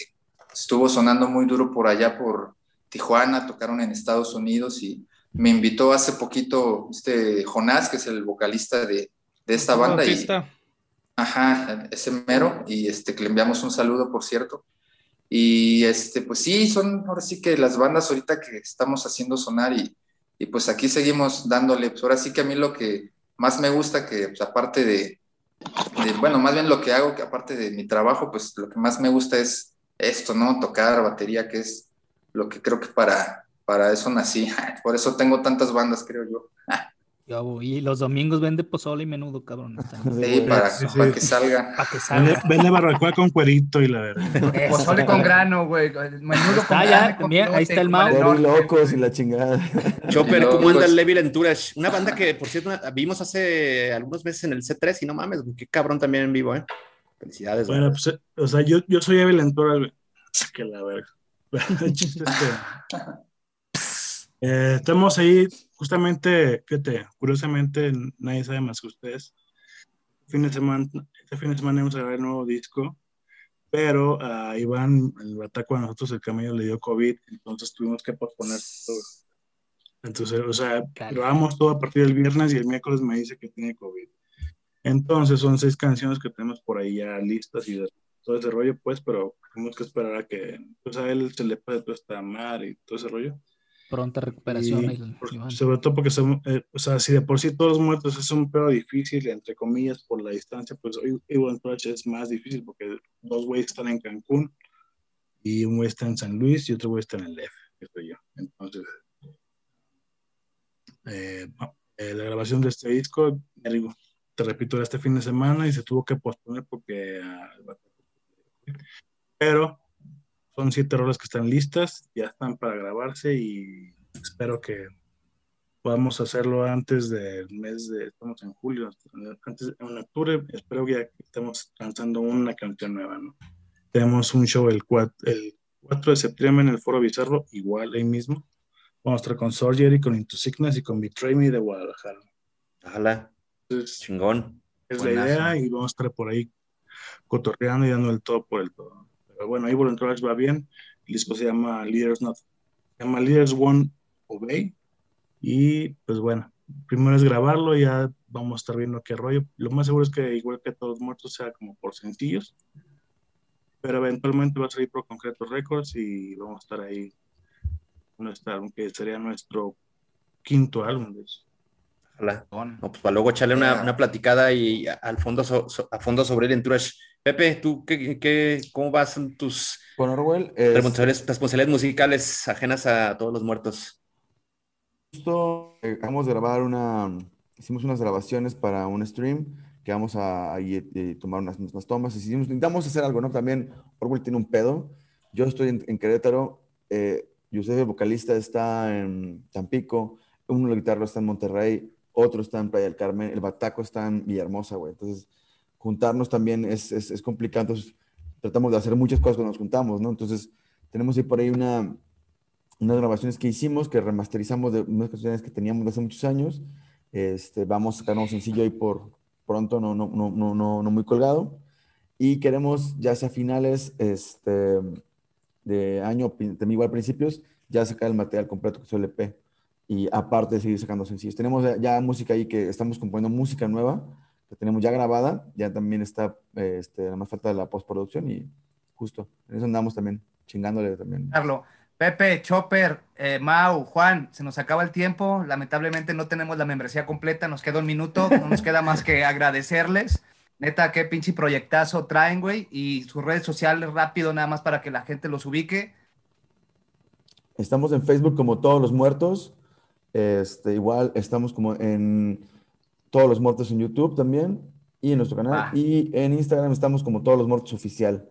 estuvo sonando muy duro por allá por Tijuana, tocaron en Estados Unidos y me invitó hace poquito este Jonás, que es el vocalista de, de esta banda. Y, Ajá, ese mero, y este, que le enviamos un saludo, por cierto. Y este, pues sí, son ahora sí que las bandas ahorita que estamos haciendo sonar y, y pues aquí seguimos dándole. Pues ahora sí que a mí lo que más me gusta, que pues, aparte de, de, bueno, más bien lo que hago, que aparte de mi trabajo, pues lo que más me gusta es esto, ¿no? Tocar batería, que es lo que creo que para, para eso nací. Por eso tengo tantas bandas, creo yo. Y los domingos vende pozole y menudo, cabrón. Sí, para, para que salga. Para que salga. Vende, barbacoa con cuerito y la verdad. pozole con grano, güey. Menudo con ya, ahí está el Mau. locos y la chingada. Chopper, ¿cómo anda el Levi Entourage? Una banda que, por cierto, vimos hace algunos meses en el C3 y no mames, qué cabrón también en vivo, ¿eh? Felicidades. Bueno, pues, o sea, yo, yo soy Evil Entourage, que la verga. Eh, estamos ahí, justamente, fíjate, curiosamente, nadie sabe más que ustedes. Este fin de semana, este fin de semana vamos a grabar el nuevo disco, pero a Iván, el bataco a nosotros, el camello le dio COVID, entonces tuvimos que posponer todo. Entonces, o sea, grabamos todo a partir del viernes y el miércoles me dice que tiene COVID. Entonces, son seis canciones que tenemos por ahí ya listas y todo ese rollo, pues, pero tenemos que esperar a que pues, a él se le pase todo esta mar y todo ese rollo pronta recuperación. sobre todo porque, eh, o sea, si de por sí todos los muertos es un pedo difícil, entre comillas, por la distancia, pues hoy Evil es más difícil porque dos güeyes están en Cancún y un güey está en San Luis y otro güey está en el DF, que estoy yo. Entonces, eh, eh, la grabación de este disco, te repito, era este fin de semana y se tuvo que posponer porque... Ah, pero son siete rolas que están listas, ya están para grabarse y espero que podamos hacerlo antes del mes de, estamos en julio, antes, en octubre, espero que ya estemos lanzando una canción nueva, ¿no? Tenemos un show el 4, el 4 de septiembre en el Foro Bizarro, igual ahí mismo. Vamos a estar con Surgery, con Into Sickness y con Betray Me de Guadalajara. Ojalá. Chingón. Es la idea y vamos a estar por ahí cotorreando y dando el todo por el todo bueno, ahí Entourage va bien. El disco se llama Leaders Not, se llama Leaders One Obey. Y pues bueno, primero es grabarlo, ya vamos a estar viendo qué rollo. Lo más seguro es que igual que todos muertos sea como por sencillos. Pero eventualmente va a salir por Concreto Records y vamos a estar ahí. aunque sería nuestro quinto álbum de eso. Ojalá. No, pues para luego echarle una, una platicada y al fondo a fondo sobre el Entourage. Pepe, ¿tú qué, qué, cómo vas en tus Con Orwell, responsabilidades, musicales ajenas a todos los muertos? Justo eh, acabamos de grabar una, hicimos unas grabaciones para un stream que vamos a, tomar unas, unas tomas. Y intentamos hacer algo, ¿no? También Orwell tiene un pedo. Yo estoy en, Querétaro, eh, Yusef, el vocalista, está en Tampico, uno de guitarra está en Monterrey, otro está en Playa del Carmen, el bataco está en Villahermosa, güey. Entonces, juntarnos también es, es, es complicado. Entonces, tratamos de hacer muchas cosas cuando nos juntamos, ¿no? Entonces, tenemos ahí por ahí una, unas grabaciones que hicimos, que remasterizamos de unas canciones que teníamos de hace muchos años. Este, vamos a sacar un sencillo ahí por pronto, no, no, no, no, no, no muy colgado. Y queremos, ya sea finales este, de año, también igual principios, ya sacar el material completo que es el EP. Y aparte seguir sacando sencillos. Tenemos ya música ahí que estamos componiendo música nueva, que tenemos ya grabada, ya también está, este, nada más falta la postproducción y justo, en eso andamos también, chingándole también. Carlos, Pepe, Chopper, eh, Mau, Juan, se nos acaba el tiempo, lamentablemente no tenemos la membresía completa, nos queda un minuto, no nos queda más que agradecerles. Neta, qué pinche proyectazo traen, güey, y sus redes sociales rápido nada más para que la gente los ubique. Estamos en Facebook como Todos los Muertos. Este, igual estamos como en Todos los Muertos en YouTube también y en nuestro canal. Ah. Y en Instagram estamos como Todos los Muertos Oficial.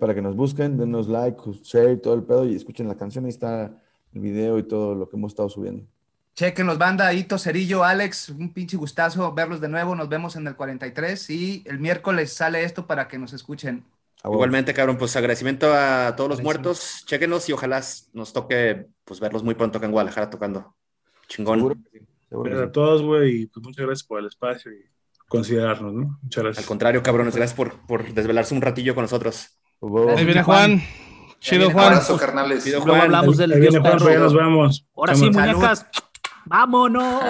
para que nos busquen, denos like, share, todo el pedo y escuchen la canción. Ahí está el video y todo lo que hemos estado subiendo. Chequenos, banda, Ito, Cerillo, Alex, un pinche gustazo verlos de nuevo. Nos vemos en el 43 y el miércoles sale esto para que nos escuchen. Igualmente, cabrón, pues agradecimiento a todos los muertos. Chequenos y ojalá nos toque pues verlos muy pronto acá en Guadalajara tocando. Chingón. Seguro a todos, güey, y pues muchas gracias por el espacio y considerarnos, ¿no? Muchas gracias. Al contrario, cabrones, gracias por, por desvelarse un ratillo con nosotros. Ahí viene Juan. Chido, Juan. Abrazo, carnales. Luego hablamos del Dios Juan, ya nos vemos. Ahora sí, muñecas. ¡Vámonos!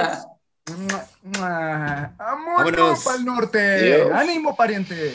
¡Vámonos para el norte! ¡Ánimo, pariente!